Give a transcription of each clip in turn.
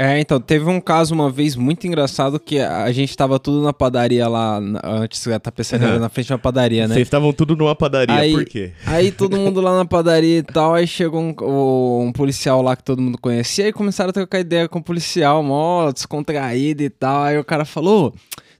É, então, teve um caso uma vez muito engraçado que a gente tava tudo na padaria lá, antes da tapeçaria Uhum. na frente da padaria, né? Vocês estavam tudo numa padaria, Aí- por quê? Aí todo mundo lá na padaria e tal, aí chegou um, um policial lá que todo mundo conhecia, aí começaram a trocar ideia com o policial, mó descontraído e tal. Aí o cara falou: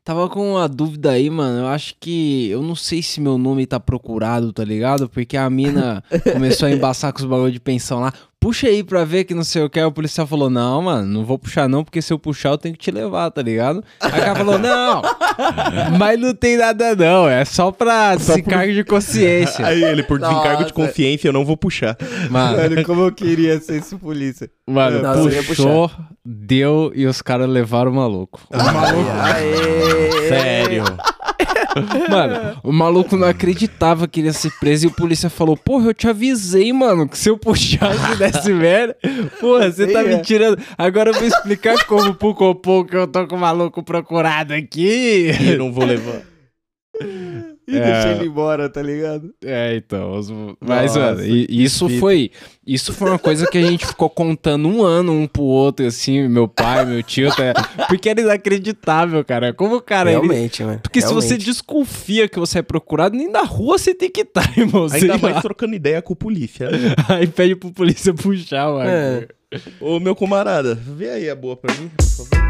tava com uma dúvida aí, mano. Eu acho que. Eu não sei se meu nome tá procurado, tá ligado? Porque a mina começou a embaçar com os bagulho de pensão lá. Puxa aí pra ver que não sei o que. Aí o policial falou: Não, mano, não vou puxar não, porque se eu puxar eu tenho que te levar, tá ligado? Aí o cara falou: Não, mas não tem nada não, é só pra desencargo de consciência. Aí ele, por desencargo de consciência, eu não vou puxar. Mano, Mano, como eu queria ser esse polícia. Mano, Não, puxou, deu e os caras levaram o maluco. O maluco. Aê! Sério. Mano, o maluco não acreditava que ele ia ser preso e o polícia falou: Porra, eu te avisei, mano, que se eu puxasse desse merda, porra, você tá me é. tirando. Agora eu vou explicar como pro Copom que eu tô com o maluco procurado aqui. E eu não vou levar. E É. deixei ele embora, tá ligado? É, então. os- Mas, Nossa, mano, isso fita. foi. Isso foi uma coisa que a gente ficou contando um ano um pro outro, assim, meu pai, meu tio, tá? porque era inacreditável, cara. Como o cara. ele- Realmente, mano. Porque se você realmente. desconfia que você é procurado, nem na rua você tem que estar, irmão. Sei Ainda lá. mais trocando ideia com o polícia. né? Aí pede pro polícia puxar, mano. É. Ô, meu camarada, vê aí a boa pra mim, por favor.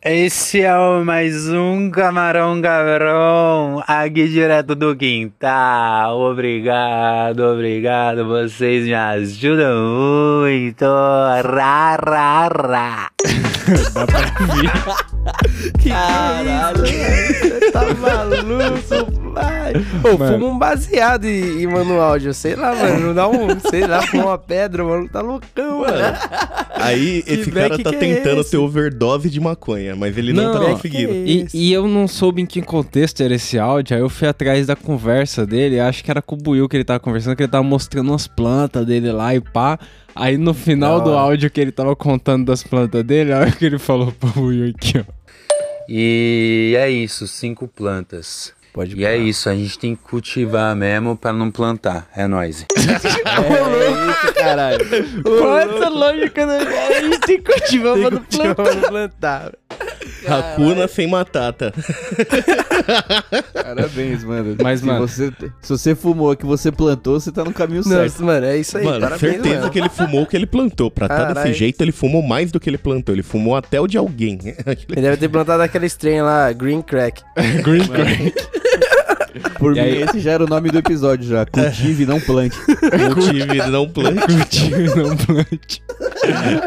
Esse é mais um Camarão Cabrão, aqui direto do quintal. Obrigado, obrigado, vocês me ajudam muito. Ra, ra, ra. Caralho, você tá maluco, pai. Ô, fuma um baseado e, e manda um áudio. Sei lá, mano. Não dá um. Sei lá, fuma uma pedra, mano. Tá loucão, mano. Aí Que esse cara tá que é tentando esse? ter overdose de maconha, mas ele não, Não, tá conseguindo. que é E, e eu não soube em que contexto era esse áudio, aí eu fui atrás da conversa dele, acho que era com o Buiu que ele tava conversando, que ele tava mostrando umas plantas dele lá e pá. Aí no final Da do áudio que ele tava contando das plantas dele, olha o que ele falou pro Buiu aqui, ó. E é isso, cinco plantas. Pode E é isso, a gente tem que cultivar mesmo pra não plantar. É nóis. É isso, caralho. Qual é lógica, né? A gente tem que cultivar pra não plantar. Plantar. plantar. Hakuna sem matata. Parabéns, mano. Mas, se mano- Você, se você fumou que você plantou, você tá no caminho certo. Nossa, mano, é isso aí. Mano, parabéns, certeza mano. que ele fumou o que ele plantou. Pra tá desse jeito, ele fumou mais do que ele plantou. Ele fumou até o de alguém. Ele deve ter plantado aquela estranha lá, Green Crack. Green Crack. Por E mim, aí- esse já era o nome do episódio já. Cultive, não plante. Cultive, não plante. Cultive não plante.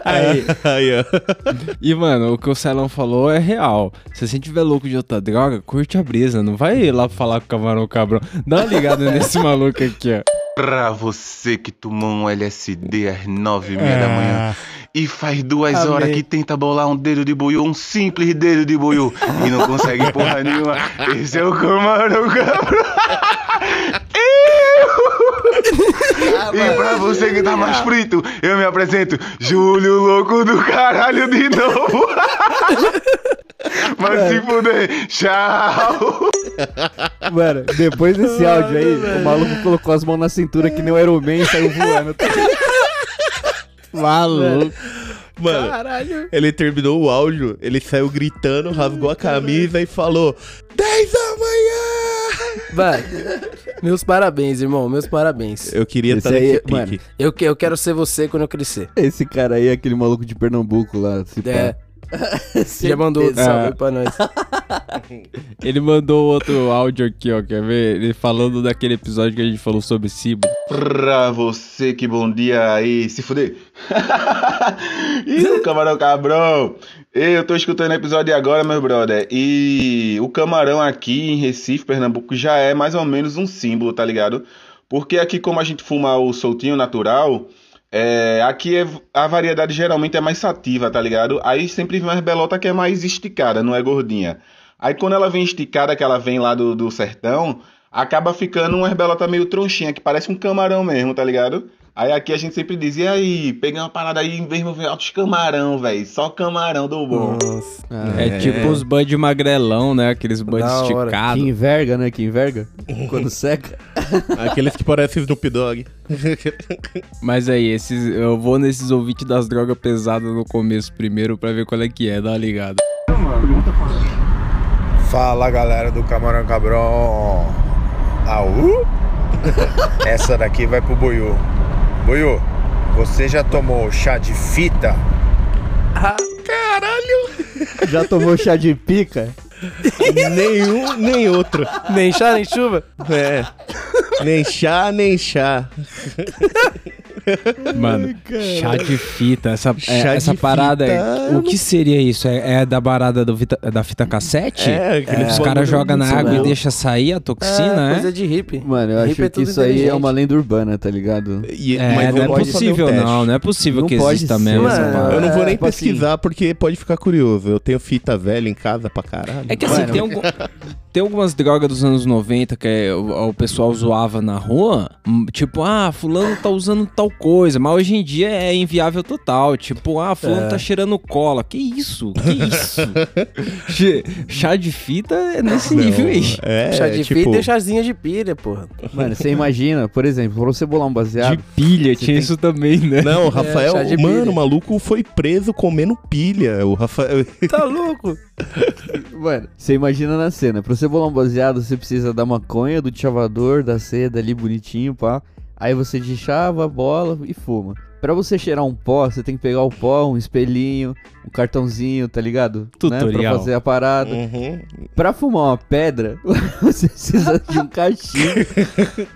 Aí, Aí, ó. E, mano, o que o Celão falou é real. Se você tiver louco de outra droga, curte a brisa. Não vai ir lá falar com o camarão cabrão. Dá uma ligada nesse maluco aqui, ó. Pra você que tomou um LSD às nove e meia da manhã e faz duas Amei. horas que tenta bolar um dedo de boiô, um simples dedo de boiô e não consegue porra nenhuma. Esse é o camarão cabrão. E pra você que tá mais frito, eu me apresento, Júlio Louco do Caralho de novo. Mas se fuder, tchau. Mano, depois desse áudio aí, o maluco colocou as mãos na cintura que nem o Iron Man e saiu voando. Maluco. Mano, Caralho. ele terminou o áudio, ele saiu gritando, rasgou a camisa e falou: 10 da manhã! Vai. Meus parabéns, irmão. Meus parabéns. Eu queria estar aí, nesse pique. mano, Eu, que- eu quero ser você quando eu crescer. Esse cara aí é aquele maluco de Pernambuco lá. Se É. pá. Já mandou outro salve aí pra nós. Ele mandou outro áudio aqui, ó. Quer ver? Ele falando daquele episódio que a gente falou sobre Cibo. Pra você que bom dia aí, se fuder. e o camarão cabrão. Eu tô escutando o episódio agora, meu brother. E o camarão aqui em Recife, Pernambuco, já é mais ou menos um símbolo, tá ligado? Porque aqui, como a gente fuma o soltinho natural, é, aqui é- a variedade geralmente é mais sativa, tá ligado? Aí sempre vem umas belota que é mais esticada, não é gordinha. Aí quando ela vem esticada, que ela vem lá do, do sertão, acaba ficando umas belota meio tronchinha, que parece um camarão mesmo, tá ligado? Aí aqui a gente sempre diz, e aí, peguei uma parada aí mesmo, vem altos camarão, velho. Só camarão do bom. Nossa. É, tipo os bud magrelão, né? Aqueles hora. esticados. Que enverga, né? Que enverga. Quando seca. Aqueles que parecem Snoop Dogg. Mas aí, esses, eu vou nesses ouvintes das drogas pesadas no começo primeiro pra ver qual é que é, dá uma ligada. Fala galera do Camarão Cabrão. Aú? Essa daqui vai pro Buiu. Buiu, você já tomou chá de fita? Já tomou chá de pica? Nenhum, nem outro. Nem chá, nem chuva. É. Nem chá, nem chá. Mano, chá de fita, essa, é, essa de parada fita, aí. eu O que seria isso? É, é da barada do vita- da fita cassete? É, aquele Os caras jogam na água e deixam sair a toxina, é, é? coisa de hippie. Mano, eu Hippie acho é que isso aí é uma lenda urbana, tá ligado? E- É, mas não é possível, um não. Não é possível Não que exista ser, mesmo essa mano. parada. Eu não vou É, nem tipo assim- pesquisar porque pode ficar curioso. Eu tenho fita velha em casa pra caralho. É que assim, tem, algum- tem algumas drogas dos anos 90 que é, o, o pessoal zoava na rua, hum, tipo, ah, fulano tá usando tal coisa, mas hoje em dia é inviável total. Tipo, ah, fulano tá cheirando cola. Que isso? Que isso? Chá de fita é nesse nível aí. É, chá de tipo, fita e chazinho de pilha, porra. Mano, você imagina, por exemplo, pra você bolar um De baseado. pilha, tinha tem- isso também, né? Não, o Rafael, chá de mano, pilha. o maluco foi preso comendo pilha. O Rafael. Tá louco? Mano, você imagina na cena. Pra você bolar um baseado, você precisa da maconha, do chavador, da seda ali bonitinho, pá. Aí você deschava, bola e fuma. Pra você cheirar um pó, você tem que pegar o pó, um espelhinho, um cartãozinho, tá ligado? Né? Pra Tutorial. fazer a parada. Uhum. Pra fumar uma pedra, você precisa de um cachinho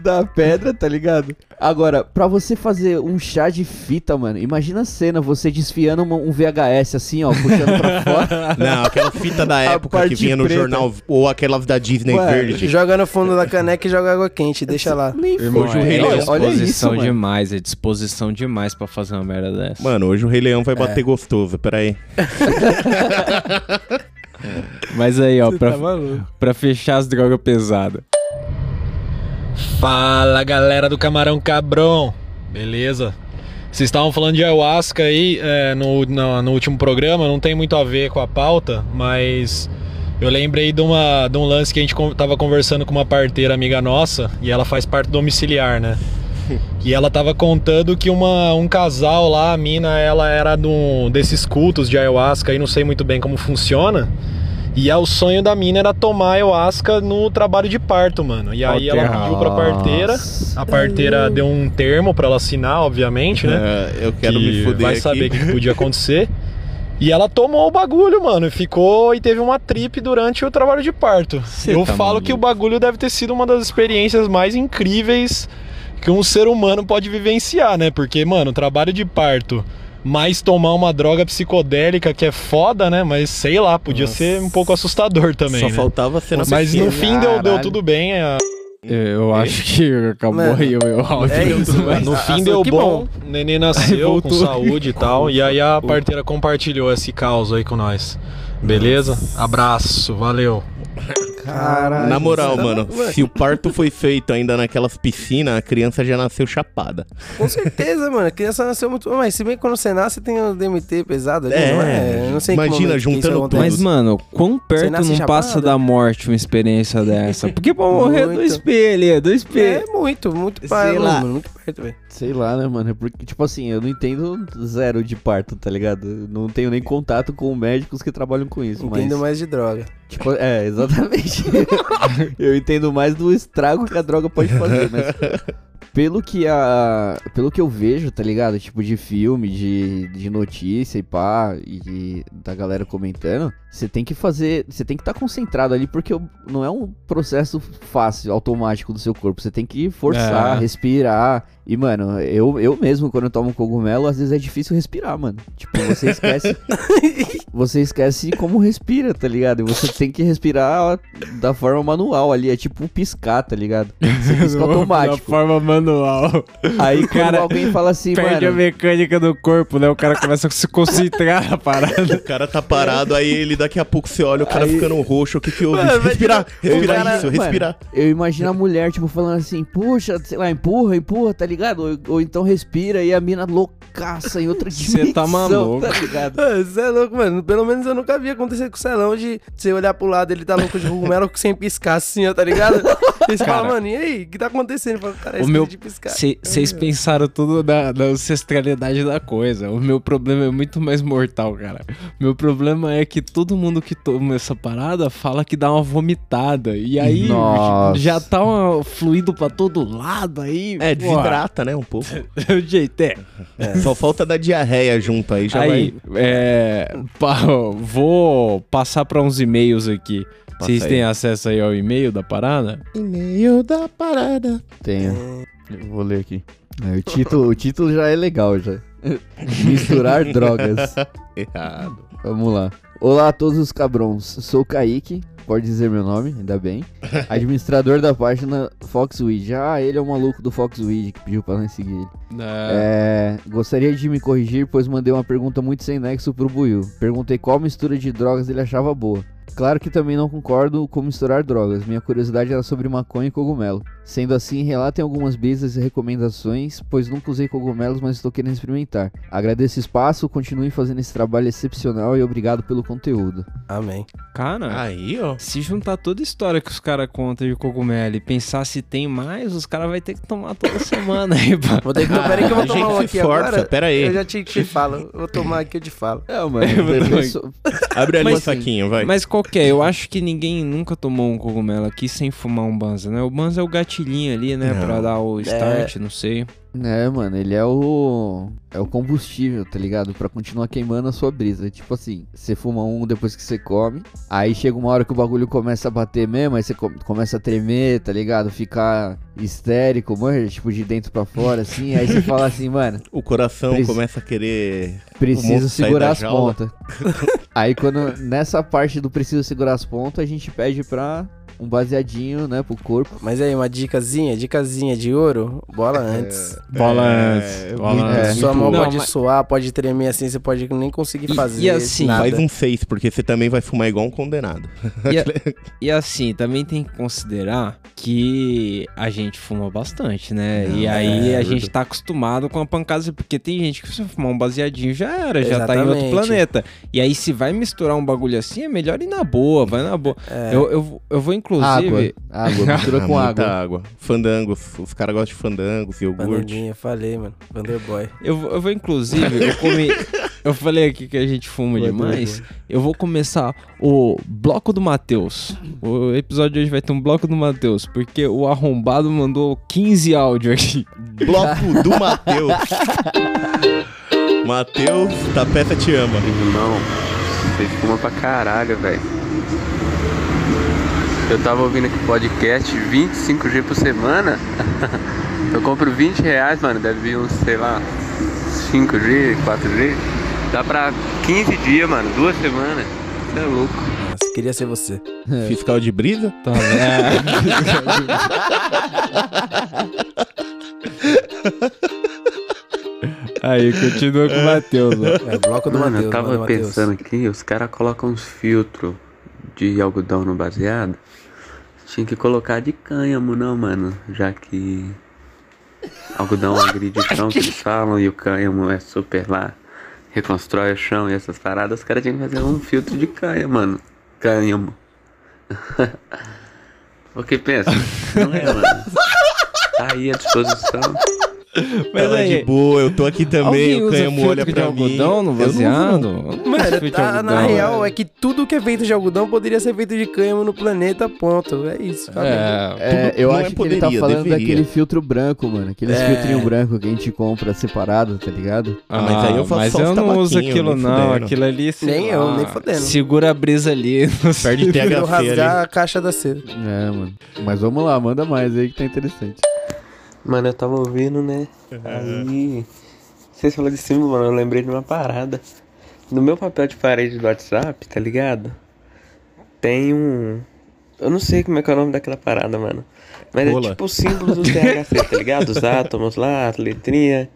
da pedra, tá ligado? Agora, pra você fazer um chá de fita, mano, imagina a cena, você desfiando uma- um VHS assim, ó, puxando pra fora. Não, aquela fita da época que vinha no preta. jornal, ou aquelas da Disney Ué, verde. Joga no fundo da caneca e joga água quente, deixa lá. Nem Irmão, Hoje o é, Rei é Leão- olha isso, disposição mano. demais, é disposição demais pra fazer uma merda dessa. Mano, hoje o Rei Leão vai bater gostoso, peraí. Mas aí, ó, pra, Tá pra fechar as drogas pesadas. Fala galera do Camarão Cabrão, beleza? Vocês estavam falando de ayahuasca aí é, no, na- no último programa, não tem muito a ver com a pauta, mas eu lembrei de, uma, de um lance que a gente tava conversando com uma parteira amiga nossa e ela faz parte do domiciliar, né? E ela tava contando que uma, um casal lá, a mina, ela era do, desses cultos de ayahuasca e não sei muito bem como funciona. E é o sonho da mina era tomar ayahuasca no trabalho de parto, mano. E aí ela pediu pra parteira, a parteira deu um termo pra ela assinar, obviamente, né? É, eu quero que me fuder vai aqui. saber o que podia acontecer. E ela tomou o bagulho, mano, e ficou e teve uma trip durante o trabalho de parto. Eu tá falo maluco. que o bagulho deve ter sido uma das experiências mais incríveis que um ser humano pode vivenciar, né? Porque, mano, trabalho de parto, mais tomar uma droga psicodélica que é foda, né? Mas sei lá, podia ser um pouco assustador também, Só né? faltava cena Mas no fim deu, deu tudo bem. a- Eu acho que acabou Mano, aí o meu áudio. é isso, mas-. No Ah, fim ah, deu bom, o neném nasceu com saúde e tal. E aí a parteira compartilhou esse caos aí com nós. Beleza? Abraço, valeu. Caralho. Na moral, Tá mano, se o parto foi feito ainda naquelas piscinas, a criança já nasceu chapada. Com certeza, mano. A criança nasceu muito. Mas se bem que quando você nasce tem o DMT pesado ali, É, não é? Eu não sei imagina, isso juntando acontece. Mas, mano, quão perto não chapada? passa da morte uma experiência dessa? Porque pra morrer P ali, dois P. É muito, muito Sei perto, lá. mano. Muito perto, velho. Sei lá, né, mano? É porque, tipo assim, eu não entendo zero de parto, tá ligado? Eu não tenho nem contato com médicos que trabalham com isso, Entendo mas... mais de droga. Tipo, é, exatamente. eu entendo mais do estrago que a droga pode fazer, mas... Pelo que a. Pelo que eu vejo, tá ligado? Tipo, de filme, de, de notícia e pá, e de- da galera comentando, você tem que fazer. Você tem que estar concentrado ali, porque não é um processo fácil, automático do seu corpo. Você tem que forçar, É. respirar. E, mano, eu, eu mesmo, quando eu tomo cogumelo, às vezes é difícil respirar, mano. Tipo, você esquece. você esquece como respira, tá ligado? E você tem que respirar da forma manual ali. É tipo piscar, tá ligado? Você pisca Da automático. forma manual. Aí O quando cara alguém fala assim, Perde a mano. mecânica do corpo, né? O cara começa a se concentrar na parada. O cara tá parado, aí ele daqui a pouco você olha o cara Aí- ficando roxo, o que que houve? Mano, respirar, respirar cara- isso, mano, respirar. Eu imagino a mulher, tipo, falando assim, puxa, sei lá, empurra, empurra, tá ligado? Ou, ou então respira e a mina loucaça em outra Cê dimensão, tá maluco. tá ligado? Você é louco, mano. Pelo menos eu nunca vi acontecer com o Celão de você olhar pro lado, ele tá louco de cogumelo sem piscar assim, ó, tá ligado? E você fala, mano, e aí? O que tá acontecendo? Fala, Cara, O esse meu- de piscar. Vocês pensaram tudo na, na ancestralidade da coisa. O meu problema é muito mais mortal, cara. Meu problema é que todo mundo que toma essa parada fala que dá uma vomitada. E aí Nossa. já tá uma fluido pra todo lado aí. É, desidrata, né, um pouco. O jeito é. Só falta dar diarreia junto aí, já aí, vai... é, vou passar pra uns e-mails aqui. Vocês aí. têm acesso aí ao e-mail da parada? E-mail da parada. Tenho. Eu vou ler aqui. É, o, título, o título já é legal, já. Misturar drogas. Errado. Vamos lá. Olá a todos os cabrões. Sou o Kaique, pode dizer meu nome, ainda bem. Administrador da página Foxweed. Ah, ele é o maluco do Foxweed que pediu pra nós seguir ele. É, gostaria de me corrigir, pois mandei uma pergunta muito sem nexo pro Buiu. Perguntei qual mistura de drogas ele achava boa. Claro que também não concordo com misturar drogas. Minha curiosidade era sobre maconha e cogumelo. Sendo assim, relatem algumas brisas e recomendações, pois nunca usei cogumelos, mas estou querendo experimentar. Agradeço o espaço, continuem fazendo esse trabalho excepcional e obrigado pelo conteúdo. Amém. Cara, Aí, ó. Se juntar toda a história que os caras contam de cogumelo e pensar se tem mais, os caras vão ter que tomar toda semana aí, pá. Vou ter que. Peraí que eu vou tomar um aqui se força, agora. pera aí. Eu já te, te falo. Vou tomar aqui, eu te falo. É, mano. Abre ali Mas o saquinho, vai. Mas qual que é? Eu acho que ninguém nunca tomou um cogumelo aqui sem fumar um banza, né? O banza é o gatilhinho ali, né? Não. Pra dar o start, não sei. É, mano, ele é o. É o combustível, tá ligado? Pra continuar queimando a sua brisa. Tipo assim, você fuma um depois que você come. Aí chega uma hora que o bagulho começa a bater mesmo. Aí você co- começa a tremer, tá ligado? Ficar histérico, mano. Tipo, de dentro pra fora, assim. Aí você fala assim, mano, O coração Preci- começa a querer... Preciso segurar as pontas. Aí quando. Nessa parte do preciso segurar as pontas, a gente pede pra um baseadinho, né, pro corpo. Mas aí, uma dicasinha, dicasinha de ouro, bola antes. Bola É, antes. Bola muito- antes. é, Sua mão Não, pode mas- suar, pode tremer assim, você pode nem conseguir E- fazer. e assim, nada. Faz um 6, porque você também vai fumar igual um condenado. E, a- e assim, também tem que considerar que a gente fuma bastante, né? e aí é, a gente tá acostumado com a pancada, porque tem gente que se fumar um baseadinho já era, já tá em outro Exatamente. planeta. E aí se vai misturar um bagulho assim, é melhor ir na boa, vai na boa. É. Eu, eu, eu vou inclusive... Água. Água, mistura com muita água. água. Fandangos. Os caras gostam de fandangos, iogurte. Banandinha, falei, mano. Vanderboy. Eu, vou- eu vou, inclusive, eu comi. eu falei aqui que a gente fuma demais. Eu vou começar o bloco do Matheus. O episódio de hoje vai ter um bloco do Matheus, porque o arrombado mandou 15 áudios aqui. Bloco do Matheus. Matheus, Tapeta te ama. Irmão, vocês fumam pra caralho, velho. Eu tava ouvindo aqui podcast 25G por semana. Eu compro 20 reais, mano. Deve vir uns, sei lá, 5G, 4G. Dá pra 15 dias, mano. Duas semanas. Você é louco. Nossa, queria ser você. Fiscal de brisa? Tá vendo? Aí, continua com o Matheus. É, bloco do Mano, Matheus. eu tava Matheus. pensando aqui, os caras colocam uns filtros de algodão no baseado. Tinha que colocar de cânhamo, não, mano. Já que algodão agride o chão, que eles falam, e o cânhamo é super lá, reconstrói o chão e essas paradas, os caras tinham que fazer um filtro de cânhamo, mano. Cânhamo. o que pensa? Não é, mano. Tá aí à disposição. Mas Ela é aí, de boa, eu tô aqui também, o filtro olha de pra mim. algodão no Eu não uso, baseado? Mano, tá, na real é que tudo que é feito de algodão poderia ser feito de cânhamo no planeta, ponto. É isso. É, É, eu acho é que ele tá poderia, falando deveria. daquele filtro branco, mano. Aqueles É. filtrinho branco que a gente compra separado, tá ligado? Ah, mas aí eu faço mas só eu não uso aquilo não, fudendo. aquilo ali Nem eu, nem fudendo. Segura a brisa ali. Perde THC ali. rasgar a caixa da cera. É, mano. Mas vamos lá, manda mais aí que tá interessante. Mano, eu tava ouvindo, né? Aí. Vocês falaram de símbolo, mano. Eu lembrei de uma parada. No meu papel de parede do WhatsApp, tá ligado? Tem um. Eu não sei como é que é o nome daquela parada, mano. Mas Rola. é tipo o símbolo do THC, tá ligado? Os átomos lá, a letrinha.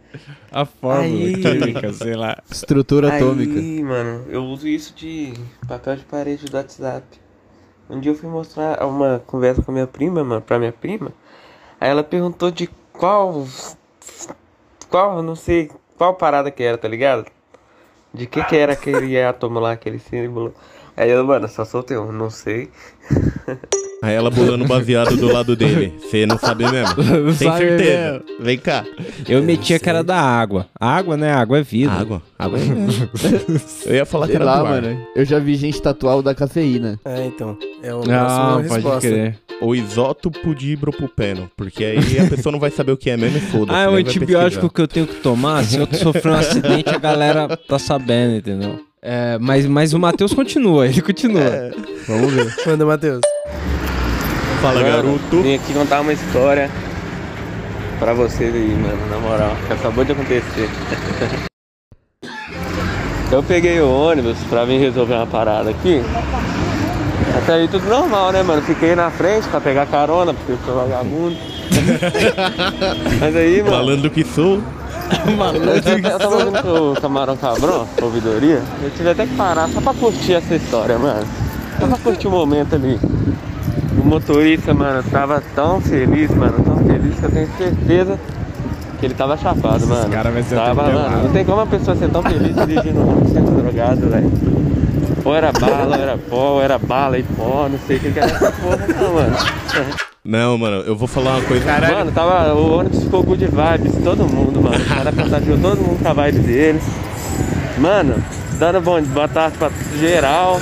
A fórmula Aí. química, sei lá. Estrutura atômica. Aí, mano, eu uso isso de papel de parede do WhatsApp. Um dia eu fui mostrar uma conversa com a minha prima, mano, pra minha prima. Aí ela perguntou de qual Qual, não sei qual parada que era, tá ligado? De que que era aquele átomo lá, aquele símbolo. Aí eu, mano, só soltei um, não sei. Aí ela bolando baseado do lado dele. Você não sabe mesmo? Não Tem sabe certeza. mesmo. Vem cá. Eu metia que era da água. Água, né? Água é vida. Água. Água é Eu ia falar que era lá, do ar. mano. Eu já vi gente tatuar o da cafeína. É, então. É o Ah, próximo pode resposta. crer. Ou isótopo de ibuprofeno. Porque aí a pessoa não vai saber o que é mesmo e foda-se. Ah, é o nem vai antibiótico que eu tenho que tomar. Se eu sofrer um acidente, a galera tá sabendo, entendeu? É, mas, mas o Matheus continua, ele continua. Vamos ver. Manda, Matheus. Fala, Mano, garoto. Vim aqui contar uma história pra vocês aí, mano, na moral, que acabou de acontecer. Eu peguei o ônibus pra vir resolver uma parada aqui. Até aí tudo normal, né, mano? Fiquei na frente pra pegar carona, porque eu sou vagabundo. Mas aí, mano. Falando que sou. Eu, eu tava ouvindo com o Camarão Cabrão, ouvidoria. Eu tive até que parar só pra curtir essa história, mano. Só pra curtir o momento ali. O motorista, mano, tava tão feliz, mano, tão feliz que eu tenho certeza que ele tava chapado, mano. cara vai ser tava, mano, não tem como uma pessoa ser tão feliz dirigindo um ônibus sendo drogado, velho. Ou era bala, ou era pó, ou era bala e pó, não sei o que que era essa porra, não, mano. Não, mano, eu vou falar uma coisa. Mano, tava, o ônibus ficou good vibes, todo mundo, mano. Cada passageiro, todo mundo com a vibe dele. Mano, dando bom, boa tarde pra geral.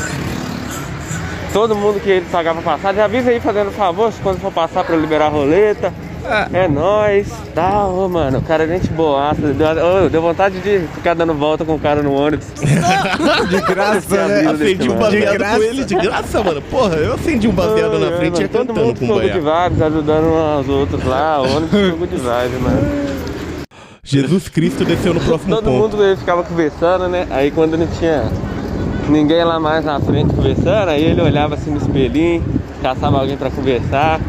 Todo mundo que ele pagava passagem, avisa aí fazendo favor, se quando for passar pra eu liberar a roleta. É nóis, tal, ô, mano. O cara é gente boaça. Deu, ô, deu vontade de ficar dando volta com o cara no ônibus. De graça, né? Acendi um De baseado graça. com ele de graça, mano. Porra, eu acendi um baseado na frente e Todo cantando mundo com o good vibes, ajudando uns aos outros lá. O ônibus ficou good vibes, mano. Jesus Cristo desceu no próximo Todo ponto. mundo ele ficava conversando, né? Aí quando não tinha ninguém lá mais na frente conversando, aí ele olhava assim no espelhinho, caçava alguém pra conversar.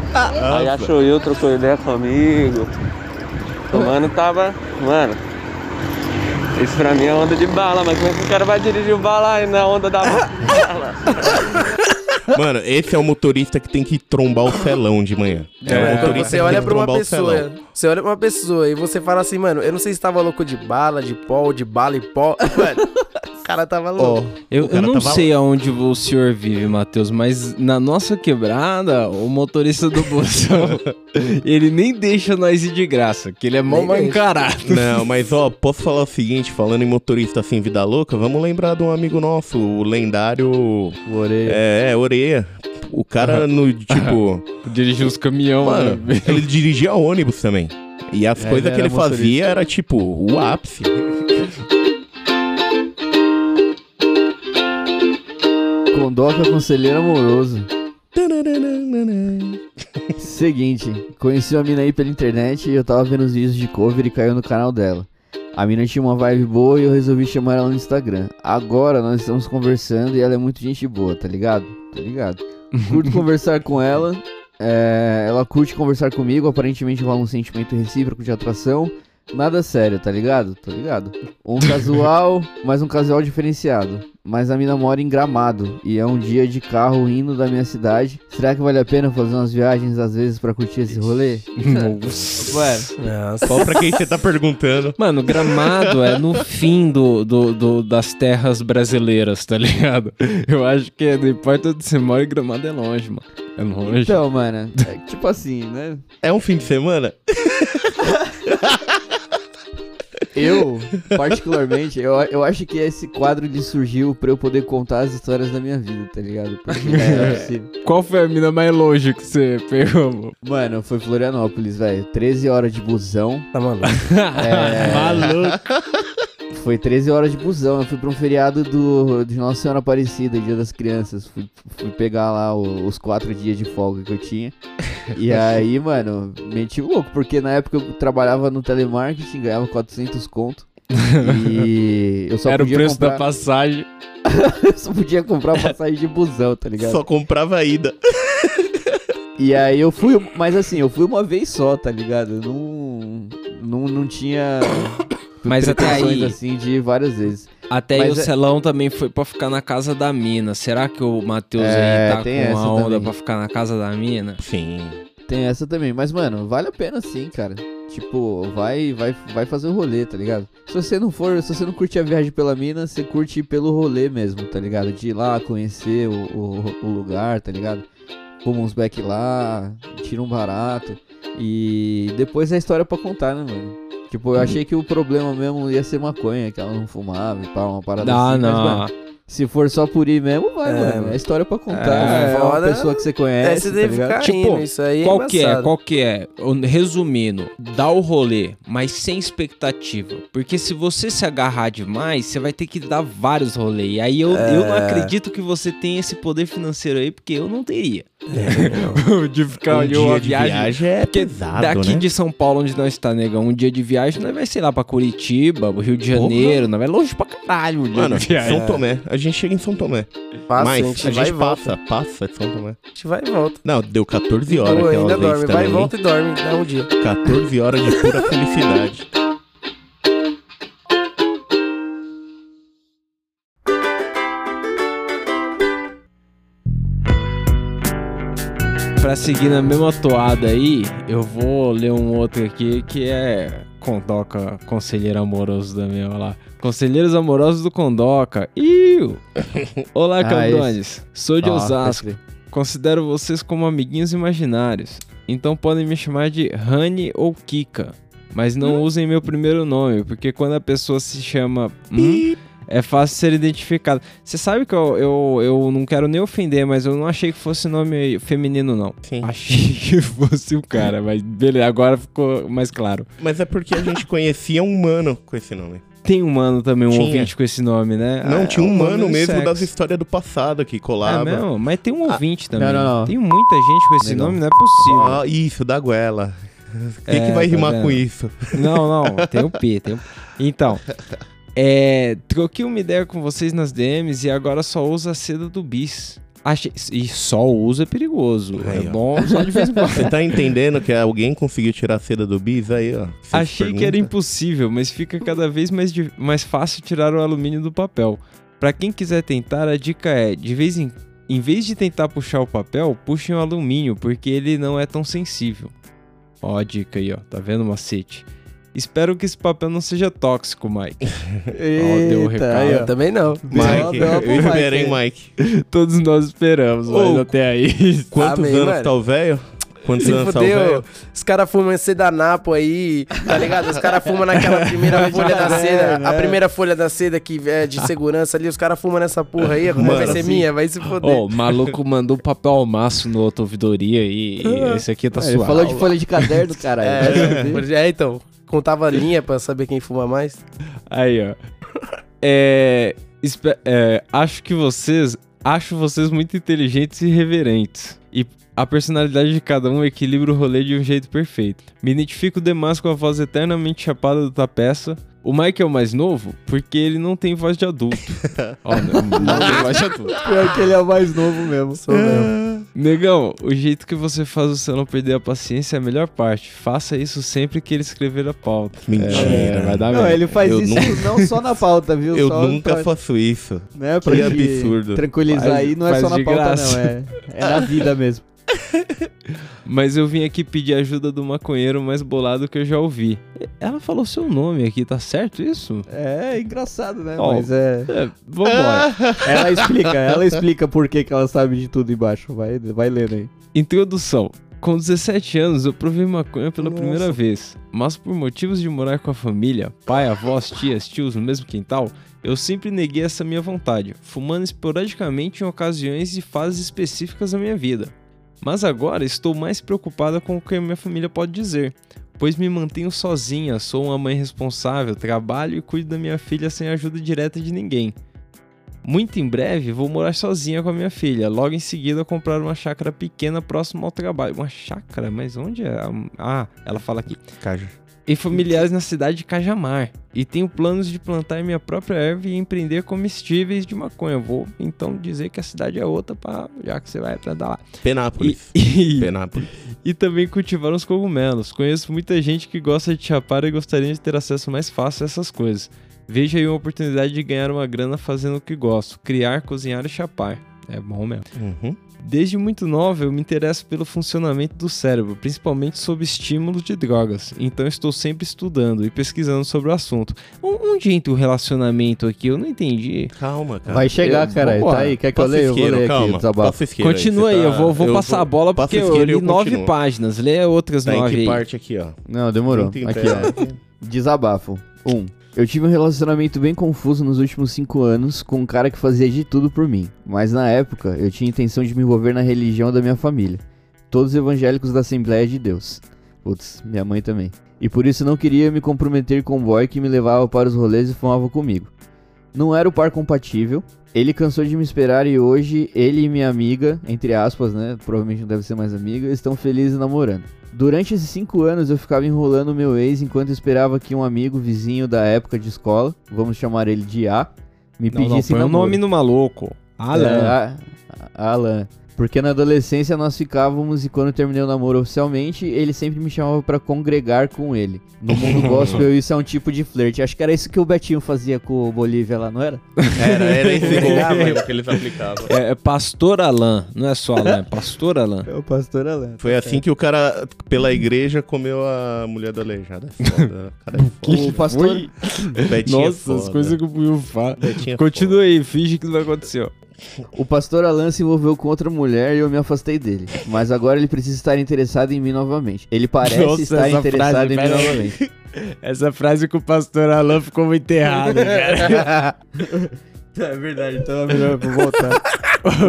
aí achou eu, trocou ideia comigo. O mano tava. Mano. Isso pra mim é onda de bala, mas como é que o cara vai dirigir o bala aí na onda da bala? Mano, esse é o motorista que tem que trombar o felão de manhã. É, o É, quando motorista você que olha tem que pra uma trombar o felão. pessoa, você olha pra uma pessoa e você fala assim, mano, eu não sei se tava louco de bala, de pó, ou de bala e pó. Mano, o cara tava louco. Eu, o eu cara não tava- sei aonde o senhor vive, Matheus, mas na nossa quebrada, o motorista do busão, ele nem deixa nós ir de graça, que ele é mal encarado. Não, mas ó, posso falar o seguinte, falando em motorista assim, vida louca, vamos lembrar de um amigo nosso, o lendário. Orelha. É, é, Oreia. O cara no, tipo. Dirigir os caminhão, Mano, né? ele dirigia ônibus também. E as É, coisas que ele motorista. fazia era tipo o ápice. Condoca conselheiro amoroso. Seguinte, conheci uma mina aí pela internet e eu tava vendo os vídeos de cover e caiu no canal dela. A mina tinha uma vibe boa e eu resolvi chamar ela no Instagram. Agora nós estamos conversando e ela é muito gente boa, tá ligado? Tá ligado. Curto conversar com ela. é, ela curte conversar comigo, aparentemente rola um sentimento recíproco de atração. Nada sério, tá ligado? Tá ligado. Um casual, mas um casual diferenciado. Mas a mina mora em Gramado e é um dia de carro indo da minha cidade. Será que vale a pena fazer umas viagens às vezes pra curtir esse rolê? Nossa. Nossa. Só pra quem você tá perguntando. Mano, Gramado é no fim do, do, do- das terras brasileiras, tá ligado? Eu acho que não importa onde você mora, Gramado é longe, mano. É longe. Então, mano, é tipo assim, né? É um fim de semana? Eu, particularmente, eu, eu acho que esse quadro de surgiu pra eu poder contar as histórias da minha vida, tá ligado? Porque não é possível. Qual foi a mina mais longe que você pegou, mano? Mano, foi Florianópolis, velho. 13 horas de busão. Tá maluco. É, Maluco. foi 13 horas de busão. Eu fui pra um feriado do, de Nossa Senhora Aparecida, Dia das Crianças. Fui, fui pegar lá o- os quatro dias de folga que eu tinha. E aí, mano, meti o louco, porque na época eu trabalhava no telemarketing, ganhava 400 conto. E eu só Era o podia preço comprar, da passagem. eu só podia comprar passagem de busão, tá ligado? Só comprava a ida. E aí eu fui, mas assim, eu fui uma vez só, tá ligado? Eu não, não, não tinha Mas até aí- assim de várias vezes. Até aí o é- Celão também foi pra ficar na casa da mina. Será que o Matheus É, aí tá com essa a onda também. pra ficar na casa da mina? Sim. Tem essa também, mas mano, vale a pena sim, cara. Tipo, vai, vai, vai fazer o rolê, tá ligado? Se você não for, se você não curte a viagem pela mina, você curte pelo rolê mesmo, tá ligado? De ir lá conhecer o, o, o lugar, tá ligado? Fuma uns back lá, tira um barato. E depois é a história pra contar, né, mano? Tipo, eu achei que o problema mesmo ia ser maconha, que ela não fumava e pá, uma parada Ah, assim. não. mano, se for só por ir mesmo, vai, É, mano. É história pra contar. É, É, uma pessoa que você É, conhece, você tá deve ligado? ficar Tipo, indo, isso aí é Qual que é? Qual que é? O- Resumindo, dá o rolê, mas sem expectativa. Porque se você se agarrar demais, você vai ter que dar vários rolês. E aí eu, eu não É. acredito que você tenha esse poder financeiro aí, porque eu não teria. É, de ficar um ali dia uma de viagem. viagem, é Porque pesado, daqui né? de São Paulo, onde nós está, negão, um dia de viagem, nós vai, sei lá, pra Curitiba, Rio de Janeiro, nós vai longe pra caralho dia Mano. São Tomé. A gente chega em São Tomé. Passa, Mas a gente a vai gente e volta. passa, passa de São Tomé. A gente vai e volta. Não, deu 14 horas aquela ainda dorme. Vai e volta e dorme. Dá um dia. 14 horas de pura felicidade. Pra seguir na mesma toada aí, eu vou ler um outro aqui que é Condoca, conselheiro amoroso da minha lá. Conselheiros amorosos do Condoca. Iu! Olá, Ah, cabrones. Sou de Ah, Osasco. Considero vocês como amiguinhos imaginários. Então podem me chamar de Rani ou Kika. Mas não usem meu primeiro nome, porque quando a pessoa se chama. Hum, é fácil ser identificado. Você sabe que eu, eu, eu não quero nem ofender, mas eu não achei que fosse nome feminino, não. Sim. Achei que fosse o cara, mas beleza, agora ficou mais claro. Mas é porque a gente conhecia um mano com esse nome. Tem um mano também, um Tinha. ouvinte com esse nome, né? Não, Ah, tinha um mano de mesmo sexo. das histórias do passado que É colava. mesmo? Mas tem um ouvinte também. não, não, não. Tem muita gente com esse Legal. nome, não é possível. Ah, isso, da goela. Quem É, que vai tá rimar vendo? com isso? Não, não, tem o P, tem o... Então, é, troquei uma ideia com vocês nas DMs e agora só uso a seda do bis. Achei... E só uso é perigoso. Aí, é ó. bom só de vez em quando. Você tá entendendo que alguém conseguiu tirar a seda do bis aí, ó? Você Achei que era impossível, mas fica cada vez mais, mais fácil tirar o alumínio do papel. Pra quem quiser tentar, a dica é, de vez em, em vez de tentar puxar o papel, puxem o alumínio, porque ele não é tão sensível. Ó a dica aí, ó. Tá vendo, macete? Espero que esse papel não seja tóxico, Mike. deu o Eita, recado. Eu também não. Mike, eu Mike esperei, aí. Mike. Todos nós esperamos, mas Ô, até aí. Quantos Amém, anos mano. tá o velho? Quantos Se anos tá o fudeu, velho? os caras fumam sedanapo aí, tá ligado? Os caras fumam naquela primeira folha da É, seda, né? a primeira folha da seda que é de segurança ali, os caras fumam nessa porra aí, como vai ser assim- minha? Vai se foder. Ó, o maluco mandou papel ao maço no outra ouvidoria e, e esse aqui tá Ele suave. falou de folha de caderno, caralho. É, é, então, contava a linha pra saber quem fuma mais. Aí, ó. É, é, acho que vocês. Acho vocês muito inteligentes e reverentes. E a personalidade de cada um equilibra o rolê de um jeito perfeito. Me identifico demais com a voz eternamente chapada do Tapeça. O Mike é o mais novo porque ele não tem voz de adulto. Ó, não, não tem voz de adulto. Pior que ele é o mais novo mesmo. Sou mesmo. Negão, o jeito que você faz você não perder a paciência é a melhor parte. Faça isso sempre que ele escrever a pauta. Mentira. É, vai dar Não, merda. ele faz Eu isso nu- não só na pauta, viu? Eu Só nunca pra, faço isso. né, pra Que absurdo. Tranquilizar Faz- aí, não é só na pauta, graça. não. É, é na vida mesmo. Mas eu vim aqui pedir ajuda do maconheiro mais bolado que eu já ouvi. Ela falou seu nome aqui, tá certo isso? É engraçado, né? Ó. Mas é. É, vambora. Ela explica, ela explica por que, que ela sabe de tudo embaixo. Vai, vai lendo aí. Introdução. Com 17 anos eu provei maconha pela Nossa. primeira vez, mas por motivos de morar com a família, pai, avós, tias, tios no mesmo quintal, eu sempre neguei essa minha vontade, fumando esporadicamente em ocasiões e fases específicas da minha vida. Mas agora estou mais preocupada com o que a minha família pode dizer, pois me mantenho sozinha, sou uma mãe responsável, trabalho e cuido da minha filha sem ajuda direta de ninguém. Muito em breve vou morar sozinha com a minha filha. Logo em seguida comprar uma chácara pequena próximo ao trabalho. Uma chácara? Mas onde é? Ah, ela fala aqui. Caja. E familiares na cidade de Cajamar. E tenho planos de plantar minha própria erva e empreender comestíveis de maconha. Vou então dizer que a cidade é outra, pra, já que você vai plantar lá. E, Penápolis. e, Penápolis. e também cultivar uns cogumelos. Conheço muita gente que gosta de chapar e gostaria de ter acesso mais fácil a essas coisas. Vejo aí uma oportunidade de ganhar uma grana fazendo o que gosto: criar, cozinhar e chapar. É bom mesmo. Uhum. Desde muito nova, eu me interesso pelo funcionamento do cérebro, principalmente sob estímulo de drogas. Então estou sempre estudando e pesquisando sobre o assunto. Onde entra o relacionamento aqui? Eu não entendi. Calma, cara. Vai chegar, Eu- caralho. vambora. Tá aí, quer que eu leia? Eu vou ler aqui o calma. isqueiro Continua aí, tá- eu vou, vou passar a bola porque eu li nove continuo. páginas. Lê outras Tá em nove que aí. parte aqui, ó? Não, demorou. Aqui, ó. Desabafo. 1. Um, eu tive um relacionamento bem confuso nos últimos 5 anos com um cara que fazia de tudo por mim. Mas na época, eu tinha intenção de me envolver na religião da minha família. Todos evangélicos da Assembleia de Deus. Putz, minha mãe também. E por isso não queria me comprometer com um boy que me levava para os rolês e fumava comigo. Não era o par compatível. Ele cansou de me esperar e hoje ele e minha amiga, entre aspas, né? Provavelmente não deve ser mais amiga, estão felizes namorando. Durante esses cinco anos eu ficava enrolando o meu ex enquanto esperava que um amigo vizinho da época de escola, vamos chamar ele de A, me Não, não, pedisse põe o namoro. nome no maluco. Alan. É, a- a- Alan. Porque na adolescência nós ficávamos e quando terminei o namoro oficialmente, ele sempre me chamava pra congregar com ele. No mundo gospel isso é um tipo de flerte. Acho que era isso que o Betinho fazia com o Bolívia lá, não era? Era, era esse golpe que eles aplicavam. É, é Pastor Alan, não é só Alan, é Pastor Alan. É o pastor Alan. Foi assim que o cara, pela igreja, comeu a mulher do aleijado. É foda. O cara é foda. O pastor... Betinho é Nossa, foda. as coisas que o Will fala. Betinho é Continua aí, finge que não aconteceu. O pastor Alan se envolveu com outra mulher e eu me afastei dele. Mas agora ele precisa estar interessado em mim novamente. Ele parece Nossa, estar essa interessado frase, em mim novamente. Essa frase com o Pastor Alan ficou muito errada, cara. É verdade, então é melhor eu voltar.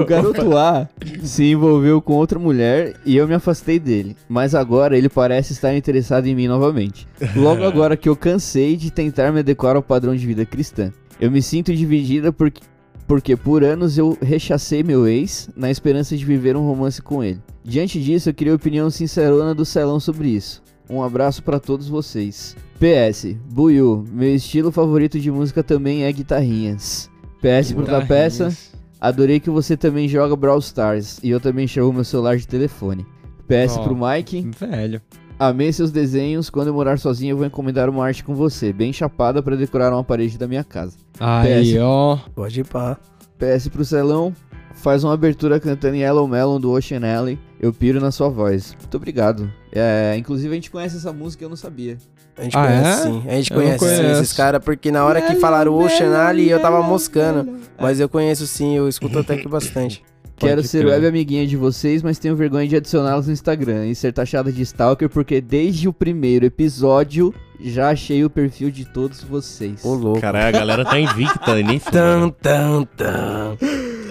o garoto A se envolveu com outra mulher e eu me afastei dele. Mas agora ele parece estar interessado em mim novamente. Logo agora que eu cansei de tentar me adequar ao padrão de vida cristã. Eu me sinto dividida porque, porque por anos eu rechacei meu ex na esperança de viver um romance com ele. Diante disso, eu queria a opinião sincerona do Celão sobre isso. Um abraço pra todos vocês. PS, Buiu, meu estilo favorito de música também é guitarrinhas. PS pro da peça, adorei que você também joga Brawl Stars e eu também chamo meu celular de telefone. PS Ó. pro Mike, Velho. Amei seus desenhos, quando eu morar sozinho eu vou encomendar uma arte com você, bem chapada pra decorar uma parede da minha casa. Aí, PS. ó. Pode ir pá. PS pro Celão, faz uma abertura cantando Yellow Melon do Ocean Alley, eu piro na sua voz. Muito obrigado. É, inclusive a gente conhece essa música e eu não sabia. A gente Ah, conhece é? sim. A gente Eu conhece, sim esses caras, porque na hora que falaram Ocean Ali, eu tava moscando. Mas eu conheço sim, eu escuto até que bastante. Quero ser crer. web amiguinha de vocês, mas tenho vergonha de adicioná-los no Instagram e ser taxada de stalker porque desde o primeiro episódio já achei o perfil de todos vocês. Ô, louco. Caralho, a galera tá invicta nisso. Tan, tan, tan.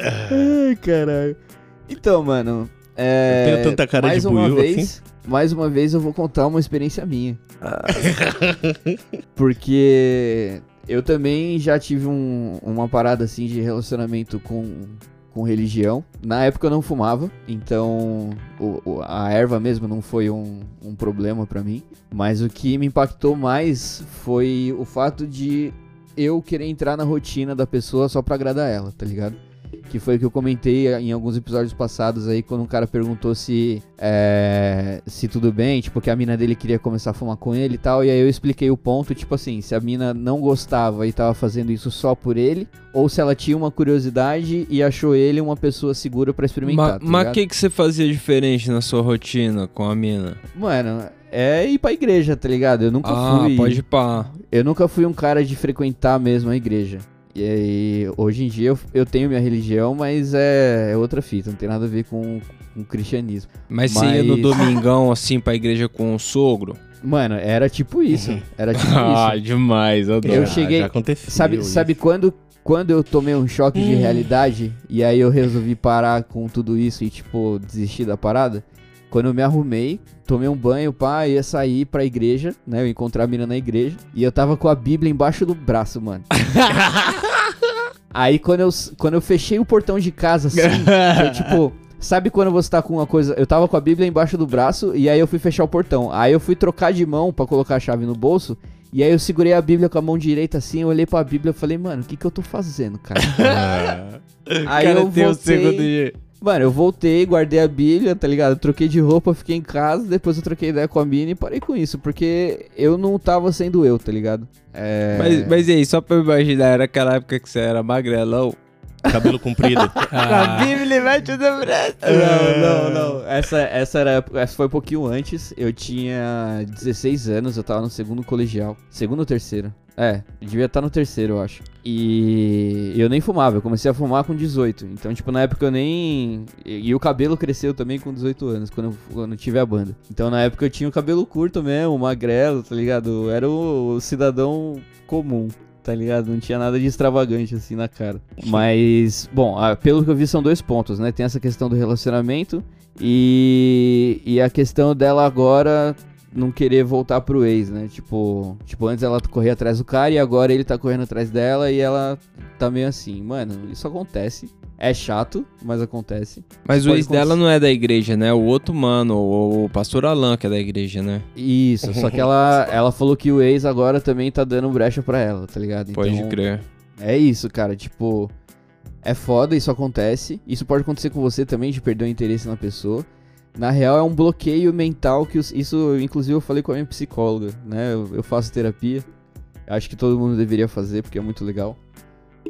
Ai, caralho. Então, mano, é... Eu tenho tanta cara mais de uma vez, assim. Mais uma vez eu vou contar uma experiência minha. Ah, Porque eu também já tive um- uma parada assim de relacionamento com, com religião. Na época eu não fumava, então o- o- a erva mesmo não foi um, um problema pra mim. Mas o que me impactou mais foi o fato de eu querer entrar na rotina da pessoa só pra agradar ela, tá ligado? Que foi o que eu comentei em alguns episódios passados aí, quando um cara perguntou se é, se tudo bem, tipo, que a mina dele queria começar a fumar com ele e tal. E aí eu expliquei o ponto, tipo assim, se a mina não gostava e tava fazendo isso só por ele, ou se ela tinha uma curiosidade e achou ele uma pessoa segura pra experimentar. Ma- tá Mas o ligado? que, que você fazia diferente na sua rotina com a mina? Mano, é ir pra igreja, tá ligado? Eu nunca ah, fui. pode ir pá. Eu nunca fui um cara de frequentar mesmo a igreja. E aí, hoje em dia eu, eu tenho minha religião, mas é, é outra fita, não tem nada a ver com, com cristianismo. Mas você ia no Mas- domingão, assim, pra igreja com o sogro? Mano, era tipo isso. Era tipo ah, isso. demais, adoro. Eu Ah, cheguei- Já aconteceu. Sabe, isso. sabe quando, quando eu tomei um choque de realidade e aí eu resolvi parar com tudo isso e, tipo, desistir da parada? Quando eu me arrumei, tomei um banho, pá, ia sair pra igreja, né? Eu ia encontrar a mina na igreja. E eu tava com a Bíblia embaixo do braço, mano. Aí quando eu, quando eu fechei o portão de casa, assim, eu, tipo, sabe quando você tá com uma coisa. Eu tava com a Bíblia embaixo do braço e aí eu fui fechar o portão. Aí eu fui trocar de mão pra colocar a chave no bolso. E aí eu segurei a Bíblia com a mão direita assim, eu olhei pra Bíblia e falei, mano, o que que eu tô fazendo, cara? aí Cara, eu voltei. Mano, eu voltei, guardei a Bíblia, tá ligado? Troquei de roupa, fiquei em casa, depois eu troquei ideia com a mina e parei com isso, porque eu não tava sendo eu, tá ligado? É... Mas, mas e aí, só pra eu imaginar, era aquela época que você era magrelão Cabelo comprido. Ah, Bíblia vai tudo branco. Não, não, não. Essa, essa, era, essa foi um pouquinho antes. Eu tinha 16 anos, eu tava no segundo colegial. Segundo ou terceiro? É, devia estar no terceiro, eu acho. E eu nem fumava, eu comecei a fumar com 18. Então, tipo, na época eu nem. E, o cabelo cresceu também com 18 anos, quando eu, quando eu tive a banda. Então, na época eu tinha o cabelo curto mesmo, magrelo, tá ligado? Eu era o cidadão comum tá ligado? Não tinha nada de extravagante assim na cara. Mas, bom, ah, pelo que eu vi são dois pontos, né? Tem essa questão do relacionamento e, e a questão dela agora não querer voltar pro ex, né? Tipo, tipo, antes ela corria atrás do cara e agora ele tá correndo atrás dela e ela tá meio assim. Mano, isso acontece. É chato, mas acontece. Mas o Pode ex dela não é da igreja, né? O outro mano, o, o pastor Alan, que é da igreja, né? Isso, só que ela, ela falou que o ex agora também tá dando brecha pra ela, tá ligado? Pode Então, crer. É isso, cara. Tipo, é foda, isso acontece. Isso pode acontecer com você também, de perder o interesse na pessoa. Na real, é um bloqueio mental que os- isso, inclusive, eu falei com a minha psicóloga, né? Eu, eu faço terapia. Acho que todo mundo deveria fazer, porque é muito legal.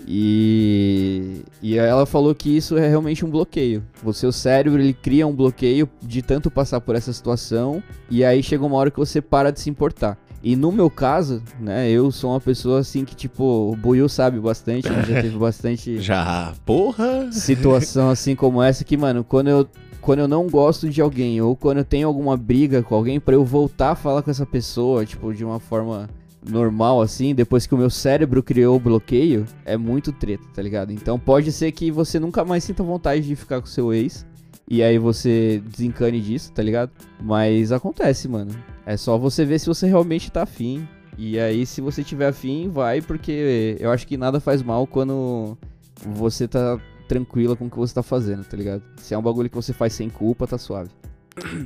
E, e ela falou que isso é realmente um bloqueio. O seu cérebro ele cria um bloqueio de tanto passar por essa situação e aí chega uma hora que você para de se importar. E no meu caso, né, eu sou uma pessoa assim que tipo, o Buiu sabe bastante, já teve bastante Já, porra. situação assim como essa que, mano, quando eu quando eu não gosto de alguém ou quando eu tenho alguma briga com alguém pra eu voltar a falar com essa pessoa, tipo, de uma forma normal assim, depois que o meu cérebro criou o bloqueio, é muito treta, tá ligado? Então pode ser que você nunca mais sinta vontade de ficar com seu ex e aí você desencane disso, tá ligado? Mas acontece, mano. É só você ver se você realmente tá afim. E aí, se você tiver afim, vai, porque eu acho que nada faz mal quando você tá tranquila com o que você tá fazendo, tá ligado? Se é um bagulho que você faz sem culpa, tá suave.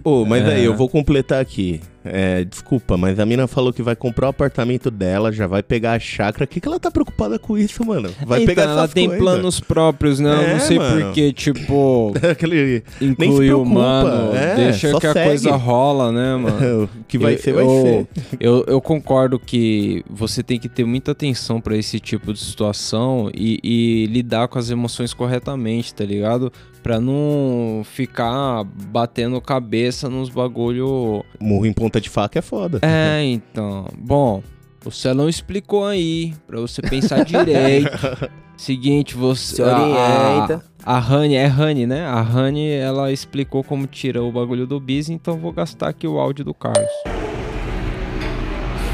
Ô, mas É. aí, eu vou completar aqui. É, desculpa, mas a mina falou que vai comprar o apartamento dela, já vai pegar a chácara. O que, que ela tá preocupada com isso, mano? Vai então, pegar ela tem coisas. planos próprios, né? Eu É, não sei mano. porque, tipo, Aquele. inclui o preocupa, mano, é, deixa que a segue. coisa rola, né, mano? o que vai Eu- ser, vai eu, ser. Eu, eu concordo que você tem que ter muita atenção pra esse tipo de situação e, e lidar com as emoções corretamente, tá ligado? Pra não ficar batendo cabeça nos bagulho. Murro em ponta de faca é foda. É, então. Bom, o Celão explicou aí, pra você pensar direito. Seguinte, você. Se orienta. A, a Rani, é Rani, né? A Rani, ela explicou como tira o bagulho do bis, então vou gastar aqui o áudio do Carlos.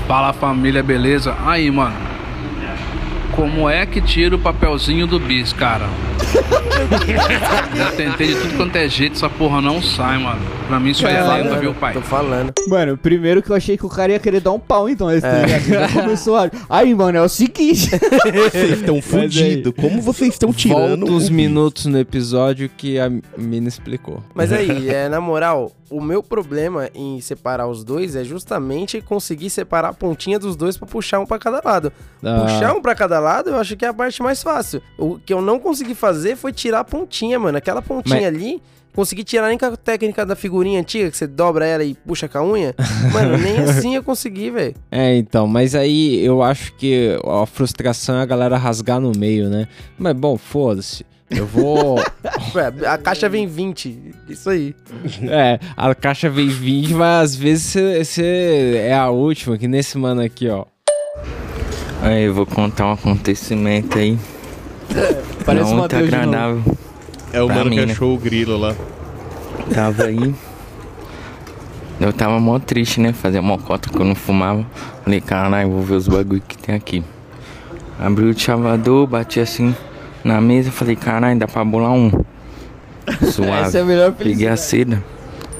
Fala família, beleza? Aí, mano. Como é que tira o papelzinho do bis, cara? Já tentei de tudo quanto é jeito, essa porra não sai, mano. Pra mim isso aí é lenda, viu, pai? Tô falando. Mano, primeiro que eu achei que o cara ia querer dar um pau, então. Esse É. Já começou a... Aí, mano, é o seguinte. Vocês estão fudidos. Como vocês estão tirando? Volta os o- minutos no episódio que a mina explicou. Mas aí, é, na moral, o meu problema em separar os dois é justamente conseguir separar a pontinha dos dois pra puxar um pra cada lado. Ah, Puxar um pra cada lado, eu acho que é a parte mais fácil. O que eu não consegui fazer foi tirar a pontinha, mano. Aquela pontinha Mas- ali, consegui tirar nem com a técnica da figurinha antiga, que você dobra ela e puxa com a unha. Mano, nem assim eu consegui, velho. É, então, mas aí eu acho que a frustração é a galera rasgar no meio, né? Mas bom, foda-se. Eu vou. Ué, A caixa vem 20, isso aí. é, a caixa vem 20, mas às vezes você é a última, que nesse mano aqui, ó. Aí, eu vou contar um acontecimento aí. Parece não de novo. agradável. É o Pra mano mim, que né? achou o grilo lá. Tava aí. Eu tava mó triste, né? Fazia mó cota que eu não fumava. Falei, caralho, vou ver os bagulho que tem aqui. Abri o chavador, bati assim na mesa. Falei, caralho, dá pra bolar um. Suave. Essa é a melhor Peguei a seda,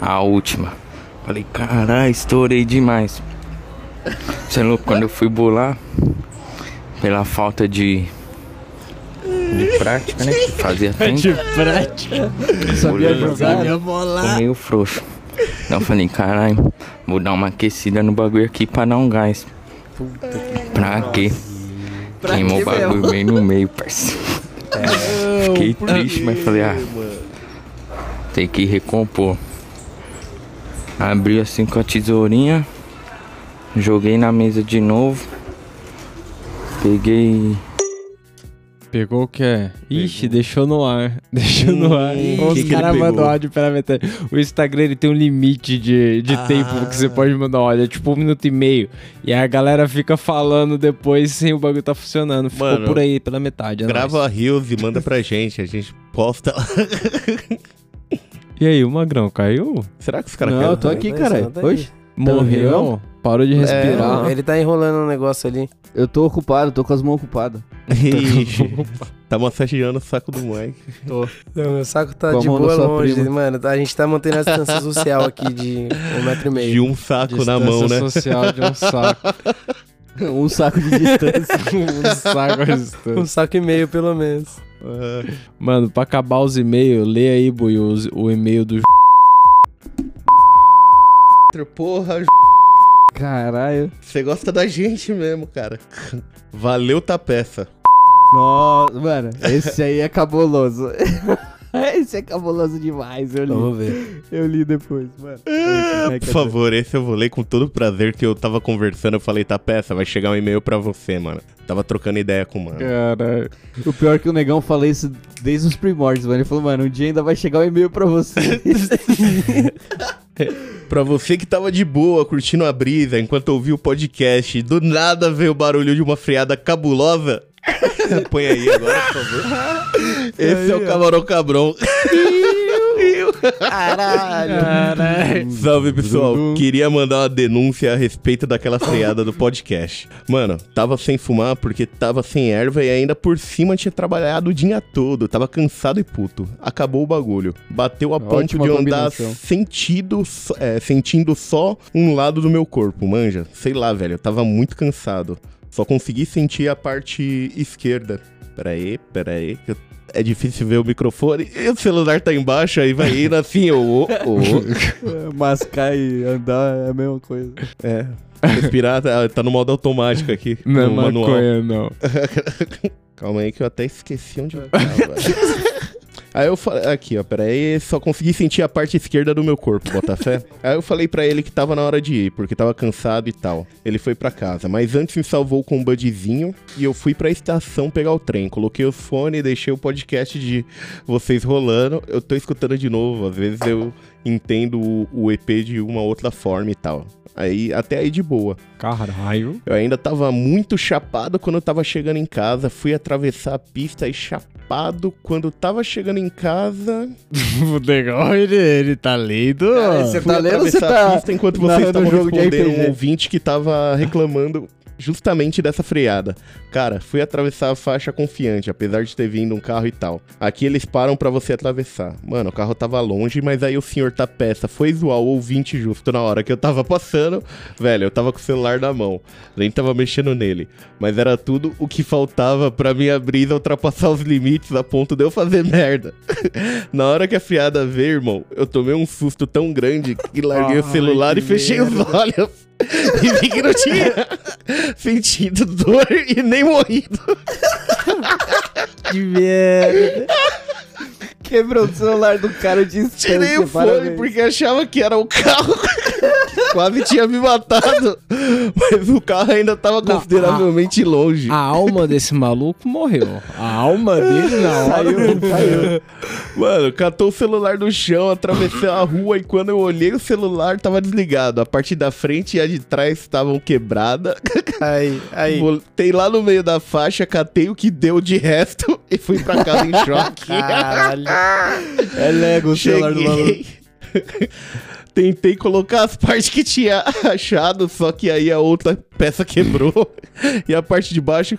a última. Falei, caralho, estourei demais. Você é louco, quando eu fui bolar, pela falta de. de prática, né? Que fazia tempo. prática. Sabia jogar? assim, Ficou meio frouxo. Então eu falei, caralho, vou dar uma aquecida no bagulho aqui pra dar um gás. Pra quê? Pra Queimou o bagulho bem no meio, parceiro. Fiquei triste, mas falei, ah, tem que recompor. Abri assim com a tesourinha, joguei na mesa de novo, peguei Pegou o que é? Ixi, deixou no ar. Deixou no ar. Os caras mandam pegou? áudio pela metade. O Instagram ele tem um limite de, de Ah. tempo que você pode mandar áudio. É tipo um minuto e meio. E a galera fica falando depois sem o bagulho tá funcionando. Ficou Mano, por aí, pela metade. É Grava nóis. a Reels e manda pra gente. A gente posta lá. E aí, o Magrão caiu? Será que os caras Não, querem? eu tô aqui, cara. não tá. Hoje? Morreu? Parou de respirar. Não, ele tá enrolando um negócio ali. Eu tô ocupado, tô com as mãos ocupadas. Ixi, tá massageando o saco do Mike. Não, meu saco tá Com de boa longe, prima. mano. A gente tá mantendo a distância social aqui de um metro e meio. De um saco na mão, né? social de um saco. um saco de distância. um saco de distância. Um saco e meio, pelo menos. Ah, Mano, pra acabar os e-mails, lê aí, Bui, os- o e-mail do Porra, Caralho. você gosta da gente mesmo, cara. Valeu, tá peça. Nossa, mano, esse aí é cabuloso. esse é cabuloso demais, eu li. Vamos ver. Eu li depois, mano. Por favor, esse eu vou ler com todo prazer que eu tava conversando. Eu falei, tá peça, vai chegar um e-mail pra você, mano. Tava trocando ideia com o mano. Caralho. O pior é que o negão fala isso desde os primórdios, mano. Ele falou, mano, um dia ainda vai chegar um e-mail pra você. Pra você que tava de boa, curtindo a brisa, enquanto ouvia o podcast, do nada veio o barulho de uma freada cabulosa. Põe aí agora, por favor. Esse é o Camarão Cabrão. Caralho. Salve, pessoal. Queria mandar uma denúncia a respeito daquela freada do podcast. Mano, tava sem fumar porque tava sem erva e ainda por cima tinha trabalhado o dia todo. Tava cansado e puto. Acabou o bagulho. Bateu a ponto Ótima de eu andar sentido, é, sentindo só um lado do meu corpo, manja. Sei lá, velho. Eu tava muito cansado. Só consegui sentir a parte esquerda. Pera aí, pera aí. que eu- É difícil ver o microfone. E o celular tá embaixo, aí vai indo assim, eu... ô, ô. Mascar e andar é a mesma coisa. É. Respirar tá, tá no modo automático aqui. Não é no manual. maconha, não. Calma aí que eu até esqueci onde eu tava. Aí eu falei, aqui ó, peraí, só consegui sentir a parte esquerda do meu corpo, bota fé. Aí eu falei pra ele que tava na hora de ir, porque tava cansado e tal. Ele foi pra casa, mas antes me salvou com um budzinho e eu fui pra estação pegar o trem. Coloquei o fone, deixei o podcast de vocês rolando. Eu tô escutando de novo, às vezes eu entendo o, o EP de uma outra forma e tal. Aí, até aí de boa. Caralho. Eu ainda tava muito chapado quando eu tava chegando em casa. Fui atravessar a pista e chapado quando tava chegando em casa. o negão, ele, ele tá lendo. Cara, você Fui tá lendo você atravessar a tá pista enquanto vocês estavam respondendo um ouvinte que tava reclamando justamente dessa freada. Cara, fui atravessar a faixa confiante, apesar de ter vindo um carro e tal. Aqui eles param pra você atravessar. Mano, o carro tava longe, mas aí o senhor tá peça foi zoar o ouvinte justo na hora que eu tava passando. Velho, eu tava com o celular na mão, nem tava mexendo nele. Mas era tudo o que faltava pra minha brisa ultrapassar os limites a ponto de eu fazer merda. na hora que a friada veio, irmão, eu tomei um susto tão grande que larguei o Ai, celular que e fechei os olhos. E vi que não tinha sentido dor e nem morrido. Que merda. Quebrou o celular do cara de distância. Tirei o fone parabéns. porque achava que era o carro. Quase tinha me matado. Mas o carro ainda tava Não, consideravelmente longe. A alma desse maluco morreu. A alma dele na hora. Saiu, saiu. Mano, catou o celular do chão, atravessei a rua e quando eu olhei o celular tava desligado. A parte da frente e a de trás estavam quebradas. Aí, aí. Voltei lá no meio da faixa, catei o que deu de resto e fui pra casa em choque. Caralho. É Lego o celular do maluco. Tentei colocar as partes que tinha achado, só que aí a outra peça quebrou e a parte de baixo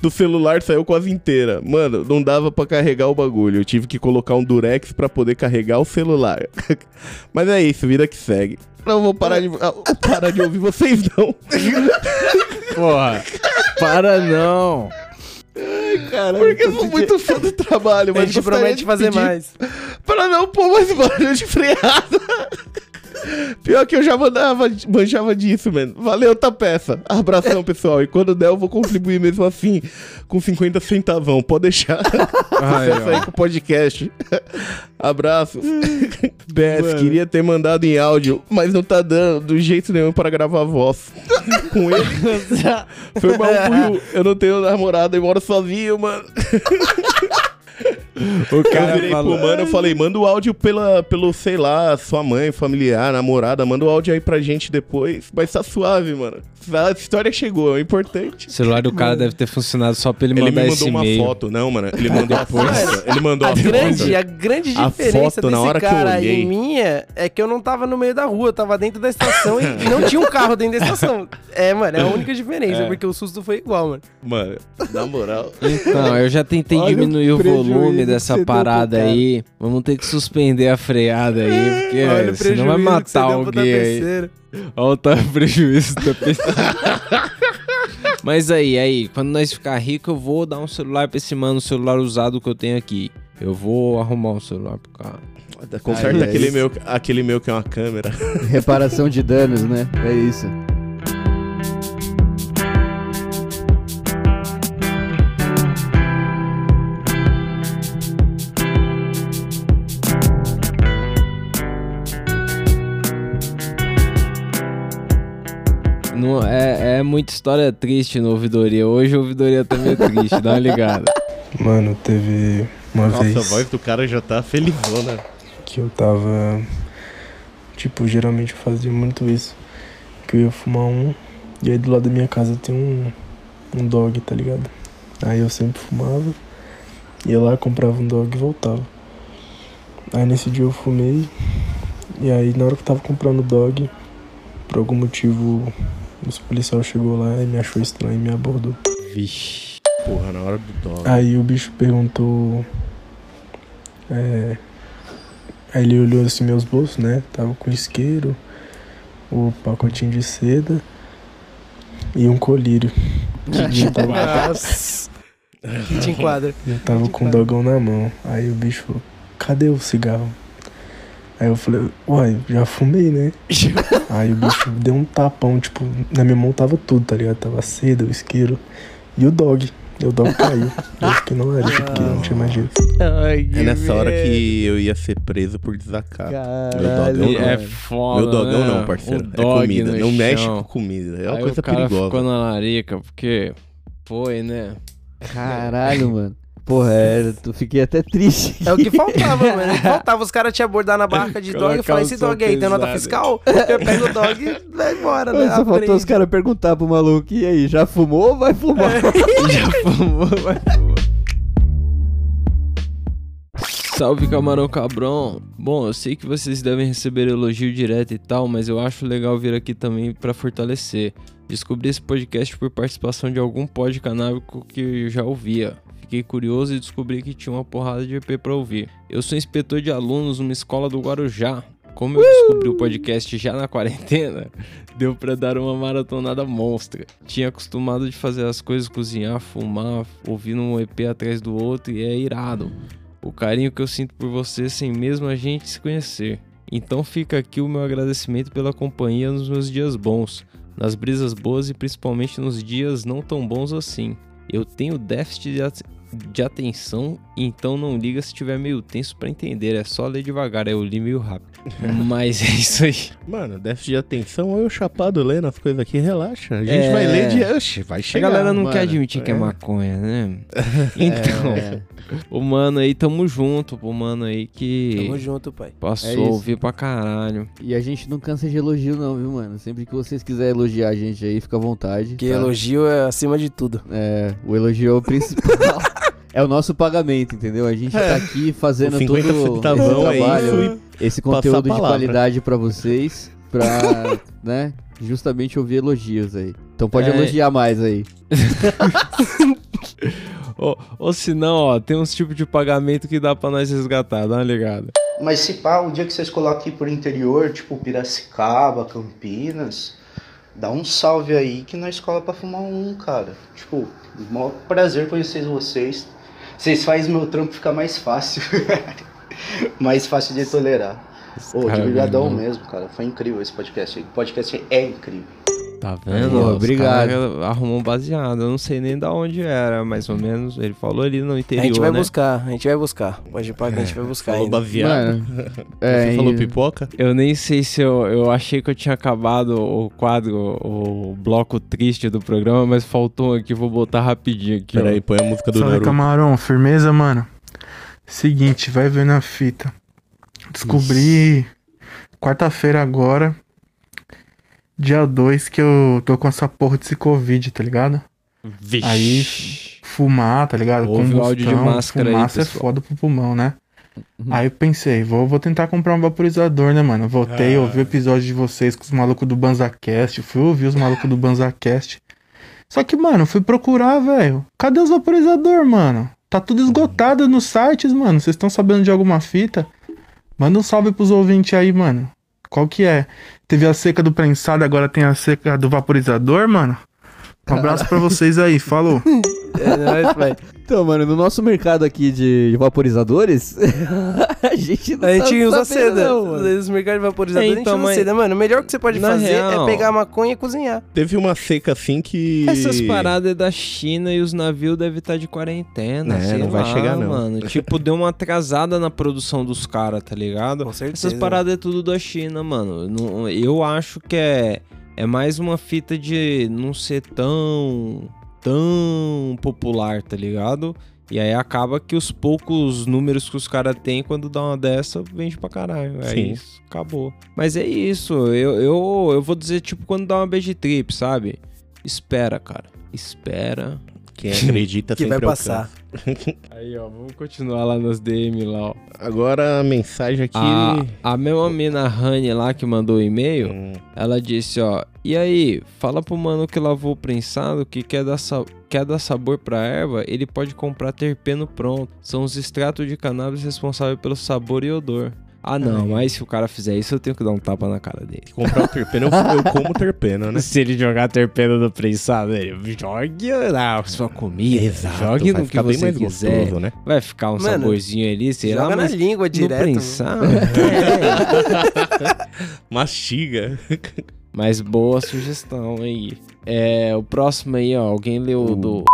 do celular saiu quase inteira. Mano, não dava pra carregar o bagulho. Eu tive que colocar um durex pra poder carregar o celular. Mas é isso, vida que segue. Não vou parar de, ah, parar de ouvir vocês não. Porra. Para não. Caralho, Porque eu sou muito fã do trabalho, A mas gente gostaria promete fazer mais. Para não pôr mais barulho de freada. Pior que eu já mandava, manjava disso, mano. Valeu, tá peça. Abração, pessoal. E quando der, eu vou contribuir mesmo assim, com 50 centavão. Pode deixar. Sucesso aí ó. com o podcast. Abraços. Beth, Mano. queria ter mandado em áudio, mas não tá dando do jeito nenhum para gravar voz. Com ele. Foi mal. Eu não tenho namorada e moro sozinho, mano. O Eu cara virei pro falou. mano, eu falei, manda o áudio pela, pelo, sei lá, sua mãe, familiar, namorada, manda o áudio aí pra gente depois. Mas tá suave, mano. A história chegou, é importante. O celular do cara deve ter funcionado só pra ele Ele mandar me esse mandou uma e-mail. foto, não, mano. Ele mandou a foto. Ele mandou a, A foto. grande, a grande A diferença foto, na hora que eu cara olhei. e minha é que eu não tava no meio da rua, eu tava dentro da estação e, não tinha um carro dentro da estação. É, mano, é a única diferença, É. porque o susto foi igual, mano. Mano, na moral. Então, eu já tentei Olha o diminuir o, prejuízo volume que dessa parada aí. Vamos ter que suspender a freada aí, porque Olha o senão vai matar alguém aí. Olha o tá- prejuízo da pessoa. Mas aí, aí, quando nós ficar rico, eu vou dar um celular pra esse mano, um celular usado que eu tenho aqui. Eu vou arrumar um celular pro cara. Conserta é aquele, meu, aquele meu que é uma câmera. Reparação de danos, né? É isso. Não, é, é muita história triste no ouvidoria. Hoje a ouvidoria também é triste, dá uma ligada. Mano, teve uma Nossa, vez a voz do cara já tá felizona. que eu tava. Tipo, geralmente eu fazia muito isso. Que eu ia fumar um. E aí do lado da minha casa tem um. Um dog, tá ligado? Aí eu sempre fumava. Ia lá, comprava um dog e voltava. Aí nesse dia eu fumei. E aí na hora que eu tava comprando o dog, por algum motivo, os policial chegou lá e me achou estranho e me abordou. Vixe. Porra, na hora do dog. Aí o bicho perguntou. É, aí ele olhou assim meus bolsos, né? Tava com isqueiro, o pacotinho de seda e um colírio. E tava, Nossa. Que te enquadra. eu tava com o dogão na mão. Aí o bicho falou, cadê o cigarro? Aí eu falei, uai, já fumei, né? Aí o bicho deu um tapão, tipo, na minha mão tava tudo, tá ligado? Tava a seda, o isqueiro e o dog. E o dog caiu. Eu fiquei na larica porque não tinha mais jeito. Ai, É nessa hora que eu ia ser preso por desacato. Meu dogão E não. é foda, Meu dogão né? não, parceiro. O é dog comida. no Não mexe com comida. É uma Aí coisa o cara perigosa. ficou na larica, porque foi, né? Caralho, mano. Porra, é, tu fiquei até triste. É o que faltava, mano. É o que faltava os caras te abordar na barca de dog e falar: esse dog aí tem nota fiscal? Eu pego o dog e vai embora, né? Só faltou Aprende. os caras perguntar pro maluco, e aí, já fumou ou vai fumar? Já fumou, vai fumar. Salve camarão cabrão. Bom, eu sei que vocês devem receber elogio direto e tal, mas eu acho legal vir aqui também pra fortalecer. Descobri esse podcast por participação de algum pod canábico que eu já ouvia. Fiquei curioso e descobri que tinha uma porrada de EP pra ouvir. Eu sou inspetor de alunos numa escola do Guarujá. Como eu descobri o podcast já na quarentena, deu pra dar uma maratonada monstra. Tinha acostumado de fazer as coisas, cozinhar, fumar, ouvindo um EP atrás do outro e é irado. O carinho que eu sinto por você sem mesmo a gente se conhecer. Então fica aqui o meu agradecimento pela companhia nos meus dias bons, nas brisas boas e principalmente nos dias não tão bons assim. Eu tenho déficit de, de atenção, então não liga se estiver meio tenso pra entender, é só ler devagar, eu li meio rápido. Mas é isso aí. Mano, déficit de atenção, ou eu chapado lendo as coisas aqui, relaxa. A gente É. vai ler de. Oxe, vai A chegar. galera não mano. quer admitir que é É. maconha, né? Então, É. o mano aí, tamo junto, o mano aí que Tamo junto, pai. passou É a ouvir pra caralho. E a gente não cansa de elogio não, viu, mano? Sempre que vocês quiserem elogiar a gente aí, fica à vontade. Que tá? elogio é acima de tudo. É, o elogio é o principal. é o nosso pagamento, entendeu? A gente tá aqui fazendo O todo 50 esse é trabalho, isso esse conteúdo de qualidade pra vocês, pra, né, justamente ouvir elogios aí. Então pode É. elogiar mais aí. Ou, ou se não, ó, tem uns tipos de pagamento que dá pra nós resgatar, dá uma ligada. Mas se pá, o dia que vocês aqui por interior, tipo Piracicaba, Campinas, dá um salve aí que nós cola pra fumar um, cara. Tipo, maior prazer conhecer vocês. Vocês fazem meu trampo ficar mais fácil. mais fácil de tolerar. Ô, de cara brigadão mesmo, cara. Foi incrível esse podcast. O podcast é incrível. Tá vendo? Pô, Os obrigado. Arrumou um baseado. Eu não sei nem da onde era, mais ou menos. Ele falou ali no interior. A gente vai né? buscar, a gente vai buscar. Pode ir pra que a gente vai buscar Falou baseado. É, Você falou pipoca? Eu nem sei se eu. Eu achei que eu tinha acabado o quadro, o bloco triste do programa, mas faltou um aqui, vou botar rapidinho aqui. Peraí, põe a música do Salve, Naruto. camarão. Firmeza, mano? Seguinte, vai ver na fita. Descobri quarta-feira agora, dia 2, que eu tô com essa porra desse Covid, tá ligado? Vixe. Aí, fumar, tá ligado? Ouve o áudio de máscara aí, fumaça é pessoal. foda pro pulmão, né? Aí eu pensei, vou, vou tentar comprar um vaporizador, né, mano? Voltei, Ah. ouvi o episódio de vocês com os malucos do BanzaCast, fui ouvir os malucos do BanzaCast. Só que, mano, fui procurar, velho. Cadê os vaporizador, mano? Tá tudo esgotado nos sites, mano. Vocês estão sabendo de alguma fita? Manda um salve pros ouvintes aí, mano. Qual que é? Teve a seca do prensado, agora tem a seca do vaporizador, mano? Um abraço pra vocês aí, falou. É nóis, pai. Então, mano, no nosso mercado aqui de vaporizadores, a gente não A gente tá usa sabendo seda. não, mano. Mercados de vaporizador É, a gente então, usa mas- seda. Mano, o melhor que você pode Na fazer real- é pegar a maconha e cozinhar. Teve uma seca assim que. Essas paradas é da China e os navios devem estar de quarentena. É, sei não vai lá, chegar, não. mano. Tipo, deu uma atrasada na produção dos caras, tá ligado? Com certeza. Essas paradas é tudo da China, mano. Eu acho que é, é mais uma fita de não ser tão, tão popular, tá ligado? E aí acaba que os poucos números que os caras têm, quando dá uma dessa, vende pra caralho. É Sim. isso, acabou. Mas é isso, eu, eu, eu vou dizer, tipo, quando dá uma bad trip, sabe? Espera, cara. Espera. Quem acredita Que vai sempre passar. alcança. Aí, ó, vamos continuar lá nas DM lá, ó. Agora a mensagem aqui. A, a mesma mina Rani lá que mandou o e-mail, Hum, ela disse, ó, e aí, fala pro mano que lavou o prensado que quer dar, sa- quer dar sabor pra erva, ele pode comprar terpeno pronto. São os extratos de cannabis responsáveis pelo sabor e odor. Ah não, mas se o cara fizer isso, eu tenho que dar um tapa na cara dele. comprar o terpeno, eu, eu como terpeno, né? Se ele jogar terpeno no prensado, ele jogue na sua comida, Exato, jogue vai no que ficar bem você mais quiser. gostoso, né? Vai ficar um Mano, saborzinho ali, sei lá, Joga na mas língua no direto. prensado... Mastiga. Mas boa sugestão aí. É, o próximo aí, ó. Alguém leu o do.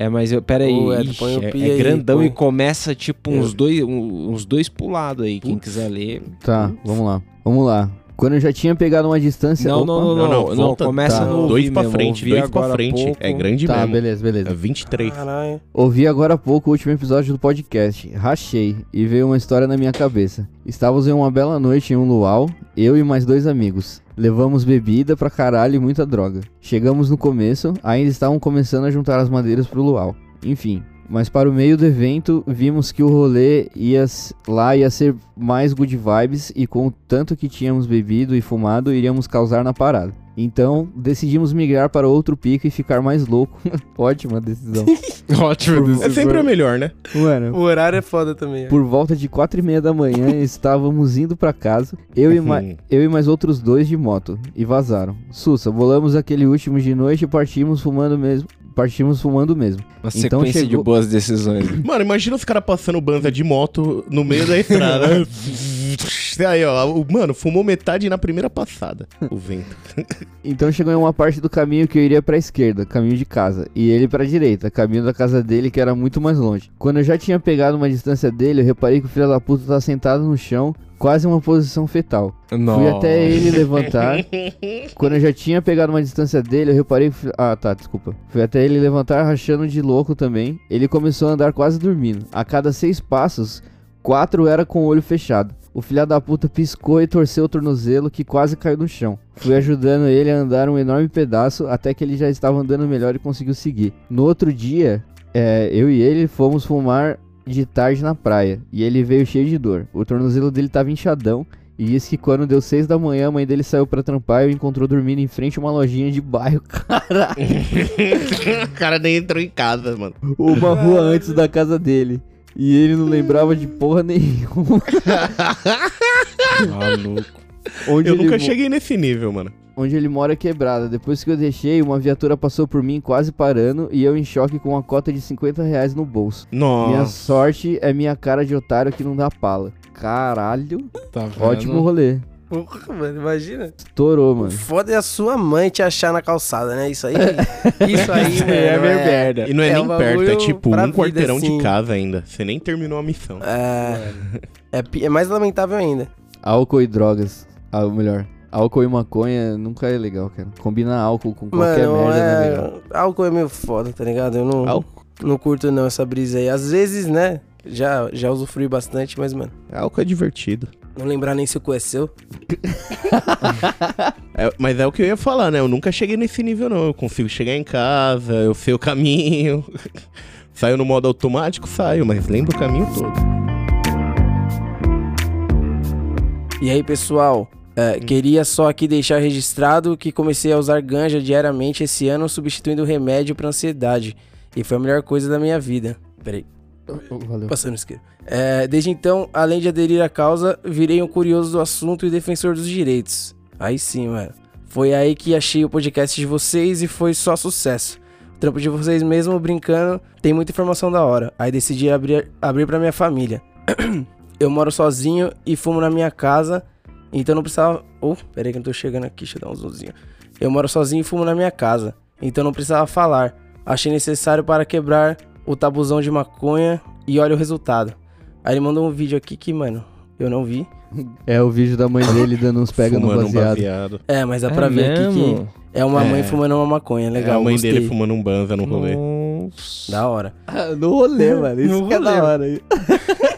É, mas eu. Pera aí. Ixi, põe o é, pi é aí, grandão põe. e começa tipo uns dois, uns dois pro lado aí. Quem quiser ler. Tá, vamos lá. Vamos lá. Quando eu já tinha pegado uma distância. Não, Opa. não, não, não. Não, volta- começa tá. no Dois pra mesmo, frente, dois pra frente. pouco. É grande Tá, mesmo. beleza, beleza. É 23. Caralho. Ouvi agora há pouco o último episódio do podcast, rachei e veio uma história na minha cabeça. Estávamos em uma bela noite em um luau, eu e mais dois amigos. Levamos bebida pra caralho e muita droga. Chegamos no começo, ainda estavam começando a juntar as madeiras pro luau. Enfim, mas para o meio do evento vimos que o rolê ia lá ia ser mais good vibes e com o tanto que tínhamos bebido e fumado iríamos causar na parada. Então decidimos migrar para outro pico e ficar mais louco. Ótima decisão. Ótimo, É sempre a melhor, né? Mano, O horário é foda também. ó. por volta de quatro e meia da manhã estávamos indo pra casa, eu e, ma- Uhum. eu e mais outros dois de moto, e vazaram. Sussa, bolamos aquele último de noite e partimos fumando mesmo. Partimos fumando mesmo. Uma Então sequência de chegou- boas decisões. Mano, imagina os caras passando banza de moto no meio da estrada. Aí, ó. o- Mano, fumou metade na primeira passada. O vento. Então chegou em uma parte do caminho que eu iria pra esquerda, caminho de casa, e ele pra direita, caminho da casa dele que era muito mais longe. Quando eu já tinha pegado uma distância dele, eu reparei que o filho da puta tá sentado no chão, quase em uma posição fetal. Fui até ele levantar. Quando eu já tinha pegado uma distância dele, eu reparei que. o fi- Ah, tá, desculpa. Fui até ele levantar, rachando de louco também. Ele começou a andar quase dormindo. A cada seis passos, quatro era com o olho fechado. O filho da puta piscou e torceu o tornozelo que quase caiu no chão. Fui ajudando ele a andar um enorme pedaço até que ele já estava andando melhor e conseguiu seguir. No outro dia, é, eu e ele fomos fumar de tarde na praia e ele veio cheio de dor. O tornozelo dele tava inchadão e disse que quando deu seis da manhã a mãe dele saiu pra trampar e o encontrou dormindo em frente a uma lojinha de bairro, caralho. o cara nem entrou em casa, mano. Uma rua antes da casa dele. E ele não lembrava de porra nenhuma. Maluco. Onde Eu nunca mo- cheguei nesse nível, mano. Onde ele mora é quebrada. Depois que eu deixei, uma viatura passou por mim quase parando e eu em choque com uma cota de 50 reais no bolso. Nossa. Minha sorte é minha cara de otário que não dá pala. caralho, Tá vendo? ótimo rolê. Porra, mano, imagina. Estourou, O mano. foda é a sua mãe te achar na calçada, né? Isso aí. Isso aí, mano. aí é meio merda. E não é, É nem um perto, é tipo um quarteirão assim. de casa ainda. Você nem terminou a missão. É, é, é mais lamentável ainda. Álcool e drogas. Ah, ou melhor, álcool e maconha nunca é legal, cara. Combinar álcool com qualquer Mano, merda não é é... legal. álcool é meio foda, tá ligado? Eu não, Álcool? não curto não essa brisa aí. Às vezes, né? Já, já usufrui bastante, mas, mano, Álcool é divertido. Não lembrar nem se o cu é seu. É, mas é o que eu ia falar, né? Eu nunca cheguei nesse nível, não. Eu consigo chegar em casa, eu sei o caminho. saio no modo automático, saio, mas lembro o caminho todo. E aí, pessoal, é, queria só aqui deixar registrado que comecei a usar ganja diariamente esse ano, substituindo o remédio pra ansiedade. E foi a melhor coisa da minha vida. Peraí. Valeu. Passando isqueiro. É, desde então, além de aderir à causa, virei um curioso do assunto e defensor dos direitos. Aí sim, mano. Foi aí que achei o podcast de vocês e foi só sucesso. O trampo de vocês mesmo, brincando, tem muita informação da hora. Aí decidi abrir, abrir pra minha família. Eu moro sozinho e fumo na minha casa, então não precisava... Oh, peraí que eu não tô chegando aqui, deixa eu dar um zoomzinho. Eu moro sozinho e fumo na minha casa, então não precisava falar. Achei necessário para quebrar o tabuzão de maconha e olha o resultado. Aí ele mandou um vídeo aqui que, mano, eu não vi. É o vídeo da mãe dele dando uns pega no Fumando um baseado. baseado. É, mas dá É pra ver aqui que é uma mãe É. fumando uma maconha. Legal, é a mãe gostei. dele fumando um banza no rolê. Nossa. Da hora. Ah, no rolê, mano. Isso No que é da rolê. hora.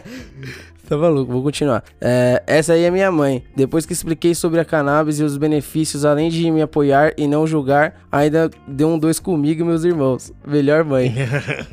Tá maluco, vou continuar. É, essa aí é minha mãe. Depois que expliquei sobre a cannabis e os benefícios, além de me apoiar e não julgar, ainda deu um dois comigo e meus irmãos. Melhor mãe.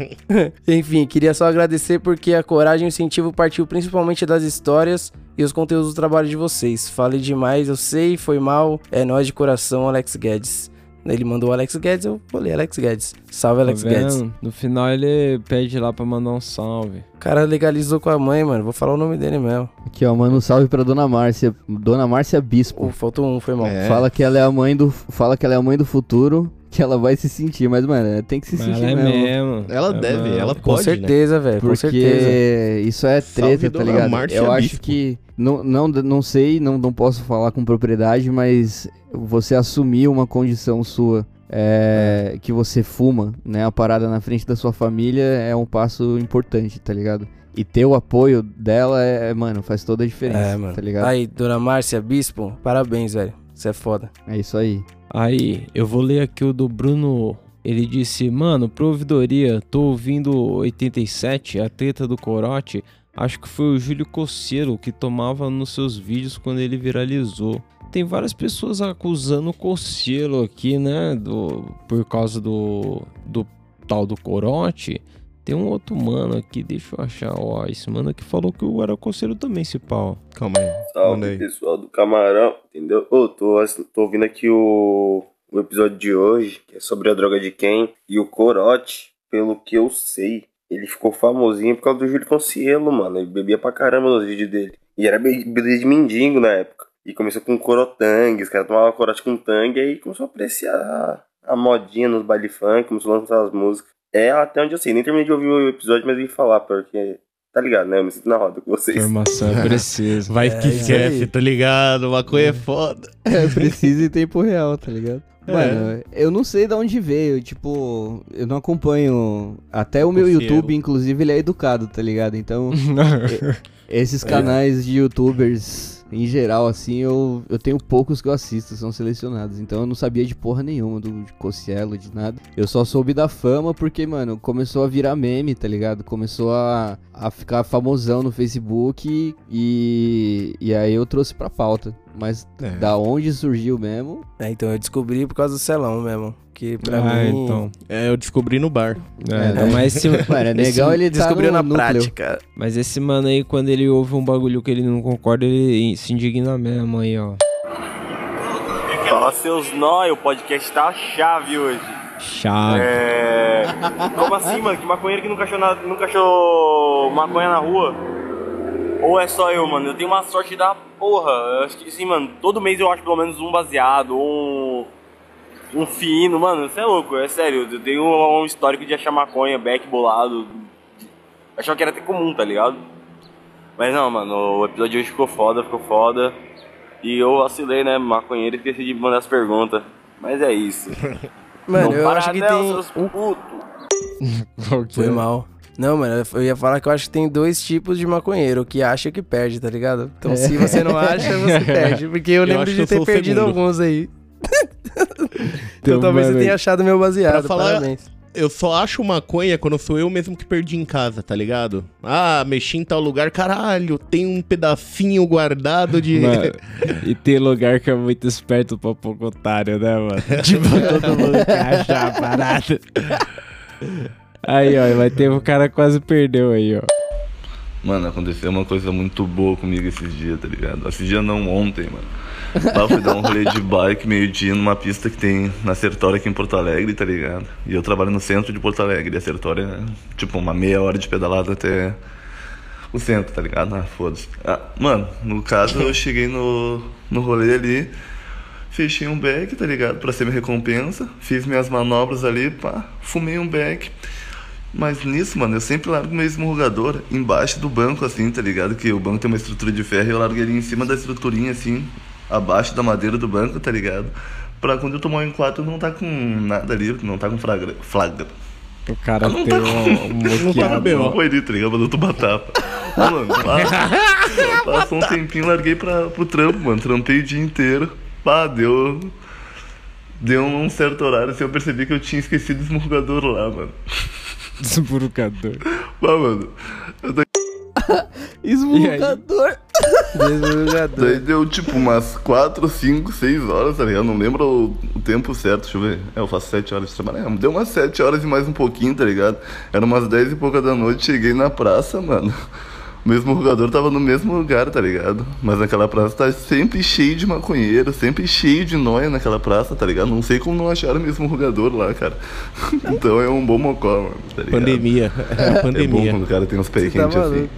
Enfim, queria só agradecer porque a coragem e o incentivo partiu principalmente das histórias e os conteúdos do trabalho de vocês. Falei demais, eu sei, foi mal. É nós de coração, Alex Guedes. Ele mandou o Alex Guedes, eu falei Alex Guedes. Salve, Alex tá Guedes. No final ele pede lá pra mandar um salve. O cara legalizou com a mãe, mano. Vou falar o nome dele mesmo. Aqui, ó, manda um salve pra Dona Márcia. Dona Márcia Bispo. Oh, faltou um, foi mal. É. Fala que ela é a mãe do. Fala que ela é a mãe do futuro. Que ela vai se sentir, mas, mano, tem que se Mas sentir ela é mesmo. mesmo. Ela É deve, mesmo. ela Com pode, né? certeza, velho. Com Porque certeza. isso é Salve, treta, tá Dona ligado? Márcia Eu acho Bispo. que. Não, não, não sei, não, não posso falar com propriedade, mas você assumir uma condição sua é, que você fuma, né? A parada na frente da sua família é um passo importante, tá ligado? E ter o apoio dela é, mano, faz toda a diferença, É, mano. tá ligado? Aí, dona Márcia Bispo, parabéns, velho. Você é foda. É isso aí. Aí, eu vou ler aqui o do Bruno. Ele disse: Mano, pro ouvidoria, tô ouvindo 87, a treta do corote. Acho que foi o Júlio Coceiro que tomava nos seus vídeos quando ele viralizou. Tem várias pessoas acusando o Coceiro aqui, né? Do, por causa do, do tal do corote. Tem um outro mano aqui, deixa eu achar. Ó, esse mano aqui falou que eu era Coceiro também, esse pau. Calma aí. Salve aí. pessoal do Camarão, entendeu? Ô, tô, tô ouvindo aqui o, o episódio de hoje, que é sobre a droga de quem. E o Corote, pelo que eu sei, ele ficou famosinho por causa do Júlio Concielo, mano. Ele bebia pra caramba nos vídeos dele. E era be- bebida de mendigo na época. E começou com corotangue, os caras tomavam corote com tangue, aí começou a apreciar a, a modinha nos baile funk, começou a lançar as músicas. É até onde eu sei, nem terminei de ouvir o episódio, mas vim falar, porque. Tá ligado, né? Eu me sinto na roda com vocês. Informação é precisa. Vai É, que esquece, tá ligado? Maconha é foda. É, precisa em tempo real, tá ligado? É. Mano, eu não sei de onde veio, tipo, eu não acompanho. Até o meu Cossielo. YouTube, inclusive, ele é educado, tá ligado? Então, esses canais de youtubers em geral, assim, eu, eu tenho poucos que eu assisto, são selecionados. Então eu não sabia de porra nenhuma do de Cossielo, de nada. Eu só soube da fama porque, mano, começou a virar meme, tá ligado? Começou a, a ficar famosão no Facebook e, e aí eu trouxe pra pauta. Mas É. da onde surgiu mesmo, É, então eu descobri por causa do celão mesmo. Que pra ah, mim. então. É, eu descobri no bar. É, né? mas esse, Mano, é legal ele tá Descobriu no na núcleo. prática. Mas esse mano aí, quando ele ouve um bagulho que ele não concorda, ele se indigna mesmo aí, ó. Fala seus nóia, o podcast tá chave hoje. Chave. É. Como assim, mano? Que maconheiro que nunca achou, nada, nunca achou maconha na rua? Ou é só eu, mano? Eu tenho uma sorte da porra. Eu acho que assim, mano, todo mês eu acho pelo menos um baseado, ou um. Um fino, mano, você é louco, é sério. Eu tenho um histórico de achar maconha, beck bolado. Achava que era até comum, tá ligado? Mas não, mano, o episódio de hoje ficou foda, ficou foda. E eu vacilei, né, maconheiro, e esqueci de mandar as perguntas. Mas é isso. Mano, No eu acho que tem. seus putos. Foi mal. Não, mano, eu ia falar que eu acho que tem dois tipos de maconheiro, o que acha e o que perde, tá ligado? Então se você não acha, você perde. Porque eu, Eu lembro de eu ter perdido alguns aí. então, Então, talvez você mano, tenha achado meu baseado, falar- parabéns. Eu só acho maconha quando sou eu mesmo que perdi em casa, tá ligado? Ah, mexi em tal lugar, caralho, tem um pedacinho guardado de. Mano, e tem lugar que é muito esperto pra pouco otário, né, mano? tipo, todo mundo quer achar a parada. Aí, ó, mas teve um cara quase perdeu aí, ó. Mano, aconteceu uma coisa muito boa comigo esses dias, tá ligado? Esses dias não, ontem, mano. Lá eu fui dar um rolê de bike meio-dia numa pista que tem na Sertória aqui em Porto Alegre, tá ligado? E eu trabalho no centro de Porto Alegre. E a Sertória é tipo uma meia hora de pedalada até o centro, tá ligado? Ah, foda-se. Ah, mano, no caso eu cheguei no, no rolê ali, fechei um beck, tá ligado? Pra ser minha recompensa. Fiz minhas manobras ali, pá, fumei um beck. Mas nisso, mano, eu sempre largo meu esmurrador embaixo do banco, assim, tá ligado? Que o banco tem uma estrutura de ferro e eu largo ele em cima da estruturinha, assim, abaixo da madeira do banco, tá ligado? Pra quando eu tomar um enquadro não tá com nada ali, não tá com flagra. flagra. O cara não tem tá um, um bem, não foi ali, tá ligado? Mandou tomar tapa. Ah, mano, pá, passou um tempinho, larguei pra, pro trampo, mano. Trampei o dia inteiro. Pá, deu. Deu um certo horário assim, eu percebi que eu tinha esquecido o esmurgador lá, mano. Esmurgador. Pá, mano. Eu tô... Esmurrador. Daí deu tipo umas 4, 5, 6 horas, tá ligado? Não lembro o, o tempo certo, deixa eu ver. É, eu faço 7 horas de trabalho. É, deu umas 7 horas e mais um pouquinho, tá ligado? Era umas 10 e pouca da noite, cheguei na praça, mano. O mesmo jogador tava no mesmo lugar, tá ligado? Mas naquela praça tá sempre cheio de maconheiro, sempre cheio de noia naquela praça, tá ligado? Não sei como não acharam o mesmo jogador lá, cara. Então é um bom mocó, mano, tá ligado? Pandemia. É a É bom pandemia. quando o cara tem uns pés tá quentes assim.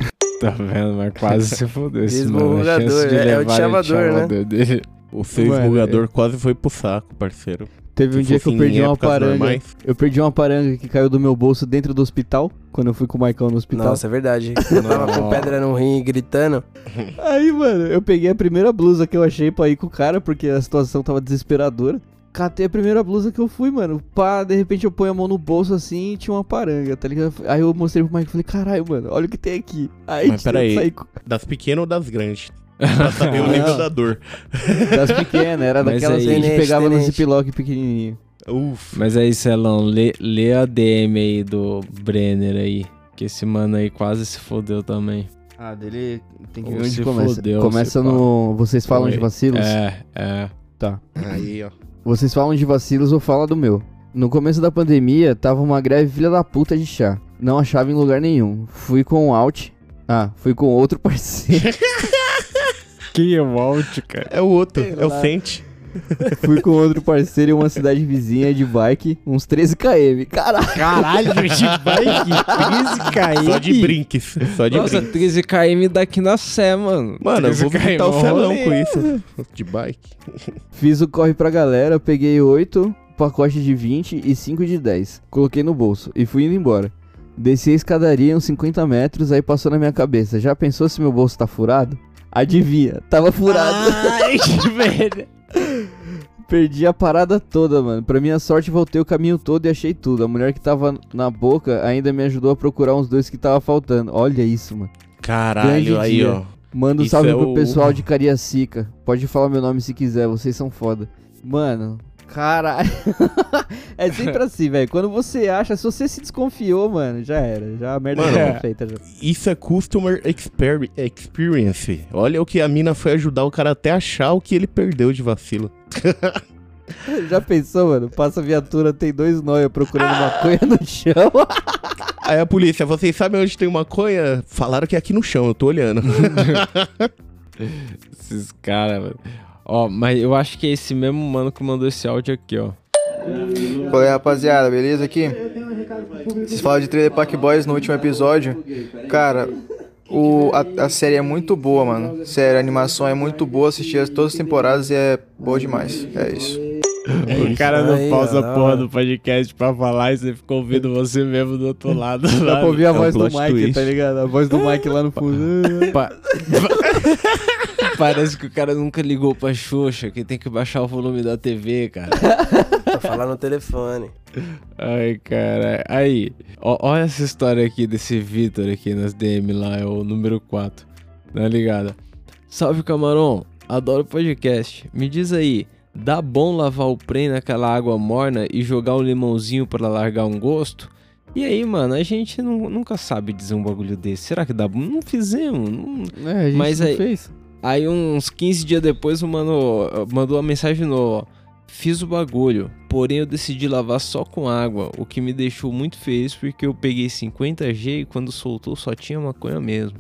Tá vendo? Mas quase se fodeu esse Mesmo mano. A chance de é- é o levar chavador, né? dele. O seu esmurrador quase foi pro saco, parceiro. Teve um dia que eu perdi uma paranga. Eu perdi uma paranga que caiu do meu bolso dentro do hospital. Quando eu fui com o Maicon no hospital. Nossa, é verdade. Eu tava com pedra no rim e gritando. Aí, mano, eu peguei a primeira blusa que eu achei pra ir com o cara, porque a situação tava desesperadora. Catei a primeira blusa que eu fui, mano. Pá, de repente eu ponho a mão no bolso assim e tinha uma paranga, tá ligado? Aí eu mostrei pro Mike e falei, caralho, mano, olha o que tem aqui. Aí Mas peraí, saí das pequenas ou das grandes? Pra saber o nível da dor. das pequenas, era Mas daquelas aí- que a gente Tenente, pegava no tenente. ziplock pequenininho. Ufa. Mas aí, Celão, lê, lê a DM aí do Brenner aí. Que esse mano aí quase se fodeu também. Ah, dele tem que Ou ver onde se começa. fodeu, começa se no. Vocês falam de Oi. vacilos? É, é. Tá. Aí, ó. Vocês falam de vacilos ou fala do meu. No começo da pandemia, tava uma greve filha da puta de chá. Não achava em lugar nenhum. Fui com o Alt. Ah, fui com outro parceiro. Quem é o Alt, cara? É o outro, Sei é o lá. Sente. fui com outro parceiro em uma cidade vizinha de bike, uns 13 km. Caralho! Caralho, de bike, 13 km. Só de brinques. Só de Nossa, brinques. 13 km daqui na Sé, mano. Mano, eu 13 vou visitar o km, celão rolê. com isso. De bike. Fiz o corre pra galera, peguei 8 pacotes de 20 e 5 de 10. Coloquei no bolso e fui indo embora. Desci a escadaria uns 50 metros, aí passou na minha cabeça. Já pensou se meu bolso tá furado? Adivinha, tava furado. Ai, merda. Perdi a parada toda, mano. Pra minha sorte, voltei o caminho todo e achei tudo. A mulher que tava na boca ainda me ajudou a procurar uns dois que tava faltando. Olha isso, mano. Caralho, aí, ó. Manda um Isso salve é pro o- pessoal de Cariacica. Pode falar meu nome se quiser, vocês são foda. Mano, caralho. é sempre assim, velho. Quando você acha, se você se desconfiou, mano, já era. Já a merda Mano, já tá feita já. Isso é customer exper- experience. Olha o que a mina foi ajudar o cara até achar o que ele perdeu de vacilo. Já pensou, mano? Passa a viatura, tem dois nóia procurando maconha no chão. Aí a polícia, vocês sabem onde tem maconha? Falaram que é aqui no chão, eu tô olhando. Esses caras, mano. Ó, mas eu acho que é esse mesmo mano que mandou esse áudio aqui, ó. Qual é, rapaziada? Beleza aqui? Vocês falaram de Trailer Park Boys no último episódio. Cara, o, a, a série é muito boa, mano. Sério, a animação é muito boa. Assisti as- todas as temporadas e é boa demais. É isso. É o isso cara não aí, pausa a porra do podcast pra falar e você fica ouvindo você mesmo do outro lado. Dá pra ouvir a É um voz do Mike, twist. tá ligado? A voz do Mike lá no fundo. Pa- Parece que o cara nunca ligou pra Xuxa, que tem que baixar o volume da TV, cara. Pra falar no telefone. Ai, cara. Aí, ó, olha essa história aqui desse Vitor aqui nas DM lá, é o número 4. Tá ligado? Salve, camarão. Adoro podcast. Me diz aí, dá bom lavar o prem naquela água morna e jogar um limãozinho pra largar um gosto? E aí, mano, a gente nu- nunca sabe dizer um bagulho desse. Será que dá bom? Não fizemos. Não... É, a gente Mas não aí, fez. Aí uns 15 dias depois o mano mandou uma mensagem no, ó, fiz o bagulho, porém eu decidi lavar só com água, o que me deixou muito feliz porque eu peguei 50G e quando soltou só tinha maconha mesmo.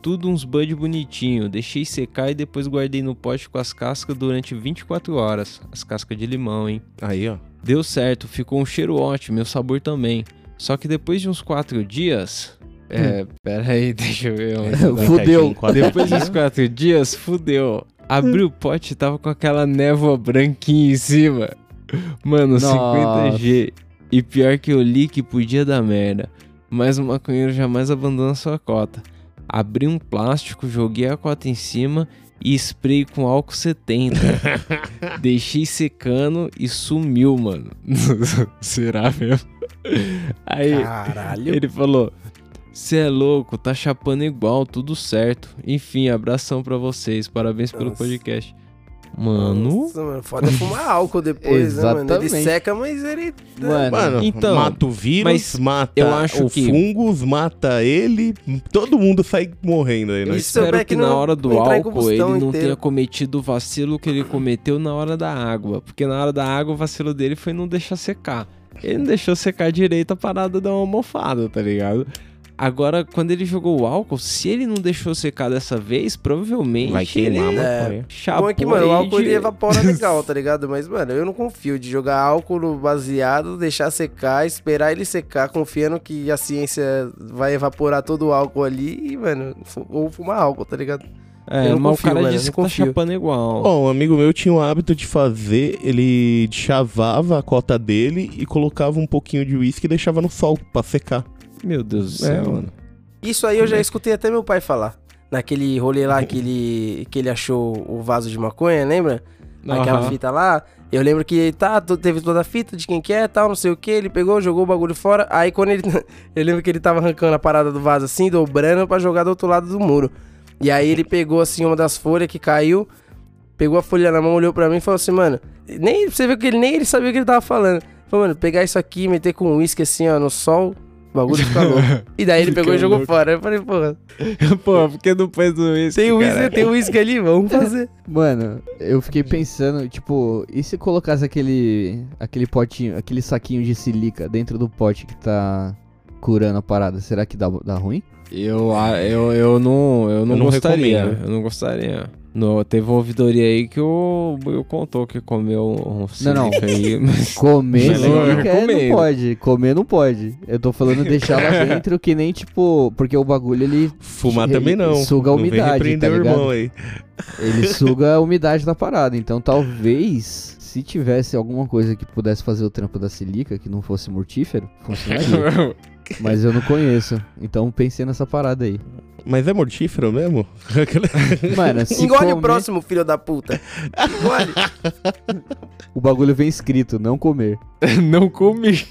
Tudo uns bud bonitinho, deixei secar e depois guardei no pote com as cascas durante 24 horas. As cascas de limão, hein? Aí, ó. Deu certo, ficou um cheiro ótimo, e o sabor também. Só que depois de uns 4 dias. É, pera aí, deixa eu ver onde. Fudeu. Depois dos quatro dias, fudeu. Abri o pote e tava com aquela névoa branquinha em cima. Mano, Nossa. 50G. E pior que eu li que podia dar merda. Mas o maconheiro jamais abandona sua cota. Abri um plástico, joguei a cota em cima e spray com álcool 70. Deixei secando e sumiu, mano. Será mesmo? Aí Caralho. ele falou: Cê é louco, tá chapando igual, tudo certo. Enfim, abração pra vocês, parabéns pelo Nossa. podcast. Mano. Nossa, mano, foda é fumar álcool depois, né, mano? Ele seca, mas ele. Mano, Mano, então, mata o vírus, mas mata eu acho o que- fungos, mata ele, todo mundo sai morrendo aí, né? Isso. Espero que que na hora do álcool ele não inteiro. tenha cometido o vacilo que ele cometeu na hora da água. Porque na hora da água o vacilo dele foi não deixar secar. Ele não deixou secar direito a parada dar uma mofada, tá ligado? Agora, quando ele jogou o álcool, se ele não deixou secar dessa vez, provavelmente Vai queimar, ele mano. É, chapou Bom é que, mano, o álcool de- ele evapora legal, tá ligado? Mas, mano, eu não confio de jogar álcool no baseado, deixar secar, esperar ele secar, confiando que a ciência vai evaporar todo o álcool ali e, mano, ou fumar álcool, tá ligado? É, Eu não mas confio, o cara mano, disse não que tá chapando igual. Ó, um amigo meu tinha o hábito de fazer, ele chavava a cota dele e colocava um pouquinho de uísque e deixava no sol pra secar. Meu Deus do É, céu, mano. mano. Isso aí eu já escutei até meu pai falar. Naquele rolê lá que ele, que ele achou o vaso de maconha, lembra? Aquela Aham. fita lá. Eu lembro que tá, teve toda a fita de quem que é, tal, não sei o que. Ele pegou, jogou o bagulho fora. Aí quando ele. Eu lembro que ele tava arrancando a parada do vaso assim, dobrando pra jogar do outro lado do muro. E aí ele pegou assim uma das folhas que caiu, pegou a folha na mão, olhou pra mim e falou assim, mano. Nem, você viu que ele nem ele sabia o que ele tava falando. Falou, mano, pegar isso aqui, meter com uísque assim, ó, no sol, o bagulho fica louco. E daí ele pegou e jogou louco. fora. Eu falei, porra, Pô, porque não fez o uísque, tem uísque, tem uísque ali, vamos fazer. Mano, eu fiquei pensando, tipo, e se colocasse aquele aquele potinho, aquele saquinho de silica dentro do pote que tá curando a parada, será que dá, dá ruim? Eu, eu, eu não, eu não não gostaria. recomendo. Eu não gostaria. No, teve uma ouvidoria aí que o eu contou que comeu um Não, não. aí. mas- Comer Mas eu silica é, não pode, comer não pode. Eu tô falando deixar lá dentro que nem, tipo, porque o bagulho ele Fumar ele também não. suga a Não vem umidade, repreender tá o irmão aí. Ele suga a umidade da parada. Então talvez, se tivesse alguma coisa que pudesse fazer o trampo da silica, que não fosse mortífero, funcionaria. Mas eu não conheço. Então pensei nessa parada aí. Mas é mortífero mesmo? Mano, se Engole o comer- próximo, filho da puta. Engole. O bagulho vem escrito, não comer. não comi.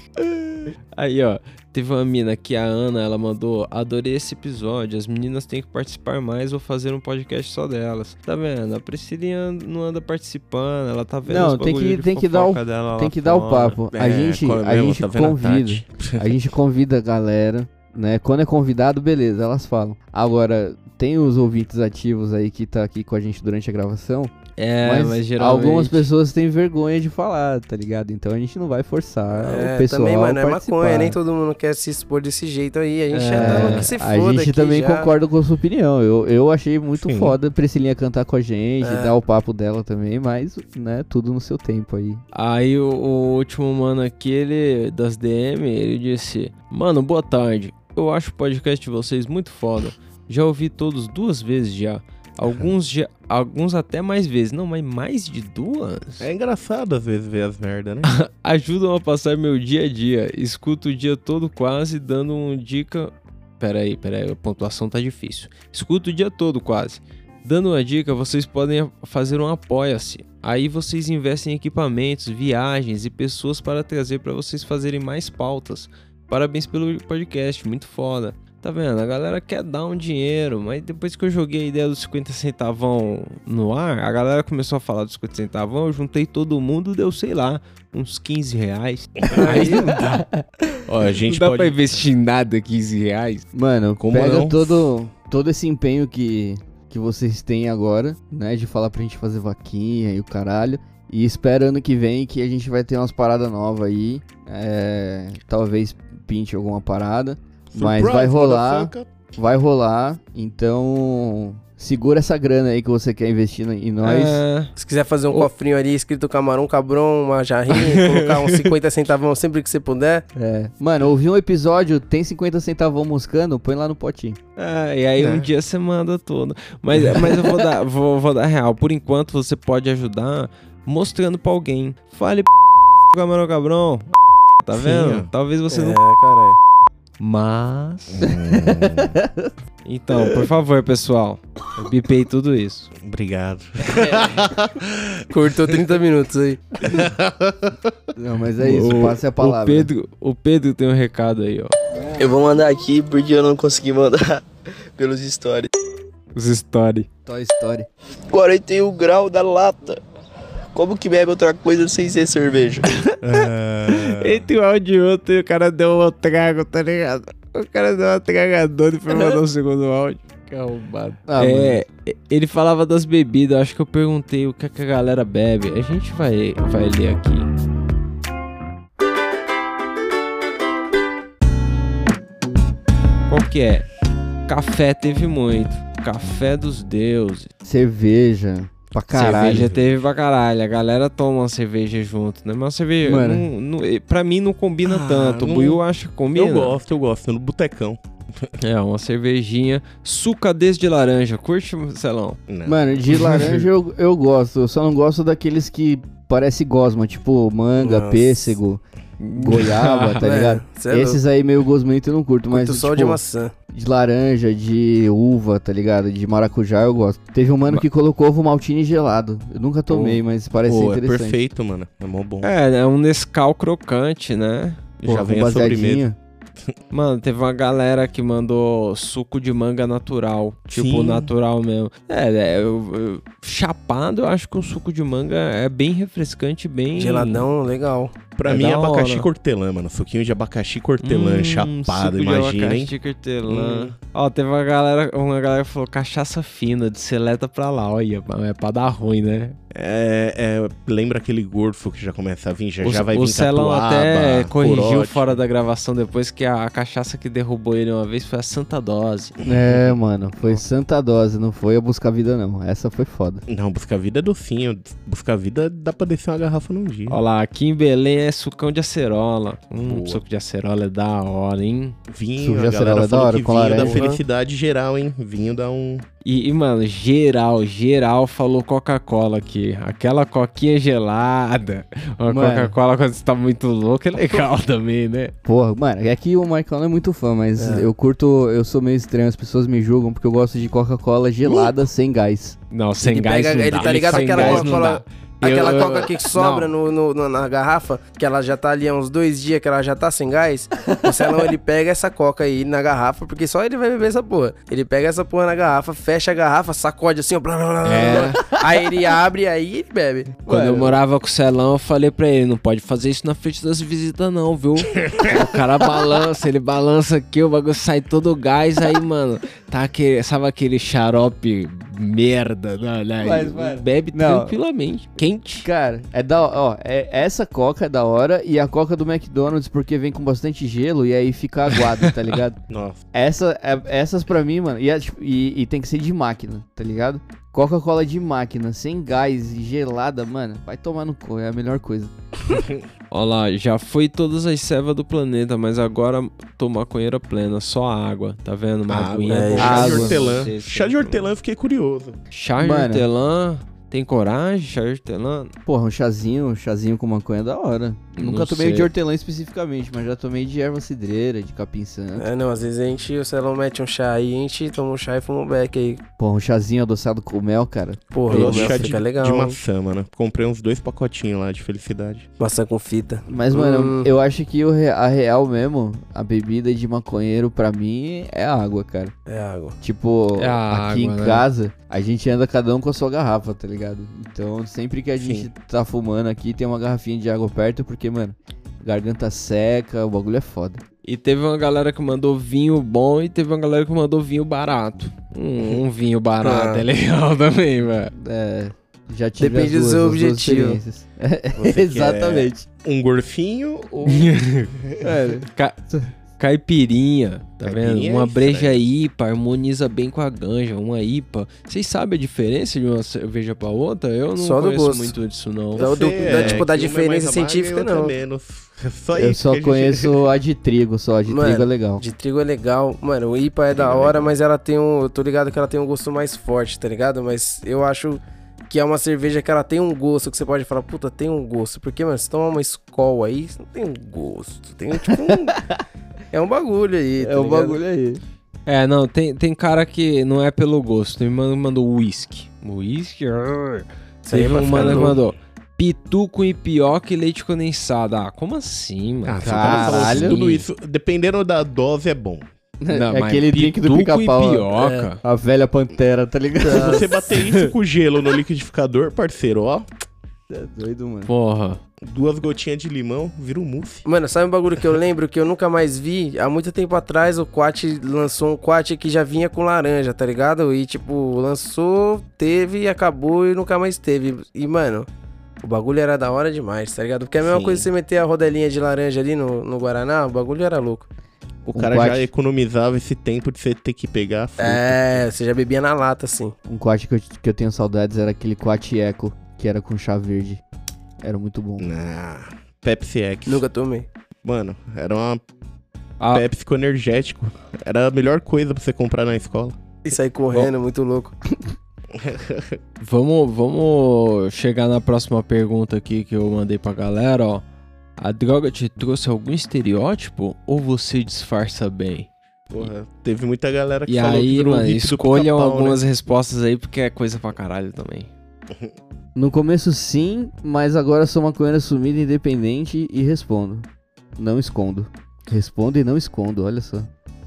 Aí, ó, teve uma mina que a Ana, ela mandou, adorei esse episódio, as meninas têm que participar mais ou fazer um podcast só delas. Tá vendo? A Priscilinha não anda participando, ela tá vendo Não, os tem que, de tem que dar o, tem que dar o papo. a É, gente, qual é a mesmo? gente Tá a convida. Tati? A gente convida a galera, né? Quando é convidado, beleza, elas falam. Agora, tem os ouvintes ativos aí que tá aqui com a gente durante a gravação. É, mas, mas geralmente- algumas pessoas têm vergonha de falar, tá ligado? Então a gente não vai forçar É, o pessoal também, mano, a é participar. maconha, nem todo mundo quer se expor desse jeito aí. A gente já É, tá no que se a foda gente aqui também já. concorda com a sua opinião. Eu, eu achei muito Sim. foda a Priscilinha cantar com a gente, É. dar o papo dela também, mas, né, tudo no seu tempo aí. Aí o, o último mano aqui, ele, das DM, ele disse: Mano, boa tarde. Eu acho o podcast de vocês muito foda. Já ouvi todos duas vezes já. Alguns, já, alguns até mais vezes. Não, mas mais de duas? É engraçado às vezes ver as merda, né? Ajudam a passar meu dia a dia. Escuto o dia todo quase, dando um dica. Peraí, peraí, a pontuação tá difícil. Escuto o dia todo quase. Dando uma dica, vocês podem fazer um apoia-se. Aí vocês investem em equipamentos, viagens e pessoas para trazer para vocês fazerem mais pautas. Parabéns pelo podcast, muito foda. Tá vendo? A galera quer dar um dinheiro, mas depois que eu joguei a ideia dos 50 centavão no ar, a galera começou a falar dos 50 centavão, eu juntei todo mundo, deu, sei lá, uns 15 reais. Aí não dá. Ó, a gente não dá pode- pra investir em nada 15 reais. Mano, Como pega não? todo, todo esse empenho que, que vocês têm agora, né? De falar pra gente fazer vaquinha e o caralho. E espera ano que vem que a gente vai ter umas paradas novas aí. É, talvez pinte alguma parada. Mas vai rolar. Vai rolar. Então. Segura essa grana aí que você quer investir em nós. É. Se quiser fazer um cofrinho ali escrito camarão cabrão, uma jarrinha, colocar uns 50 centavão sempre que você puder. É. Mano, ouvi um episódio, tem 50 centavos moscando, põe lá no potinho. Ah, e aí É. um dia você manda tudo. Mas, mas eu vou dar, vou, vou dar real. Por enquanto você pode ajudar mostrando pra alguém. Fale p camarão cabrão. Tá Sim, vendo? ó. Talvez você É, não. caralho. Mas. então, por favor, pessoal. Eu bipei tudo isso. Obrigado. Cortou 30 minutos aí. Não, mas é isso, O- passe a palavra. O Pedro, o Pedro tem um recado aí, ó. Eu vou mandar aqui porque eu não consegui mandar pelos stories. Os stories. Toy Story. 41 grau da lata. Como que bebe outra coisa sem ser cerveja? Entre um áudio e outro, o cara deu um trago, tá ligado? O cara deu uma tragadona e foi mandar um segundo áudio. Que arrombado. Ah, é, ele falava das bebidas, acho que eu perguntei o que, é que a galera bebe. A gente vai, vai ler aqui. Qual que é? Café teve muito. Café dos deuses. Cerveja. Pra caralho. Cerveja teve pra caralho. A galera toma uma cerveja junto, né? Mas uma cerveja, Mano. não, não, pra mim não combina Ah, tanto. não- O Buiu acha que combina. Eu gosto, eu gosto. No botecão. É, uma cervejinha. Sucadez de laranja. Curte, Celão? Mano, de laranja eu, eu gosto. Eu só não gosto daqueles que parece gosma, tipo manga, Nossa. pêssego, goiaba, tá É, ligado? cê é Esses aí meio gosmento eu não curto, mas Curto só o tipo, de maçã. De laranja, de uva, tá ligado? De maracujá eu gosto. Teve um mano que colocou ovo maltine gelado. Eu nunca tomei, Oh. mas parece é interessante. perfeito, mano. É mó bom. É, é um Nescau crocante, né? Pô, Já vem a sobremesa. Mano, teve uma galera que mandou suco de manga natural. Tipo, Sim. natural mesmo. É, é, eu- eu- chapado, eu acho que o suco de manga é bem refrescante, bem. Geladão, legal. Pra É mim, da abacaxi hora. cortelã, mano. Suquinho de abacaxi cortelã, Hum, chapado, suco de imagina, hein? abacaxi cortelã. Hum. Ó, teve uma galera, uma galera que falou cachaça fina, de seleta pra lá. Olha, é pra dar ruim, né? É, é, lembra aquele gorfo que já começa a vir, já, o, já vai o vir Celão catuaba, até corrigiu corote. fora da gravação depois que a, a cachaça que derrubou ele uma vez foi a Santa Dose. É, mano, foi santa dose, não foi a buscar vida não. Essa foi foda. Não, busca vida é docinho. Busca vida dá pra descer uma garrafa num dia. Olha lá, aqui em Belém é sucão de acerola. Hum, Boa. suco de acerola é da hora, hein? Vinho, Suco de a acerola galera é da falou hora, que com vinho dá laranja. felicidade geral, hein? Vinho dá um... E, e, mano, geral, geral falou Coca-Cola aqui. Aquela coquinha gelada. Uma. Coca-Cola quando você tá muito louco é legal também, né? Porra, mano, é que o Michael não é muito fã, mas É. eu curto, eu sou meio estranho, as pessoas me julgam porque eu gosto de Coca-Cola gelada sem gás. Não, sem ele gás pega, não ele dá. tá ligado aquela Coca-Cola. Aquela Eu- coca que sobra no, no- na garrafa, que ela já tá ali há uns dois dias, que ela já tá sem gás. O Celão, ele pega essa coca aí na garrafa, porque só ele vai beber essa porra. Ele pega essa porra na garrafa, fecha a garrafa, sacode assim, ó. Blá, blá, blá, blá, É. Aí ele abre, aí ele bebe. Quando eu morava com o Celão, eu falei pra ele, não pode fazer isso na frente das visitas não, viu? o cara balança, ele balança aqui, o bagulho sai todo o gás, aí, mano, tá aquele, sabe aquele xarope merda, né? né? Mas, mano, Bebe não. tranquilamente, quente. Cara, é da ó, é, essa coca é da hora e a coca do McDonald's porque vem com bastante gelo e aí fica aguado, tá ligado? Nossa. Essa, é- essas pra mim, mano, e, é, tipo, e- e tem que ser de máquina, tá ligado? Coca-Cola de máquina, sem gás e gelada, mano, vai tomar no cu, é a melhor coisa. Olha lá, já foi todas as cevas do planeta, mas agora tô maconheira plena, só água, tá vendo? Uma Água, aguinha é, chá de hortelã. Chá de hortelã, eu fiquei curioso. Chá de Mano. hortelã, tem coragem? Chá de hortelã? Porra, um chazinho, um chazinho com maconha é da hora. Nunca Não tomei sei. de hortelã especificamente, mas já tomei de erva cidreira, de capim santo. É, não, às vezes a gente, o Celão mete um chá aí, a gente toma um chá e fuma um beck aí. Porra, um chazinho adoçado com mel, cara. Porra, Eu gosto de chá de, legal. de maçã, mano. Comprei uns dois pacotinhos lá de felicidade. Maçã com fita. Mas, mano, Hum. eu acho que a real mesmo, a bebida de maconheiro pra mim é água, cara. É água. Tipo, É aqui água, em né? casa, a gente anda cada um com a sua garrafa, tá ligado? Então, sempre que a gente tá fumando aqui, tem uma garrafinha de água perto, porque, mano, garganta seca, o bagulho é foda. E teve uma galera que mandou vinho bom e teve uma galera que mandou vinho barato. Um, um vinho barato Ah. é legal também, velho. É, já tive Depende as do duas, seu duas objetivo. Exatamente. Um gorfinho ou... É, Ca- Caipirinha, tá Caipirinha vendo? é Uma isso, breja IPA harmoniza bem com a ganja, uma IPA. Vocês sabem a diferença de uma cerveja pra outra? Eu não Só do conheço gosto. muito disso, não. Então, do- da- é, tipo, da é diferença e científica, não. menos. É só eu só a gente- conheço a de trigo, só. A de Mano, trigo é legal. De trigo é legal. Mano, o IPA é da hora, mas ela tem um. Eu tô ligado que ela tem um gosto mais forte, tá ligado? Mas eu acho que é uma cerveja que ela tem um gosto que você pode falar, puta, tem um gosto. Porque, mano, se tomar uma Skol aí, você não tem um gosto. Tem tipo um. é um bagulho aí. É o bagulho aí. É, não, tem, tem cara que não é pelo gosto. Que mandou uísque. Uísque? arr. Isso aí é Teve um mano que mandou pitu com ipioca e leite condensado. Ah, como assim, mano? Ah, falando Caralho. tudo isso, dependendo da dose, é bom. Não, é aquele drink do pitu com pica-pau. ipioca. É, a velha pantera, tá ligado? Se você bater isso com gelo no liquidificador, parceiro, ó, É doido, mano. Porra. Duas gotinhas de limão, vira um mousse. Mano, sabe um bagulho que eu lembro que eu nunca mais vi? Há muito tempo atrás o Quat lançou um Quat que já vinha com laranja, tá ligado? E tipo, lançou, teve, acabou e nunca mais teve. E mano, o bagulho era da hora demais, tá ligado? Porque é a mesma Sim. coisa você meter a rodelinha de laranja ali no, no Guaraná, o bagulho era louco. O Um cara já economizava esse tempo de você ter que pegar a fruta. É, você já bebia na lata, assim. Um quat que eu, que eu tenho saudades era aquele quat eco, que era com chá verde. Era muito bom. Ah, Pepsi X. Nunca tomei. Mano, era uma Ah, Pepsi com energético. Era a melhor coisa pra você comprar na escola. E sair correndo, muito louco. Vamos, vamos chegar na próxima pergunta aqui que eu mandei pra galera, ó. A droga te trouxe algum estereótipo ou você disfarça bem? Porra, teve muita galera que E falou que aí, virou o mano, escolham né? algumas respostas aí porque é coisa pra caralho também. No começo sim, mas agora sou maconheiro assumido, independente e respondo. Não escondo. Respondo e não escondo, olha só.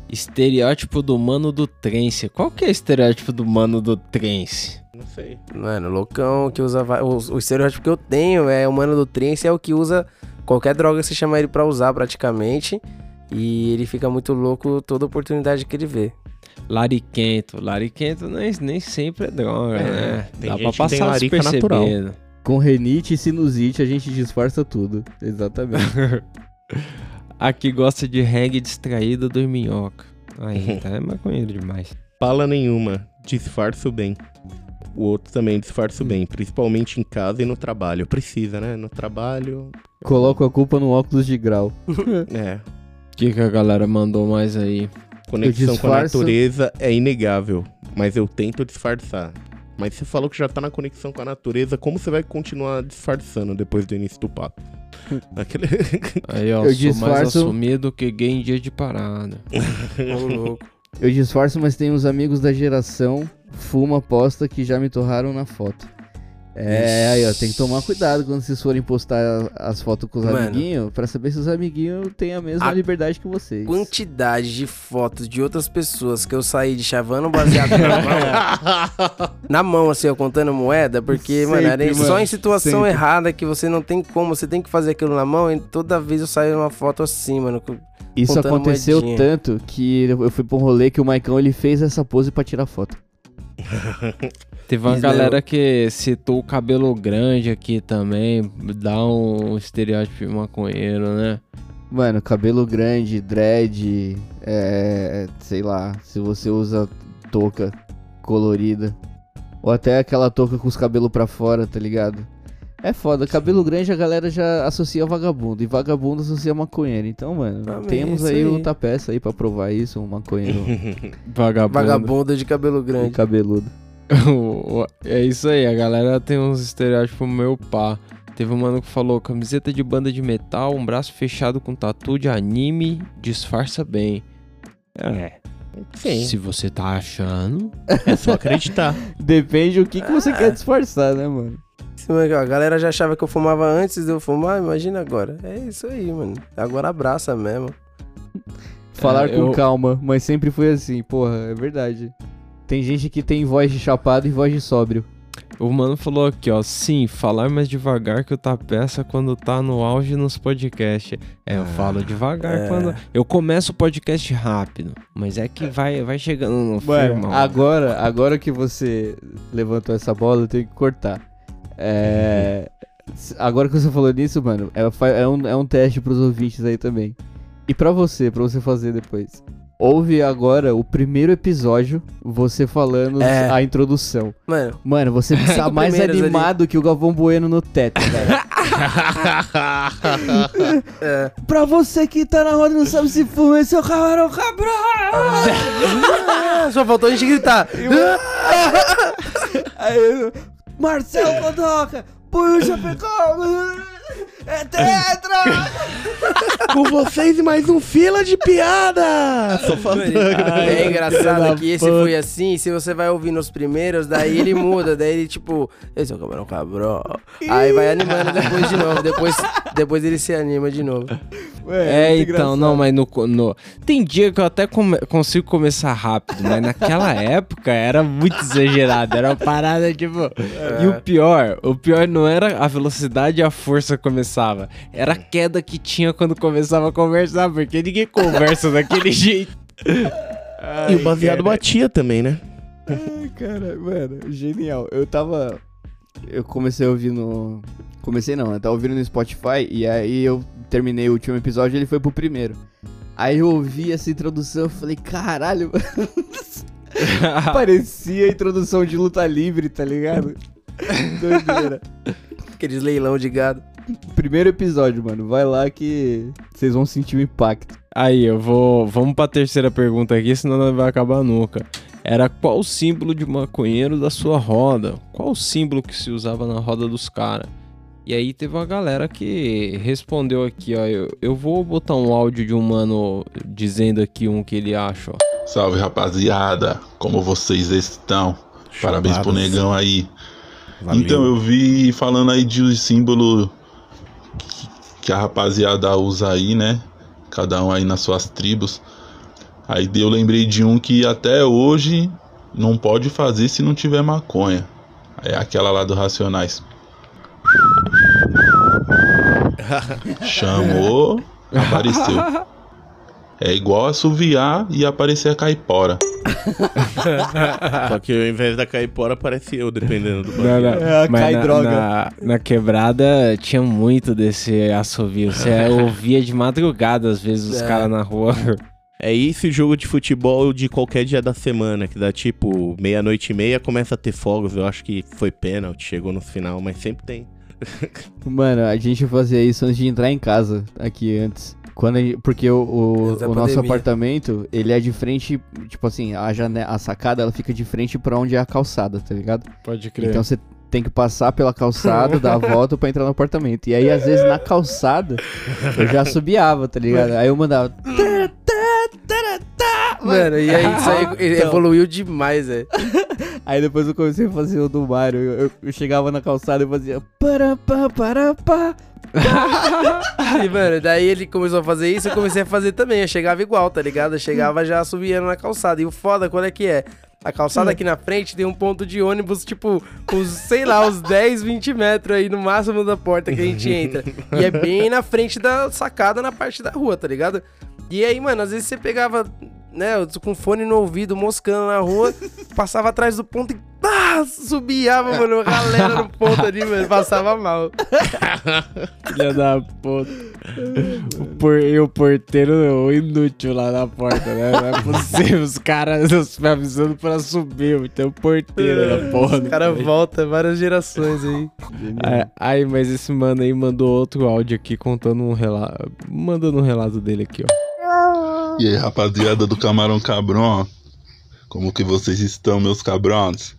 Estereótipo do mano do trance. Qual que é o estereótipo do mano do trance? Não sei. Mano, loucão que usa. O, o estereótipo que eu tenho é o mano do trance é o que usa qualquer droga que você chama ele pra usar praticamente. E ele fica muito louco toda oportunidade que ele vê. Lariquento. Lariquento nem, nem sempre é droga, É, né? tem Dá gente pra que tem passar larica natural. Com renite e sinusite a gente disfarça tudo. Exatamente. Aqui gosta de reggae distraído do minhoca. Aí, tá é maconheiro demais. Fala nenhuma, disfarço bem. O outro também disfarço bem, principalmente em casa e no trabalho. Precisa, né? No trabalho. Coloco a culpa no óculos de grau. É. O que, que a galera mandou mais aí? Conexão com a natureza é inegável, mas eu tento disfarçar. Mas você falou que já tá na conexão com a natureza, como você vai continuar disfarçando depois do início do papo? Aquele... Aí, ó, Eu sou mais disfarço- assumido que gay em dia de parada. Ô, louco. Eu disfarço, mas tenho uns amigos da geração fuma aposta que já me torraram na foto. É, aí ó, tem que tomar cuidado quando vocês forem postar as fotos com os Mano. amiguinhos, pra saber se os amiguinhos têm a mesma A liberdade que vocês. Quantidade de fotos de outras pessoas que eu saí de chavando baseado na mão. na mão, assim, eu contando moeda, porque, mano, era Sempre, só mano, em situação sempre. errada que você não tem como, você tem que fazer aquilo na mão e toda vez eu saio numa foto assim, mano. Isso aconteceu moedinha. tanto que eu fui pra um rolê que o Maicon ele fez essa pose pra tirar foto. Teve uma galera que citou o cabelo grande aqui também. Dá um estereótipo maconheiro, né? Mano, cabelo grande, dread, é, sei lá, se você usa touca colorida. Ou até aquela touca com os cabelos pra fora, tá ligado? É foda, cabelo grande a galera já associa vagabundo, e vagabundo associa maconheiro. Então, mano, Amém, temos aí, aí. o tapeça aí pra provar isso, um maconheiro Vagabundo. Vagabunda de cabelo grande. cabeludo. O- o- é isso aí, a galera tem uns estereótipos meu pá. Teve um mano que falou: camiseta de banda de metal, um braço fechado com tatu de anime, disfarça bem. É. Sim. Se você tá achando. É só acreditar. Depende o que, que você quer disfarçar, né, mano? A galera já achava que eu fumava antes de eu fumar, imagina agora. É isso aí, mano. Agora abraça mesmo. Falar É, com eu- calma, mas sempre foi assim, porra, é verdade. Tem gente que tem voz de chapado e voz de sóbrio. O mano falou aqui, ó. Sim, falar mais devagar que o tapeça quando tá no auge nos podcasts. É, eu falo devagar é. quando. Eu começo o podcast rápido, mas é que vai, vai chegando no Mano, firmão. agora, agora que você levantou essa bola, eu tenho que cortar. É. Agora que você falou nisso, mano, é, é um, é um teste pros ouvintes aí também. E pra você, pra você fazer depois. Ouve agora o primeiro episódio, você falando É. a introdução. Mano, Mano, você Cinco mais primeiros ali. animado que o Galvão Bueno no teto, velho. é. pra você que tá na roda e não sabe se fuma, esse é o camarão cabrão! Só faltou a gente gritar. Aí, Marcelo Godoca, põe o chapecó, é tetra! Com vocês e mais um fila de piada! Só faltando. É engraçado que esse foi assim, se você vai ouvir nos primeiros, daí ele muda, daí ele tipo, esse é o camarão cabrão. Aí vai animando depois de novo, depois, depois ele se anima de novo. É, então, não, mas no, no- Tem dia que eu até come- consigo começar rápido, mas naquela época era muito exagerado. Era uma parada, tipo. E o pior, o pior não era a velocidade e a força que começava. Era a queda que tinha quando começava a conversar, porque ninguém conversa daquele jeito. E o baseado batia também, né? Ai, cara, mano, genial. Eu tava. Eu comecei a ouvir no. Comecei não, eu tava ouvindo no Spotify e aí eu terminei o último episódio e ele foi pro primeiro. Aí eu ouvi essa introdução e falei, caralho, mano. Parecia a introdução de luta livre, tá ligado? Doideira. Aqueles leilão de gado. Primeiro episódio, mano. Vai lá que vocês vão sentir o impacto. Aí, eu vou. Vamos pra terceira pergunta aqui, senão não vai acabar nunca. Era qual o símbolo de maconheiro da sua roda? Qual o símbolo que se usava na roda dos caras? E aí teve uma galera que respondeu aqui, ó. Eu, eu vou botar um áudio de um mano dizendo aqui um que ele acha, ó. Salve rapaziada, como vocês estão? Parabéns pro negão aí. Valeu. Então eu vi falando aí de um símbolo que- a rapaziada usa aí, né? Cada um aí nas suas tribos. Aí eu lembrei de um que até hoje não pode fazer se não tiver maconha. É aquela lá do Racionais. Chamou, apareceu. É igual assoviar e aparecer a caipora. Só que ao invés da caipora aparece eu, dependendo do Não, não. bagulho. Mas na, Na, na quebrada tinha muito desse assovio. Você ouvia de madrugada, às vezes, os É. caras na rua. É isso jogo de futebol de qualquer dia da semana, que dá tipo meia-noite e meia, começa a ter fogos. Eu acho que foi pênalti, chegou no final, mas sempre tem. Mano, a gente fazia isso antes de entrar em casa, aqui antes. Quando a gente- porque o, o, o nosso apartamento, ele é de frente, tipo assim, a, jane a sacada ela fica de frente pra onde é a calçada, tá ligado? Pode crer. Então você tem que passar pela calçada, dar a volta pra entrar no apartamento. E aí, às vezes, na calçada, eu já subiava, tá ligado? Aí eu mandava. Mano, e aí isso aí Então. evoluiu demais, velho. Aí depois eu comecei a fazer o do Mario. Eu, eu- eu chegava na calçada e fazia. Para, pá, para, pá. E, mano, daí ele começou a fazer isso, eu comecei a fazer também. Eu chegava igual, tá ligado? Eu chegava já subindo na calçada. E o foda, qual é que é? A calçada aqui na frente tem um ponto de ônibus, tipo, uns, sei lá, uns 10, 20 metros aí no máximo da porta que a gente entra. E é bem na frente da sacada, na parte da rua, tá ligado? E aí, mano, às vezes você pegava, né, com fone no ouvido, moscando na rua, passava atrás do ponto e. Ah, subiava, mano, a galera no ponto ali, mano, passava mal. Filha da puta. O por... E o porteiro o inútil lá na porta, né? Não é possível. Os caras me avisando pra subir. Tem o porteiro na porra. Os caras voltam várias gerações aí. Aí, aí, mas esse mano aí mandou outro áudio aqui contando um relato. Mandando um relato dele aqui, ó. E aí, rapaziada do Camarão Cabrão, como que vocês estão, meus cabrões?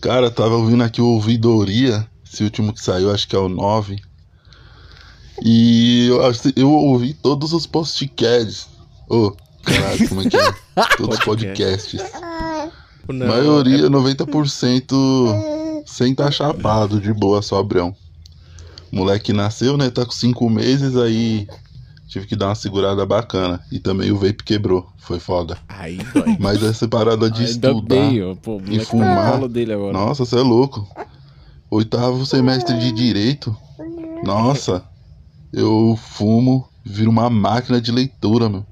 Cara, tava ouvindo aqui o Ouvidoria, esse último que saiu, acho que é o 9. E eu, eu ouvi todos os podcasts. Ô, caralho, como é que é? Todos os podcasts. Não, maioria, 90% sem tá chapado, de boa, sobrão. Moleque nasceu, né? Tá com 5 meses, aí tive que dar uma segurada bacana. E também o vape quebrou, foi foda. Aí, dói. Mas essa parada de estudar bem, pô, e tá fumar. Nossa, você é louco. Oitavo semestre de direito. Nossa, eu fumo, viro uma máquina de leitura, meu.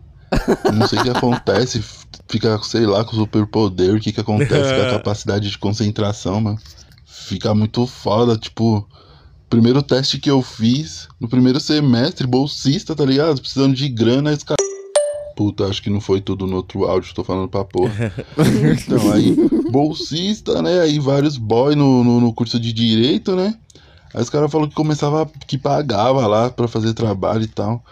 Não sei o que acontece, fica, sei lá, com superpoder, o que que acontece com a capacidade de concentração, mano. Fica muito foda, tipo, primeiro teste que eu fiz, no primeiro semestre, bolsista, tá ligado? Precisando de grana, esse cara... Puta, acho que não foi tudo no outro áudio, tô falando pra porra. Então, aí, bolsista, né? Aí vários boy no, no, no curso de direito, né? Aí os caras falaram que começava, que pagava lá pra fazer trabalho e tal.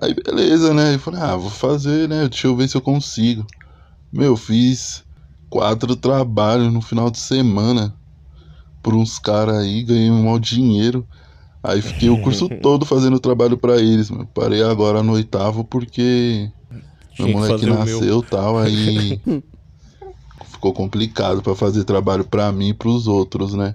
Aí beleza, né? Eu falei, ah, vou fazer, né? Deixa eu ver se eu consigo. Meu, fiz quatro trabalhos no final de semana por uns caras aí, ganhei um mau dinheiro. Aí fiquei o curso todo fazendo trabalho pra eles, mano. Parei agora no oitavo porque Tinha meu que moleque nasceu e tal, aí ficou complicado pra fazer trabalho pra mim e pros outros, né?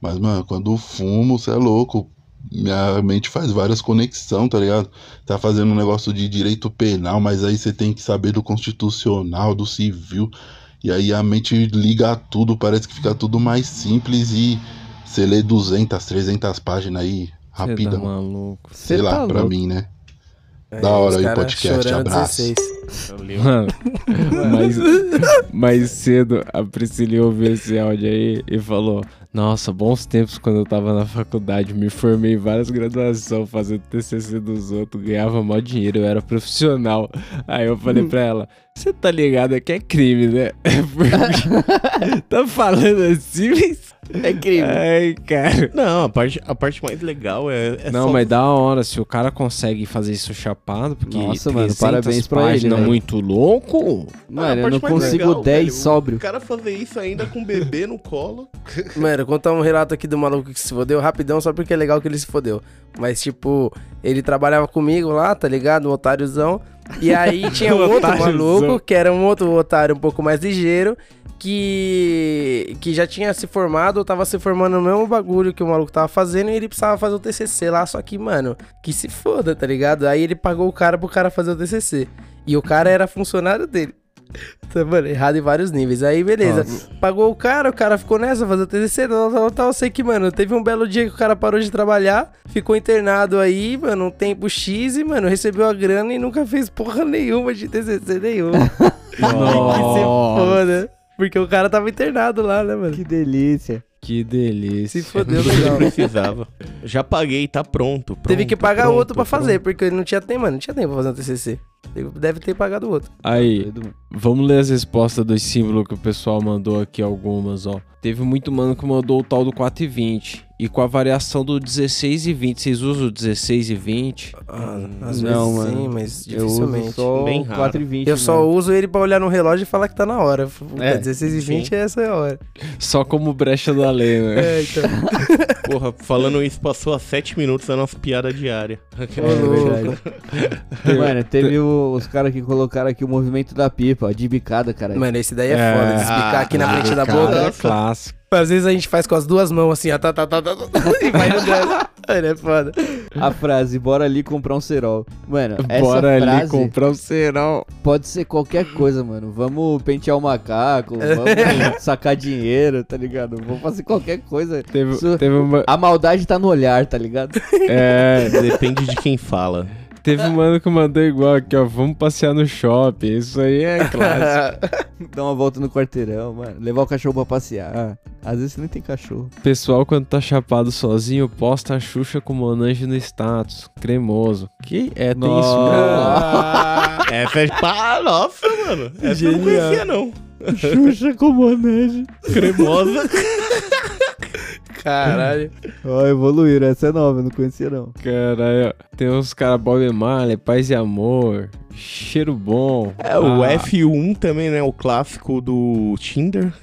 Mas, mano, quando fumo, você é louco. Minha mente faz várias conexões, tá ligado? Tá fazendo um negócio de direito penal, mas aí você tem que saber do constitucional, do civil. E aí a mente liga a tudo, parece que fica tudo mais simples e você lê 200, 300 páginas aí, Cê rapidão. tá maluco. Sei Cê lá, tá pra louco. mim, né? Aí, da hora aí podcast, abraço. 16. Mano, mais, mais cedo a Priscila ouviu esse áudio aí e falou: Nossa, bons tempos quando eu tava na faculdade. Me formei em várias graduações, fazendo TCC dos outros, ganhava mó dinheiro, eu era profissional. Aí eu falei pra ela: Você tá ligado que é crime, né? Porque tá falando assim, mas. É crime. Ai, cara. Não, a parte, a parte mais legal é. é Não, só mas da hora, se o cara consegue fazer isso chapado, porque Nossa, mano, 300 parabéns pra ele, páginas velho. muito louco. Ah, a Mano, eu parte não consigo legal, 10 velho, sóbrio. O cara fazer isso ainda com o bebê no colo. Mano, contar um relato aqui do maluco que se fodeu rapidão, só porque é legal que ele se fodeu. Mas, tipo, ele trabalhava comigo lá, tá ligado? Um otáriozão. E aí tinha um outro maluco, que era um outro otário um pouco mais ligeiro, que, que já tinha se formado, ou tava se formando no mesmo bagulho que o maluco tava fazendo, e ele precisava fazer o TCC lá, só que, mano, que se foda, tá ligado? Aí ele pagou o cara pro cara fazer o TCC. E o cara era funcionário dele. Tá, mano, errado em vários níveis. Aí, beleza. Pagou o cara, o cara ficou nessa, fazer o TCC, tal, tal, tal. Eu sei que, mano, teve um belo dia que o cara parou de trabalhar, ficou internado aí, mano, um tempo X e, mano, recebeu a grana e nunca fez porra nenhuma de TCC nenhum. que se foda. Porque o cara tava internado lá, né, mano? Que delícia. Que delícia. Se fodeu, Não legal. precisava. Já paguei, tá pronto. Teve que pronto, pagar pronto, outro pra fazer, pronto. porque ele não tinha tempo, mano, não tinha tempo pra fazer um TCC. Ele Deve ter pagado outro. Aí, vamos ler as respostas dos símbolos que o pessoal mandou aqui, algumas, ó. Teve muito mano que mandou o tal do 4 e 20. Com a variação do 16 e 20. Vocês usam o 16 e 20? Ah, às Não, vezes sim, mano. mas Eu uso dificilmente. só Bem raro. 4 e 20. Eu só mano. uso ele pra olhar no relógio e falar que tá na hora. É, 16 e sim. 20 essa é a hora. Só como brecha da lei, né? É, então. Porra, falando isso, passou a 7 minutos da nossa piada diária. É verdade. Mano, teve o- os caras que colocaram aqui o movimento da pipa, ó, de bicada, cara. Mano, esse daí é, É. foda. De explicar aqui na Ah, frente da boca. é clássico. Às vezes a gente faz com as duas mãos assim, ó. Tá, tá, tá, tá, tá, e vai andando. Mano, é foda. A frase, bora ali comprar um cerol. Mano, essa Bora ali frase comprar um cerol. pode ser qualquer coisa, mano. Vamos pentear o macaco, vamos sacar dinheiro, tá ligado? Vamos fazer qualquer coisa. Teve, Isso- teve uma. A maldade tá no olhar, tá ligado? É. Depende de quem fala. Teve um mano que mandou igual aqui, ó. Vamos passear no shopping. Isso aí é clássico. Dar uma volta no quarteirão, mano. Levar o cachorro pra passear. Às vezes você nem tem cachorro. Pessoal, quando tá chapado sozinho, posta a Xuxa com Monange no status. Cremoso. Que é, tem isso mesmo. Essa é. Pá, nossa, mano. Essa eu não Genial. conhecia, não. Xuxa com Monange. Cremosa. Caralho. Ó, evoluíram. Essa é nova, eu não conhecia não. Caralho, tem uns caras Bob Marley, Paz e Amor, Cheiro Bom. É, o Ah, F1 também, né? O clássico do Tinder.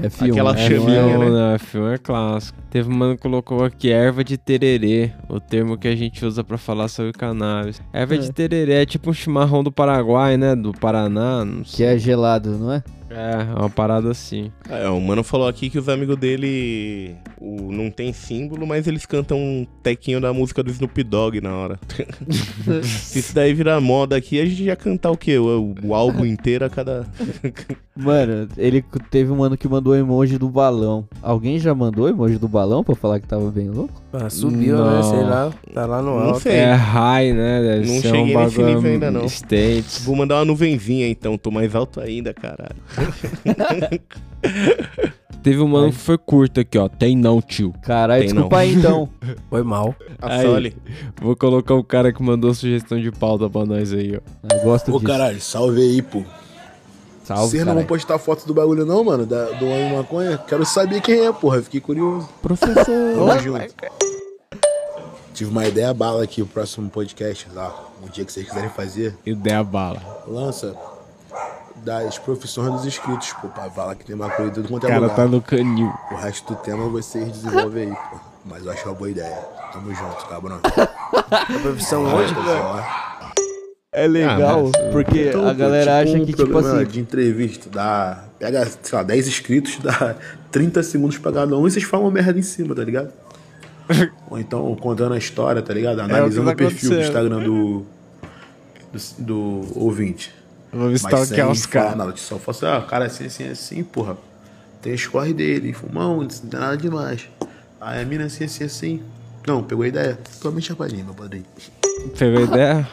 F1. Aquela F1, chaminha, né? né? F1 é clássico. Teve um mano que colocou aqui erva de tererê, o termo que a gente usa pra falar sobre cannabis. Erva É. de tererê é tipo um chimarrão do Paraguai, né? Do Paraná, não Que sei. é gelado, não é? É, é uma parada assim. É, o mano falou aqui que os amigos dele o, não tem símbolo, mas eles cantam um tequinho da música do Snoop Dogg na hora. Se isso daí virar moda aqui, a gente ia cantar o quê? O, o álbum inteiro a cada. Mano, ele teve um ano que mandou emoji do balão. Alguém já mandou emoji do balão pra falar que tava bem louco? Ah, subiu, né? Não. Sei lá. Tá lá no Não alto. sei. É high, né? Deve Não cheguei um nesse nível ainda, não. States. Vou mandar uma nuvenzinha então, tô mais alto ainda, caralho. Teve um mano que foi curto aqui, ó. Tem não, tio. Caralho, Tem desculpa não. aí então. Foi mal. A Aí, Soli. Vou colocar o cara que mandou sugestão de pauta pra nós aí, ó. Eu gosto Ô disso. caralho, salve aí, pô. Salve, Vocês não vão caralho. postar foto do bagulho não, mano? Da, do homem maconha? Quero saber quem é, porra. Fiquei curioso. Professor. Tamo junto. Tive uma ideia bala aqui, o próximo podcast lá. Um dia que vocês quiserem fazer, Ideia bala. lança das profissões dos inscritos, pô. Pra falar que tem maconha em tudo O quanto é cara lugar. tá no canil. O resto do tema vocês desenvolvem aí, pô. Mas eu acho uma boa ideia. Tamo junto, cabrão. A profissão hoje, velho. É legal, Ah, mas- porque Então, a galera tipo acha um que, tipo programa assim. de entrevista, dá. Pega, sei lá, 10 inscritos, dá 30 segundos pra cada um e vocês falam uma merda em cima, tá ligado? Ou então contando a história, tá ligado? Analisando tá o perfil do. Instagram do, do, do ouvinte. Vamos Mas sem stalkear os falar caras. nada, só fala assim, ah, cara, assim, assim, assim, porra. Tem as corre dele, fumão, não tem nada demais. Aí a mina assim, assim, assim. Não, pegou a ideia? Totalmente chapadinho, meu padrinho. Pegou a ideia?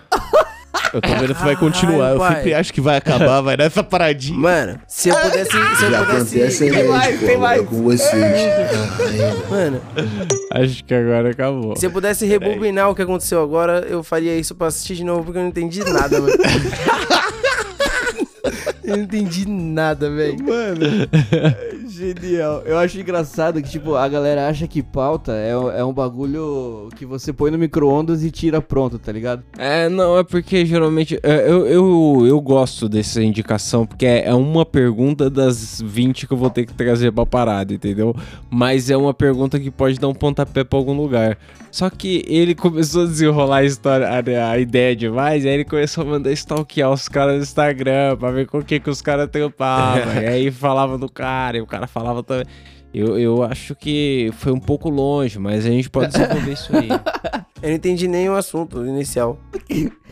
Eu tô vendo se vai continuar. Eu pai. sempre acho que vai acabar, vai nessa paradinha. Mano, se eu pudesse. Se eu Já pudesse. acontece aí, pô, é com vocês. Mano, Acho que agora acabou. se eu pudesse rebobinar o que aconteceu agora, eu faria isso pra assistir de novo, porque eu não entendi nada, mano. eu não entendi nada, velho. Mano, genial. Eu acho engraçado que, tipo, a galera acha que pauta é, um- é um bagulho que você põe no micro-ondas e tira pronto, tá ligado? É, não, é porque geralmente é, eu, eu, eu gosto dessa indicação, porque é uma pergunta das 20 que eu vou ter que trazer pra parada, entendeu? Mas é uma pergunta que pode dar um pontapé pra algum lugar. Só que ele começou a desenrolar a história, a, a ideia demais, e aí ele começou a mandar stalkear os caras no Instagram pra ver com o que, que os caras trampavam. e aí falava do cara, e o cara falava também. Eu, eu acho que foi um pouco longe, mas a gente pode desenvolver isso aí. Eu não entendi nem o assunto inicial.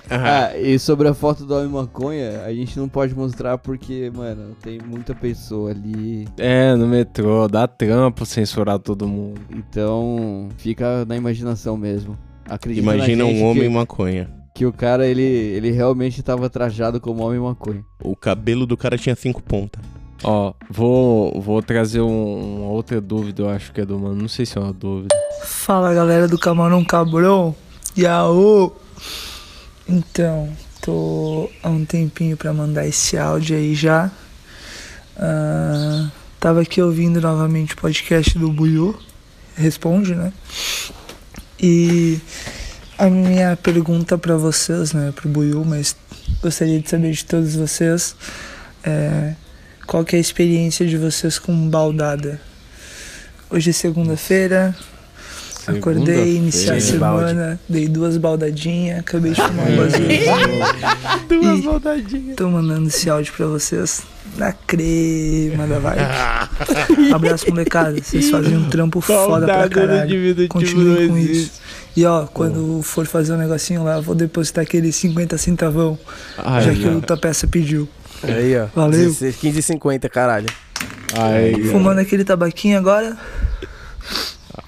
Ah, e sobre a foto do homem maconha, a gente não pode mostrar porque, mano, tem muita pessoa ali. É, no metrô, dá trampo censurar todo mundo. Então, fica na imaginação mesmo. Acredita na Imagina gente um homem que, maconha. que o cara, ele, ele realmente tava trajado como homem maconha. O cabelo do cara tinha cinco pontas. Ó, vou, vou trazer um- uma outra dúvida, eu acho que é do mano. Não sei se é uma dúvida. Fala galera do Camarão Cabrão. Yaô! Então, tô há um tempinho pra mandar esse áudio aí já. Ah, tava aqui ouvindo novamente o podcast do Buiu. Responde, né? E a minha pergunta pra vocês, né? Pro Buiu, mas gostaria de saber de todos vocês. É, qual que é a experiência de vocês com baldada? Hoje é segunda-feira. Acordei, iniciei a semana, dei duas baldadinhas, acabei de fumar um baseado. Duas baldadinhas. Tô mandando esse áudio pra vocês na crema da vibe. Abraço, molecada. Vocês fazem um trampo foda pra caralho. Continuem com isso. E ó, quando for fazer um negocinho lá, eu vou depositar aquele 50 centavão. Ai, já que o tua peça pediu. Aí, ó. Valeu. 16, 15 e 50, caralho. Aí, Fumando aquele tabaquinho agora.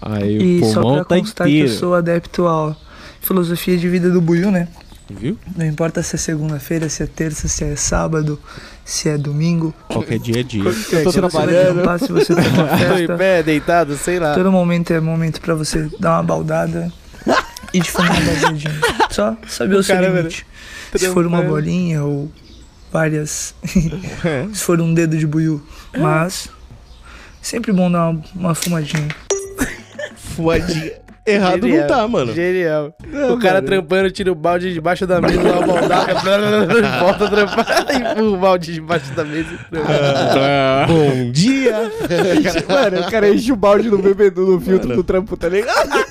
aí E o só pra tá constar que eu inteiro. sou adepto ao filosofia de vida do Buiu, né? Viu? Não importa se é segunda-feira, se é terça, se é sábado, se é domingo. Qualquer dia é dia. Eu tô trabalhando. Se você tá numa Tô em festa. pé, deitado, sei lá. Todo momento é momento pra você dar uma baldada e de fumar um baseadinho. Só saber o, O seu cara, limite. Se for uma bolinha ou várias. se for um dedo de buiu. Mas. Sempre bom dar uma, uma fumadinha. Fumadinha. Errado não Genial, tá, mano. Genial. Não, o cara mano. trampando, tira o balde debaixo da mesa, uma baldada, volta a trampar e empurra o balde debaixo da mesa. Ah, Bom dia! Mano, o cara enche o balde no bebedouro, no filtro do trampo, tá ligado?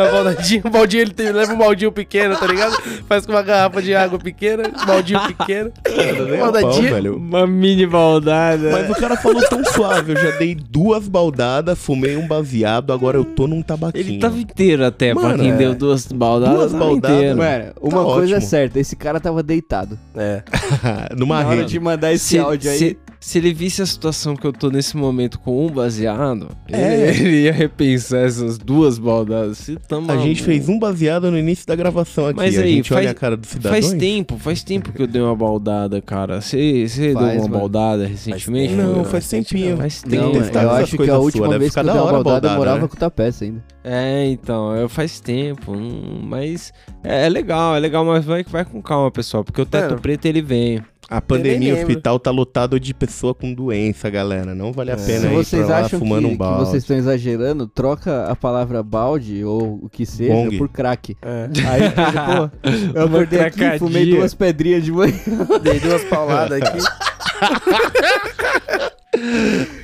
A baldadinha, o baldinho ele tem, leva um baldinho pequeno, tá ligado? Faz com uma garrafa de água pequena, baldinho pequeno. pau, Baldadinha. velho. Uma mini baldada. Mas o cara falou tão suave, eu já dei duas baldadas, fumei um baseado, agora eu tô num tabaquinho. Ele tava inteiro até, pra Mano, quem é. deu duas baldadas. Duas baldadas, inteiro. Mano, uma Tá coisa é ótimo. certa, esse cara tava deitado. É. Numa Na hora rede. de mandar esse se, áudio aí. se- se ele visse a situação que eu tô nesse momento com um baseado, É. ele, ele ia repensar essas duas baldadas. Se A gente fez um baseado no início da gravação aqui. Mas a aí, gente faz, olha a cara do cidadão. faz tempo, faz tempo que eu dei uma baldada, cara. Você você deu Faz, uma mano. baldada recentemente? Não, Foi? faz tempinho. Faz Tem que Não, testar eu acho que a última deve vez que eu dei uma baldada, eu baldada, morava né? com o Tapeça ainda. É, então, eu faz tempo, hum, mas é, é legal, é legal, mas vai, vai com calma, pessoal, porque o teto Mano. preto ele vem. A pandemia, o hospital tá lotado de pessoa com doença, galera. Não vale a pena Se ir vocês pra lá acham que, fumando um que balde. vocês estão exagerando, troca a palavra balde ou o que seja Bong. por crack. É. Aí, pô, eu Uma acordei aqui, fumei duas pedrinhas de manhã. Dei duas pauladas aqui.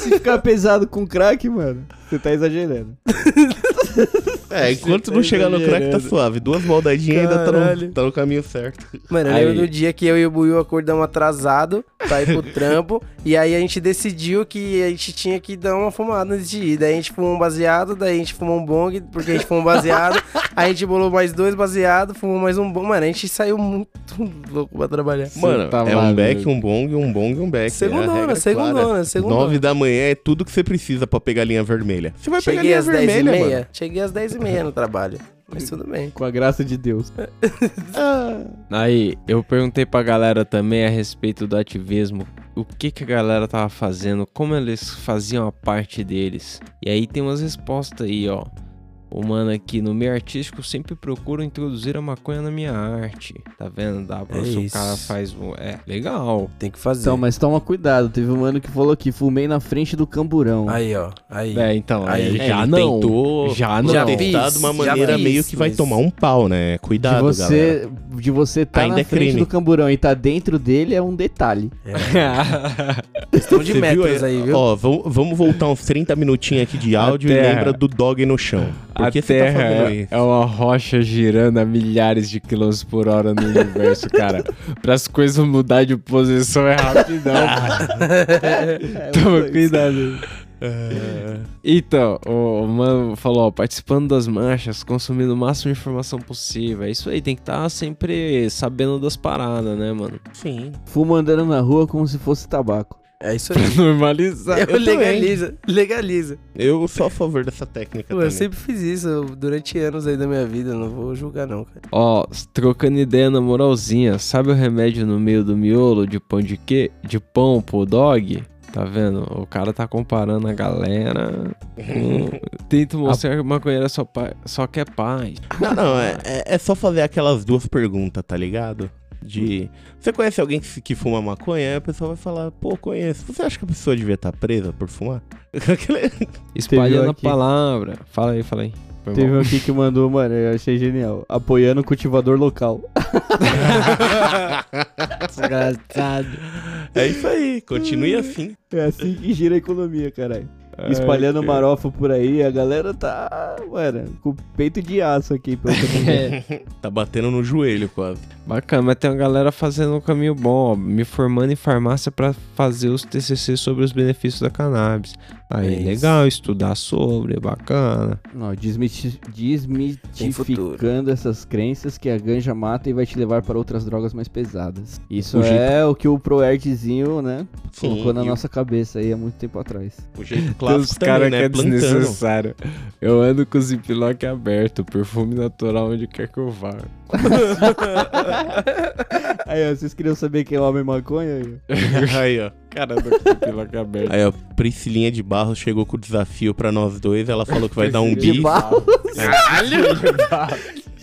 Se ficar pesado com crack, mano, você tá exagerando. É, enquanto Você não tá chegar no crack tá suave. Duas baldadinhas ainda tá no, tá no caminho certo. Mano, eu Aí. lembro do dia que eu e o Buiu acordamos atrasado pra ir pro trampo. e aí a gente decidiu que a gente tinha que dar uma fumada antes de ir. Daí a gente fumou um baseado, daí a gente fumou um bong, porque a gente fumou um baseado. aí a gente bolou mais dois baseados, fumou mais um bong. Mano, a gente saiu muito louco pra trabalhar. Mano, tá é um beck, um bong, um bong, um beck. Segundona, é segundona, clara. segundona. Nove da manhã é tudo que você precisa pra pegar a linha vermelha. Você vai pegar a Cheguei linha às 10 e vermelha, meia. mano. Cheguei às 10 e meia no trabalho. Mas tudo bem. Com a graça de Deus. Aí, eu perguntei pra galera também a respeito do ativismo, o que que a galera tava fazendo, como eles faziam a parte deles. E aí tem umas respostas aí, ó. O mano aqui no meio artístico sempre procura introduzir a maconha na minha arte. Tá vendo? Dá pra É se o isso. cara faz um. É, legal. Tem que fazer. Então, mas toma cuidado. Teve um mano que falou que fumei na frente do camburão. Aí, ó. Aí. É, então, Aí, aí, já não. tentou Já não. Já de uma maneira fiz, meio que vai mas- tomar um pau, né? de Cuidado, galera. você, de você tá Ainda na é frente crime. do camburão e tá dentro dele é um detalhe. Questão de metros aí, viu? Ó, vamos, voltar uns 30 minutinhos aqui de áudio e lembra do dog no chão. Por A que você tá Terra fazendo é, isso? é uma rocha girando a milhares de quilômetros por hora no universo, cara. Para as coisas mudar de posição é rapidão. cara. Toma cuidado. Então, o, mano falou, ó, participando das marchas, consumindo o máximo de informação possível. É isso aí, tem que estar sempre sabendo das paradas, né, mano? Sim. Fumo andando na rua como se fosse tabaco. É isso aí. Normalizar. Eu, também. legaliza, legaliza. Eu sou a favor dessa técnica Pô, também. eu sempre fiz isso eu- durante anos aí da minha vida, não vou julgar não, cara. Ó, trocando ideia na moralzinha, sabe o remédio no meio do miolo de pão de quê? De pão pro dog? Tá vendo? O cara tá comparando a galera. com- Tenta mostrar que o maconheiro só, pa- só quer paz. Não, não, é, é- é só fazer aquelas duas perguntas, tá ligado? De. Você conhece alguém que, que fuma maconha? Aí a pessoa vai falar, pô, conheço. Você acha que a pessoa devia estar presa por fumar? Espalhando a palavra. Fala aí, fala aí. Foi Teve um aqui que mandou, mano, eu achei genial. Apoiando o cultivador local. Desgraçado. É isso aí, continue assim. É assim que gira a economia, caralho. Espalhando Ai, marofa por aí, a galera tá, mano, com peito de aço aqui. Pelo que eu tô vendo. Tá batendo no joelho quase. Bacana, mas tem uma galera fazendo um caminho bom, ó, me formando em farmácia pra fazer os TCC sobre os benefícios da cannabis. Aí, É legal, estudar sobre, bacana. Não, desmiti- desmitificando essas crenças que a ganja mata e vai te levar para outras drogas mais pesadas. Isso O jeito- é o que o ProErtzinho, né, Sim, colocou na e o- nossa cabeça aí há muito tempo atrás. O jeito clássico Os caras também, né? que é Plantando. desnecessário. Eu ando com o ziplock aberto, perfume natural onde quer que eu vá. Aí, ó, vocês queriam saber quem é o homem maconha? Aí, Aí, ó. Cara, ando com o ziplock aberto. Aí, ó, Priscilinha de Barros chegou com o desafio pra nós dois. Ela falou que vai dar um bi. Caralho!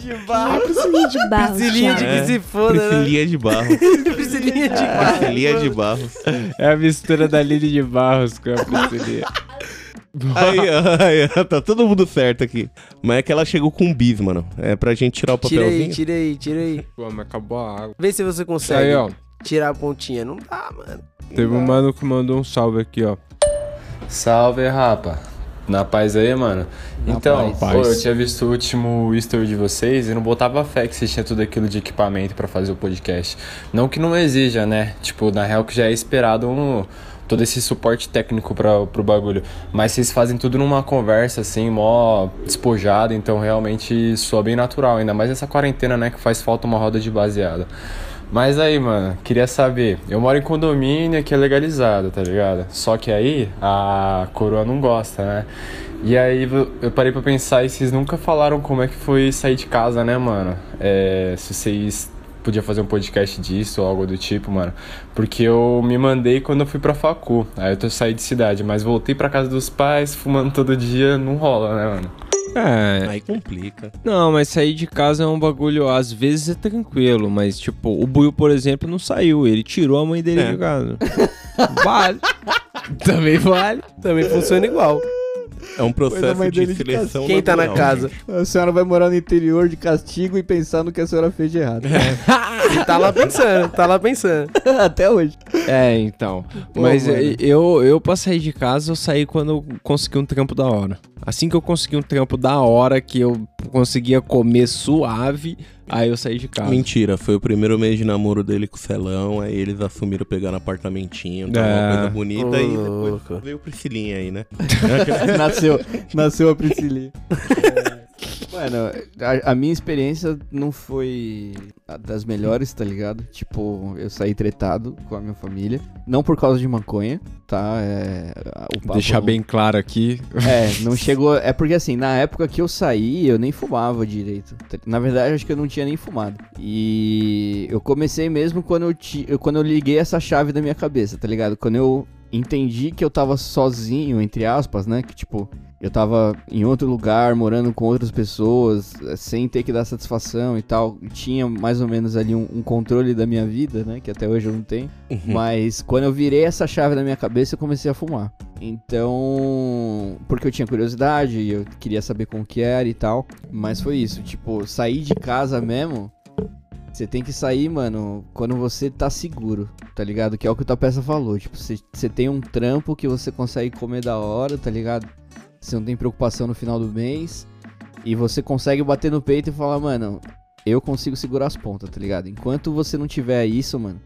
De barro. Priscilinha de barro, Priscilinha de É, que se foda, né? Priscilinha de Barros. Priscilinha de barro. Priscilinha de Barros. É a mistura da Lili de Barros com a Priscilinha. Aí, aí, tá todo mundo certo aqui. Mas é que ela chegou com um bis, mano. É pra gente tirar o Tira papelzinho. aí, tira aí, tira aí. Pô, mas acabou a água. Vê se você consegue Aí, ó. tirar a pontinha. Não dá, mano. Teve um mano que mandou um salve aqui, ó. Salve, rapa. Na paz aí, mano. Na então, paz. pô, eu tinha visto o último history de vocês e não botava fé que vocês tinham tudo aquilo de equipamento pra fazer o podcast. Não que não exija, né? Tipo, na real que já é esperado um, todo esse suporte técnico pra, pro bagulho. Mas vocês fazem tudo numa conversa, assim, mó despojada, então realmente soa bem natural. Ainda mais essa quarentena, né? Que faz falta uma roda de baseada. Mas aí, mano, queria saber. Eu moro em condomínio que é legalizado, tá ligado? Só que aí a coroa não gosta, né? E aí eu parei pra pensar e vocês nunca falaram como é que foi sair de casa, né, mano? É, se vocês podiam fazer um podcast disso ou algo do tipo, mano. Porque eu me mandei quando eu fui pra facu. Aí eu tô saí de cidade, mas voltei pra casa dos pais, fumando todo dia, não rola, né, mano? É. Aí complica. Não, mas sair de casa é um bagulho, às vezes é tranquilo, mas tipo, o Buio, por exemplo, não saiu, ele tirou a mãe dele É. de casa. vale. Também vale. Também funciona igual. É um processo de seleção Quem tá na casa? A senhora vai morar no interior de castigo e pensar no que a senhora fez de errado. E tá lá pensando, tá lá pensando. Até hoje. É, então. Pô, Mas mano. eh, eu, eu pra sair de casa, eu saí quando eu consegui um trampo da hora. Assim que eu consegui um trampo da hora, que eu conseguia comer suave, aí eu saí de casa. Mentira, foi o primeiro mês de namoro dele com o Celão, aí eles assumiram pegar no apartamentinho, tá É. uma coisa bonita, e Ô, depois louco. veio o Priscilinha aí, né? nasceu, nasceu a Priscilinha. Mano, a, a minha experiência não foi a das melhores, tá ligado? Tipo, eu saí tretado com a minha família. Não por causa de maconha, tá? É, Deixar não- bem claro aqui. É, não chegou. É porque assim, na época que eu saí, eu nem fumava direito. Na verdade, acho que eu não tinha nem fumado. E eu comecei mesmo quando eu, ti, quando eu liguei essa chave da minha cabeça, tá ligado? Quando eu entendi que eu tava sozinho, entre aspas, né? Que tipo, eu tava em outro lugar, morando com outras pessoas, eh, sem ter que dar satisfação e tal. Tinha mais ou menos ali um, um controle da minha vida, né? Que até hoje eu não tenho. Uhum. Mas quando eu virei essa chave na minha cabeça, eu comecei a fumar. Então, porque eu tinha curiosidade, eu queria saber como que era e tal. Mas foi isso, tipo, sair de casa mesmo. Você tem que sair, mano, quando você tá seguro, tá ligado? Que é o que o Tapeça falou. Tipo, você tem um trampo que você consegue comer da hora, tá ligado? Você não tem preocupação no final do mês. E você consegue bater no peito e falar, mano, eu consigo segurar as pontas, tá ligado? Enquanto você não tiver isso, mano,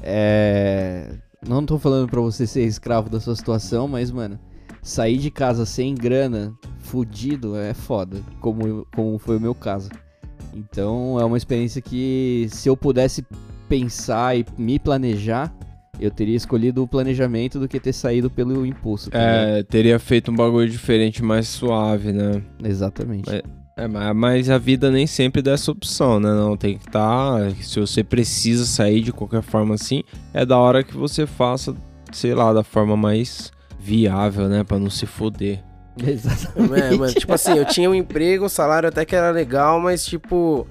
é. Não tô falando pra você ser escravo da sua situação, mas, mano, sair de casa sem grana, fudido, é foda. Como, como foi o meu caso. Então é uma experiência que se eu pudesse pensar e me planejar, eu teria escolhido o planejamento do que ter saído pelo impulso. tá ligado? É, teria feito um bagulho diferente, mais suave, né? Exatamente. É, é, ma- mas a vida nem sempre dá essa opção, né? Não, tem que estar. se você precisa sair de qualquer forma assim, é da hora que você faça, sei lá, da forma mais viável, né? Pra não se foder. Exatamente. É, mano, tipo assim, eu tinha um emprego, o salário até que era legal, mas tipo,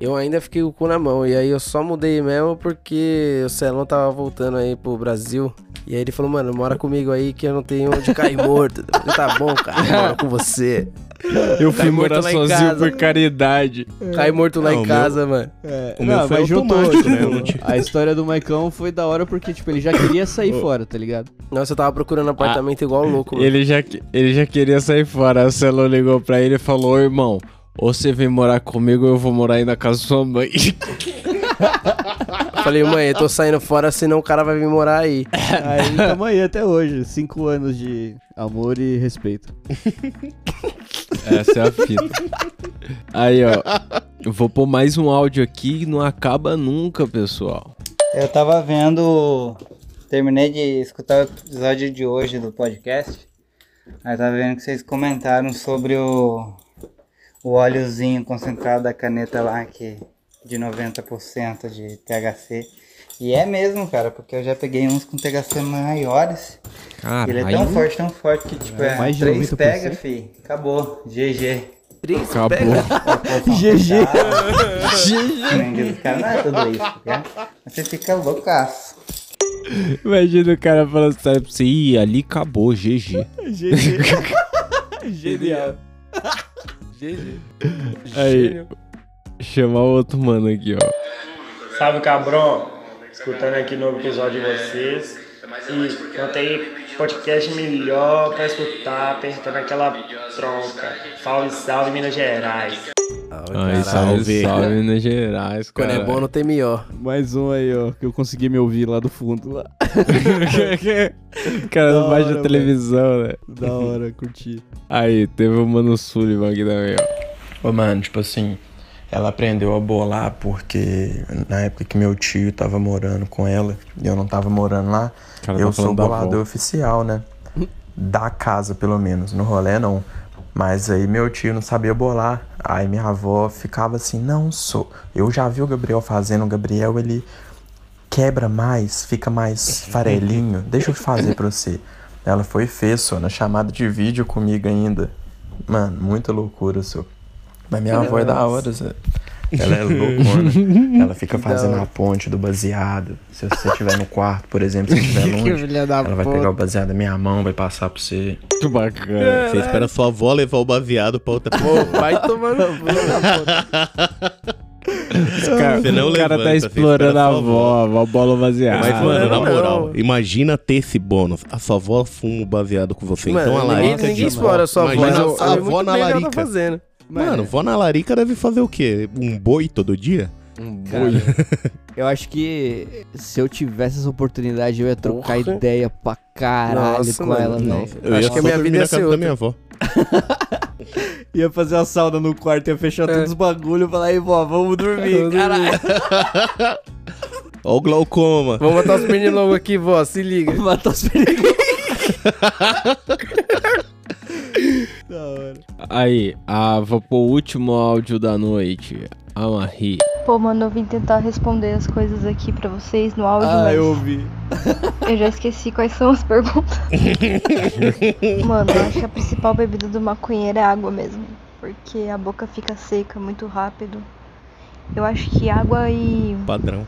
eu ainda fiquei com o cu na mão. E aí eu só mudei mesmo porque o Celão tava voltando aí pro Brasil. E aí ele falou, mano, mora comigo aí que eu não tenho onde cair morto. Eu falei, tá bom, cara, moro com você. Eu Cai fui morto morar lá em sozinho por caridade. Cai morto lá Não, em casa, meu- mano. É, O meu não, foi mas juntou, automático, né? tipo, tinha- A história do Maicão foi da hora porque, tipo, ele já queria sair fora, tá ligado? Nossa, eu tava procurando apartamento igual louco, mano. Ele já, ele já queria sair fora. O Celo ligou pra ele e falou: "Ô, irmão, ou você vem morar comigo ou eu vou morar aí na casa da sua mãe. Falei, mãe, eu tô saindo fora, senão o cara vai vir morar aí. Aí tamo aí até hoje. Cinco anos de amor e respeito. Essa é a fita. Aí, ó. Eu vou pôr mais um áudio aqui não acaba nunca, pessoal. Eu tava vendo. Terminei de escutar o episódio de hoje do podcast. Aí tava vendo que vocês comentaram sobre o, o óleozinho concentrado da caneta lá, que de 90% de THC. E é mesmo, cara, porque eu já peguei uns com THC maiores. Cara, ele é tão aí- forte, tão forte que, tipo, É, é, mais de três 90%. pega, fi. Acabou. GG. Três Acabou. pega. GG. GG. Cara, não é tudo isso, tá? Mas Você fica loucaço. Imagina o cara falando sério pra você, ih, ali acabou, GG. Genial. GG. Aí, chamar o outro mano aqui, ó. Salve Cabrão, escutando aqui no episódio de vocês. E não tem podcast melhor pra escutar apertando aquela tronca. Salve, salve Minas Gerais. Aí, salve, salve Minas Gerais, Quando cara. é bom, não tem melhor. Mais um aí, ó, que eu consegui me ouvir lá do fundo. Lá. Cara Da não baixa hora, a televisão, né? Da hora, curti. Aí, teve o Mano Sullivan aqui também, ó. Ô, mano, tipo assim, ela aprendeu a bolar porque na época que meu tio tava morando com ela e eu não tava morando lá, Cara, eu tá sou bolador oficial, né? Da casa, pelo menos. No rolê, não. Mas aí meu tio não sabia bolar. Aí minha avó ficava assim, não sou. Eu já vi o Gabriel fazendo, o Gabriel ele quebra mais, fica mais farelinho. Deixa eu fazer pra você. Ela foi e fez, só, na chamada de vídeo comigo ainda. Mano, muita loucura, só. Mas minha avó é da hora, Zé. Ela é loucona. Ela fica fazendo a ponte do baseado. Se você estiver no quarto, por exemplo, se estiver longe, ela vai pegar o baseado da minha mão, vai passar pra você. Que bacana. Você espera sua avó levar o baseado pra outra pessoa. Vai tomar no. Cara, Você não o cara levanta, tá explorando a avó, a avó bola baseada. Mas, mano, na não. moral, imagina ter esse bônus. A sua avó fuma o baseado com você. Mano, então a ninguém- larica ninguém de explora a sua avó, Imagina mas a avó na tá larica. fazendo. Mano, vó na larica deve fazer o quê? Um boi todo dia? Um Cara, eu acho que se eu tivesse essa oportunidade, eu ia trocar Porra. ideia pra caralho Nossa, com mano. ela, velho. Nossa, eu ia só dormir na casa da minha avó. Ia fazer a sauna no quarto, ia fechar todos os bagulhos e falar, aí, vó, vamos dormir, Vamos caralho. Ó o glaucoma. Vamos matar os pernilongos aqui, vó, se liga. matar os Aí, a, vou pro último áudio da noite. A Marie. Pô, mano, eu vim tentar responder as coisas aqui pra vocês no áudio, Ah, mas eu ouvi. eu já esqueci quais são as perguntas. mano, eu acho que a principal bebida do maconheiro é água mesmo. Porque a boca fica seca muito rápido. Eu acho que água e. Padrão.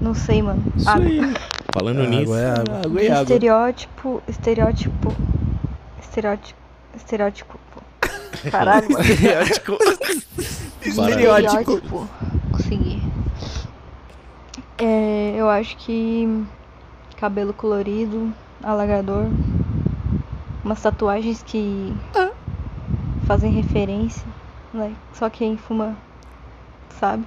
Não sei, mano. Isso água. aí. Falando Água nisso. é água. Água água. Estereótipo. Estereótipo. Estereótipo. Estereótipo. Caralho, mano. Estereótipo. Estereótipo. Consegui. É, eu acho que cabelo colorido, alagador, umas tatuagens que fazem referência, né? Só quem fuma sabe.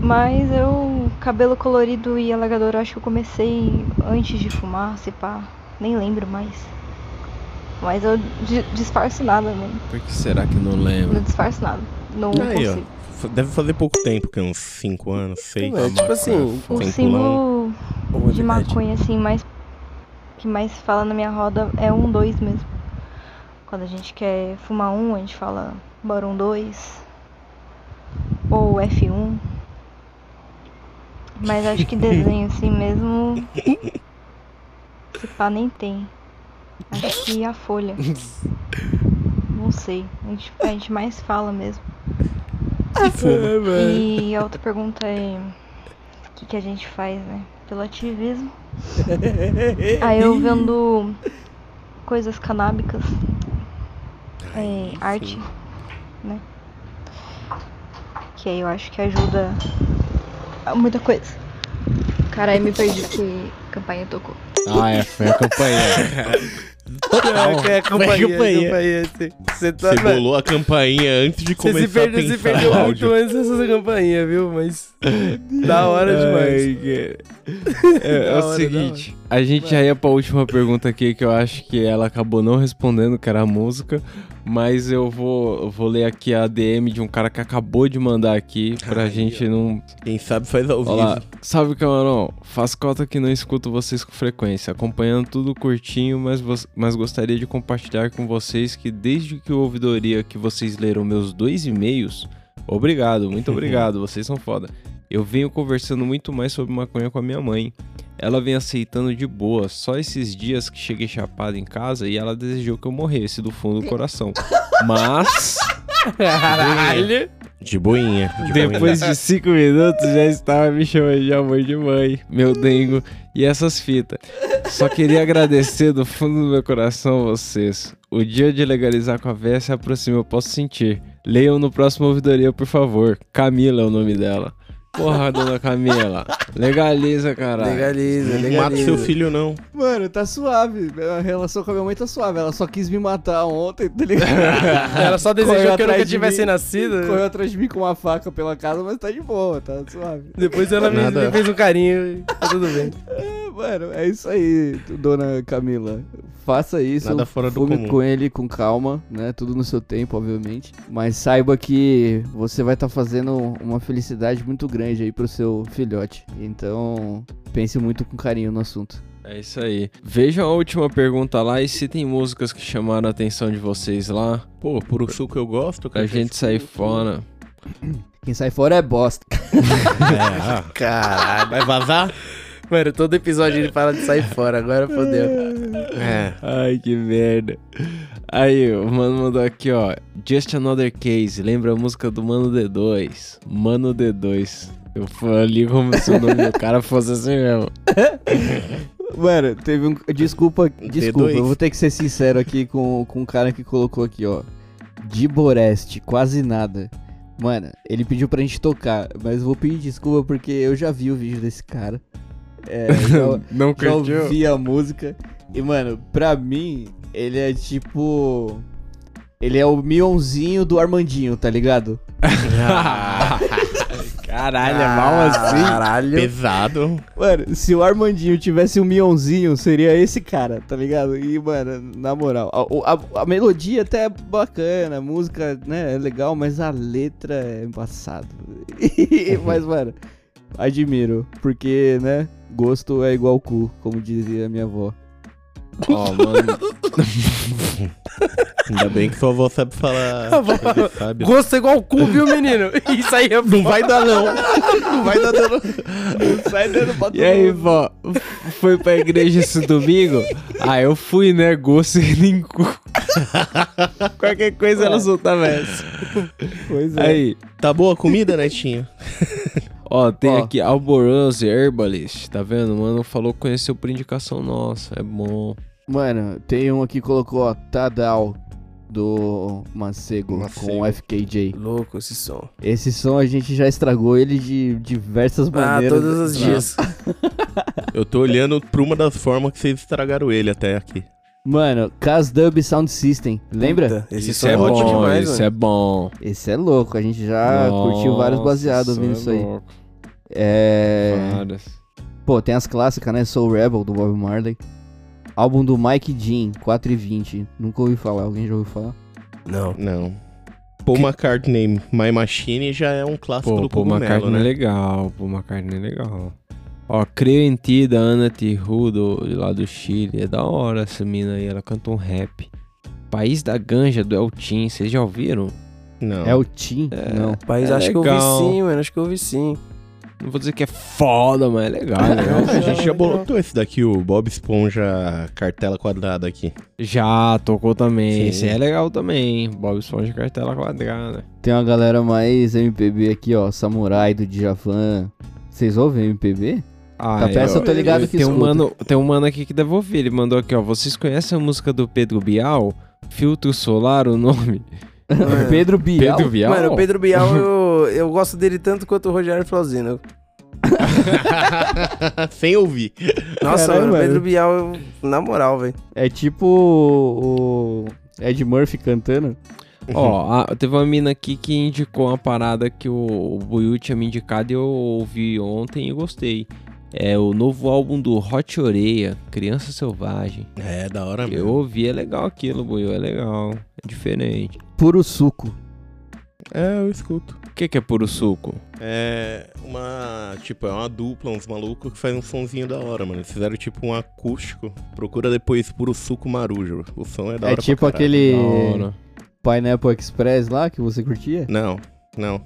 Mas eu, cabelo colorido e alagador, acho que eu comecei antes de fumar, se pá, nem lembro mais. Mas eu di- disfarço nada, mano. Por que será que não lembra? Não disfarço nada. Não Aí, consigo. ó. Deve fazer pouco tempo, que uns 5 anos, 6 É, tipo assim, O símbolo de maconha, assim, mais que mais fala na minha roda é um dois mesmo. Quando a gente quer fumar um, a gente fala bora um dois. Ou F1. Mas acho que desenho assim mesmo. Se pá nem tem. Acho que a folha. Não sei. A gente, a gente mais fala mesmo. E a outra pergunta é o que, que a gente faz, né? Pelo ativismo. Aí eu vendo coisas canábicas, é, arte, né? Que aí eu acho que ajuda muita coisa. Caralho, me perdi que a campanha tocou. Ah, é, foi a campanha. É, é a campainha, a campainha. Você- Você tá, Você bolou a campainha antes de Você começar se perdeu, a pensar perdeu no muito áudio. antes dessa campainha, viu? Mas da hora demais. Ai, cara. É, é Da o hora, seguinte, a gente já ia pra última pergunta aqui que eu acho que ela acabou não respondendo, que era a música. Mas eu vou, eu vou ler aqui a DM de um cara que acabou de mandar aqui pra gente não. Quem sabe faz ao vivo. Olá, salve camarão. Faz cota que não escuto vocês com frequência, acompanhando tudo curtinho, mas, vo- mas gostaria de compartilhar com vocês que desde que o ouvidoria que vocês leram meus dois e-mails, obrigado, muito obrigado, vocês são foda. Eu venho conversando muito mais sobre maconha com a minha mãe. Ela vem aceitando de boa, só esses dias que cheguei chapado em casa e ela desejou que eu morresse do fundo do coração. Mas. Caralho. De boinha. de Depois boinha. de cinco minutos já estava me chamando de amor de mãe, meu dengo e essas fitas. Só queria agradecer do fundo do meu coração a vocês. O dia de legalizar com a véia se aproxima, eu posso sentir. Leiam no próximo ouvidoria, por favor. Camila é o nome dela. Porra, dona Camila. Legaliza, caralho. Legaliza, Não mata seu filho, não. Mano, tá suave. A relação com a minha mãe tá suave. Ela só quis me matar ontem, tá ligado? Ela só desejou Correu que eu nunca tivesse mim, nascido. Correu atrás de mim com uma faca pela casa, mas tá de boa, tá suave. Depois ela me, me fez um carinho e tá tudo bem. É, mano, é isso aí, dona Camila. Faça isso. Nada fora do fume comum. com ele com calma, né? Tudo no seu tempo, obviamente. Mas saiba que você vai estar fazendo uma felicidade muito grande aí pro seu filhote. Então, pense muito com carinho no assunto. É isso aí. Vejam a última pergunta lá e se tem músicas que chamaram a atenção de vocês lá. Pô, puro suco eu gosto, Pra gente sair fora. Quem sai fora é bosta. É, Caralho. Vai vazar? Mano, todo episódio ele fala de sair fora, agora fodeu. É. Ai, que merda. Aí, o mano mandou aqui, ó. Just Another Case. Lembra a música do Mano D2? Mano D2. Eu falei como se o nome do cara fosse assim mesmo. Mano, teve um. Desculpa, desculpa, T2. eu vou ter que ser sincero aqui com, com o cara que colocou aqui, ó. De Boreste, quase nada. Mano, ele pediu pra gente tocar, mas eu vou pedir desculpa porque eu já vi o vídeo desse cara. É, já, Não já ouvi a música. E, mano, pra mim, ele é tipo. Ele é o Mionzinho do Armandinho, tá ligado? Caralho, é mal assim. Caralho. Pesado. Mano, se o Armandinho tivesse um Mionzinho, seria esse cara, tá ligado? E, mano, na moral, a, a- a melodia até é bacana, a música, né, é legal, mas a letra é embaçado. mas, mano, admiro, porque, né, gosto é igual cu, como dizia minha avó. Ó, mano. Ainda bem que sua avó sabe falar. sabe? Gosto é igual cu, viu, menino? Isso aí é Não vai dar, não. Não vai dar, não. Não sai dando pra E aí, vó? Foi pra igreja esse domingo? Ah, eu fui, né? Gosto e nem cu. Qualquer coisa ela soltava essa. Pois é. Aí, Tá boa a comida, Netinho? Ó, tem Ó. aqui Alborose Herbalist, tá vendo? Mano, falou que conheceu por indicação nossa, é bom. Mano, tem um aqui que colocou, ó, Tadal, do Macego, com o FKJ. Louco esse som. Esse som a gente já estragou ele de diversas Ah, maneiras. todos os dias. Eu tô olhando pra uma das formas que vocês estragaram ele até aqui. Mano, Casdub Sound System, lembra? Puta, esse Isso som é é ótimo bom, demais, isso mano. é bom. Esse é louco, a gente já curtiu vários Nossa, baseados ouvindo isso é aí. É. Várias. Pô, tem as clássicas, né? Soul Rebel do Bob Marley. Álbum do Mike Jean, 4 e 20. Nunca ouvi falar, alguém já ouviu falar? Não. Não. Paul McCartney, My Machine já é um clássico Pô, do Paul Cogumelo, McCartney é né? legal, Paul McCartney é legal. Ó, Creio em Ti, da Ana Tihu, do, de lá do Chile. É da hora essa mina aí, ela canta um rap. País da Ganja, do El Tim, vocês já ouviram? Não. É o Tim? É, Não. Mas É acho que eu legal. ouvi sim, mano. Acho que eu ouvi sim. Não vou dizer que é foda, mas é legal, é legal. A gente já botou esse daqui, o Bob Esponja cartela quadrada aqui. Já tocou também. Sim. Esse é legal também. Bob Esponja cartela quadrada. Tem uma galera mais MPB aqui, ó. Samurai do Djavan. Vocês ouvem MPB? Ah, Tá, peça eu tô ligado que tem um, mano, tem um mano aqui que deve ouvir. Ele mandou aqui, ó. Vocês conhecem a música do Pedro Bial? Filtro Solar, o nome? Pedro Bial. Pedro Bial? Mano, o Pedro Bial, eu, eu gosto dele tanto quanto o Rogério Flauzino. Sem ouvir. Nossa, Caralho, mano, o mano. Pedro Bial, eu- na moral, velho. É tipo o, o Ed Murphy cantando. Ó, a- teve uma mina aqui que indicou uma parada que o, o Buiu tinha me indicado e eu ouvi ontem e gostei. É o novo álbum do Hot Oreia, Criança Selvagem. É, da hora mesmo. Eu ouvi, é legal aquilo, Buiu, é legal. É diferente. Puro suco. É, eu escuto. O que, que é puro suco? É uma. Tipo, é uma dupla, uns malucos que faz um sonzinho da hora, mano. Eles fizeram tipo um acústico. Procura depois puro suco marujo. O som é da É hora. pra tipo aquele Da hora. Pineapple Express lá que você curtia? Não, não.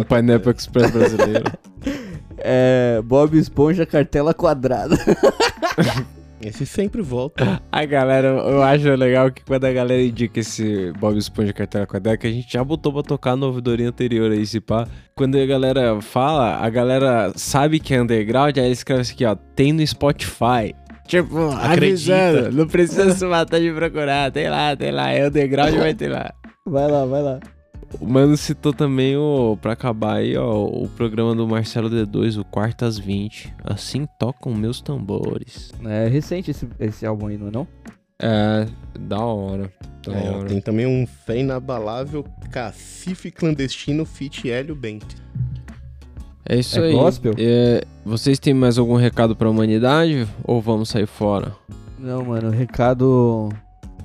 o Pineapple Express brasileiro. É. Bob Esponja Cartela Quadrada. Esse sempre volta. A galera, eu acho legal que quando a galera indica esse Bob Esponja Cartela Quadrada, que a gente já botou pra tocar no ouvidoria anterior aí, se pá. Quando a galera fala, a galera sabe que é underground, aí eles escrevem assim aqui, ó, tem no Spotify. Tipo, Acredita. avisando, não precisa se matar de procurar, tem lá, tem lá, é underground, vai ter lá. Vai lá, vai lá. O Mano citou também, o, pra acabar aí, ó, o programa do Marcelo D2, o Quartas 20. Assim tocam meus tambores. É recente esse, esse álbum aí, não é não? É, da hora. Da É, hora. tem também um fé inabalável Cacife Clandestino Fit Hélio Bento. É isso É aí. gospel? É, vocês têm mais algum recado pra humanidade? Ou vamos sair fora? Não, mano, o recado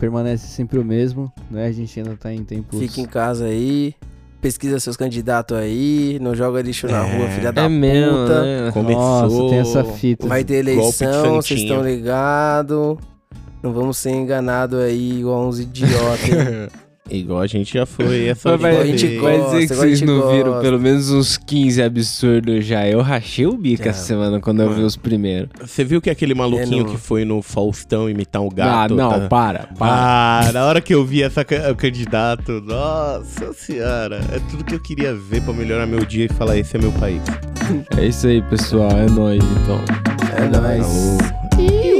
permanece sempre o mesmo, né? A gente ainda tá em tempos... Fica em casa aí. Pesquisa seus candidatos aí. Não joga lixo na É, rua, filha da é mesmo, puta. né? Começou. Nossa, tem essa fita. Vai ter eleição, vocês estão ligados. Não vamos ser enganados aí igual uns idiotas. Igual a gente já foi essa vai, a gente gosta, dizer que vocês não viram gosta. pelo menos uns 15 absurdos já. Eu rachei o bico Já. essa semana quando eu vi os primeiros. Você viu que aquele maluquinho É, que foi no Faustão imitar um gato? ah, não, tá? para, para. Ah, na hora que eu vi essa o candidato, nossa senhora, é tudo que eu queria ver pra melhorar meu dia e falar: esse é meu país. É isso aí, pessoal. É nóis, então. É nóis. Alô.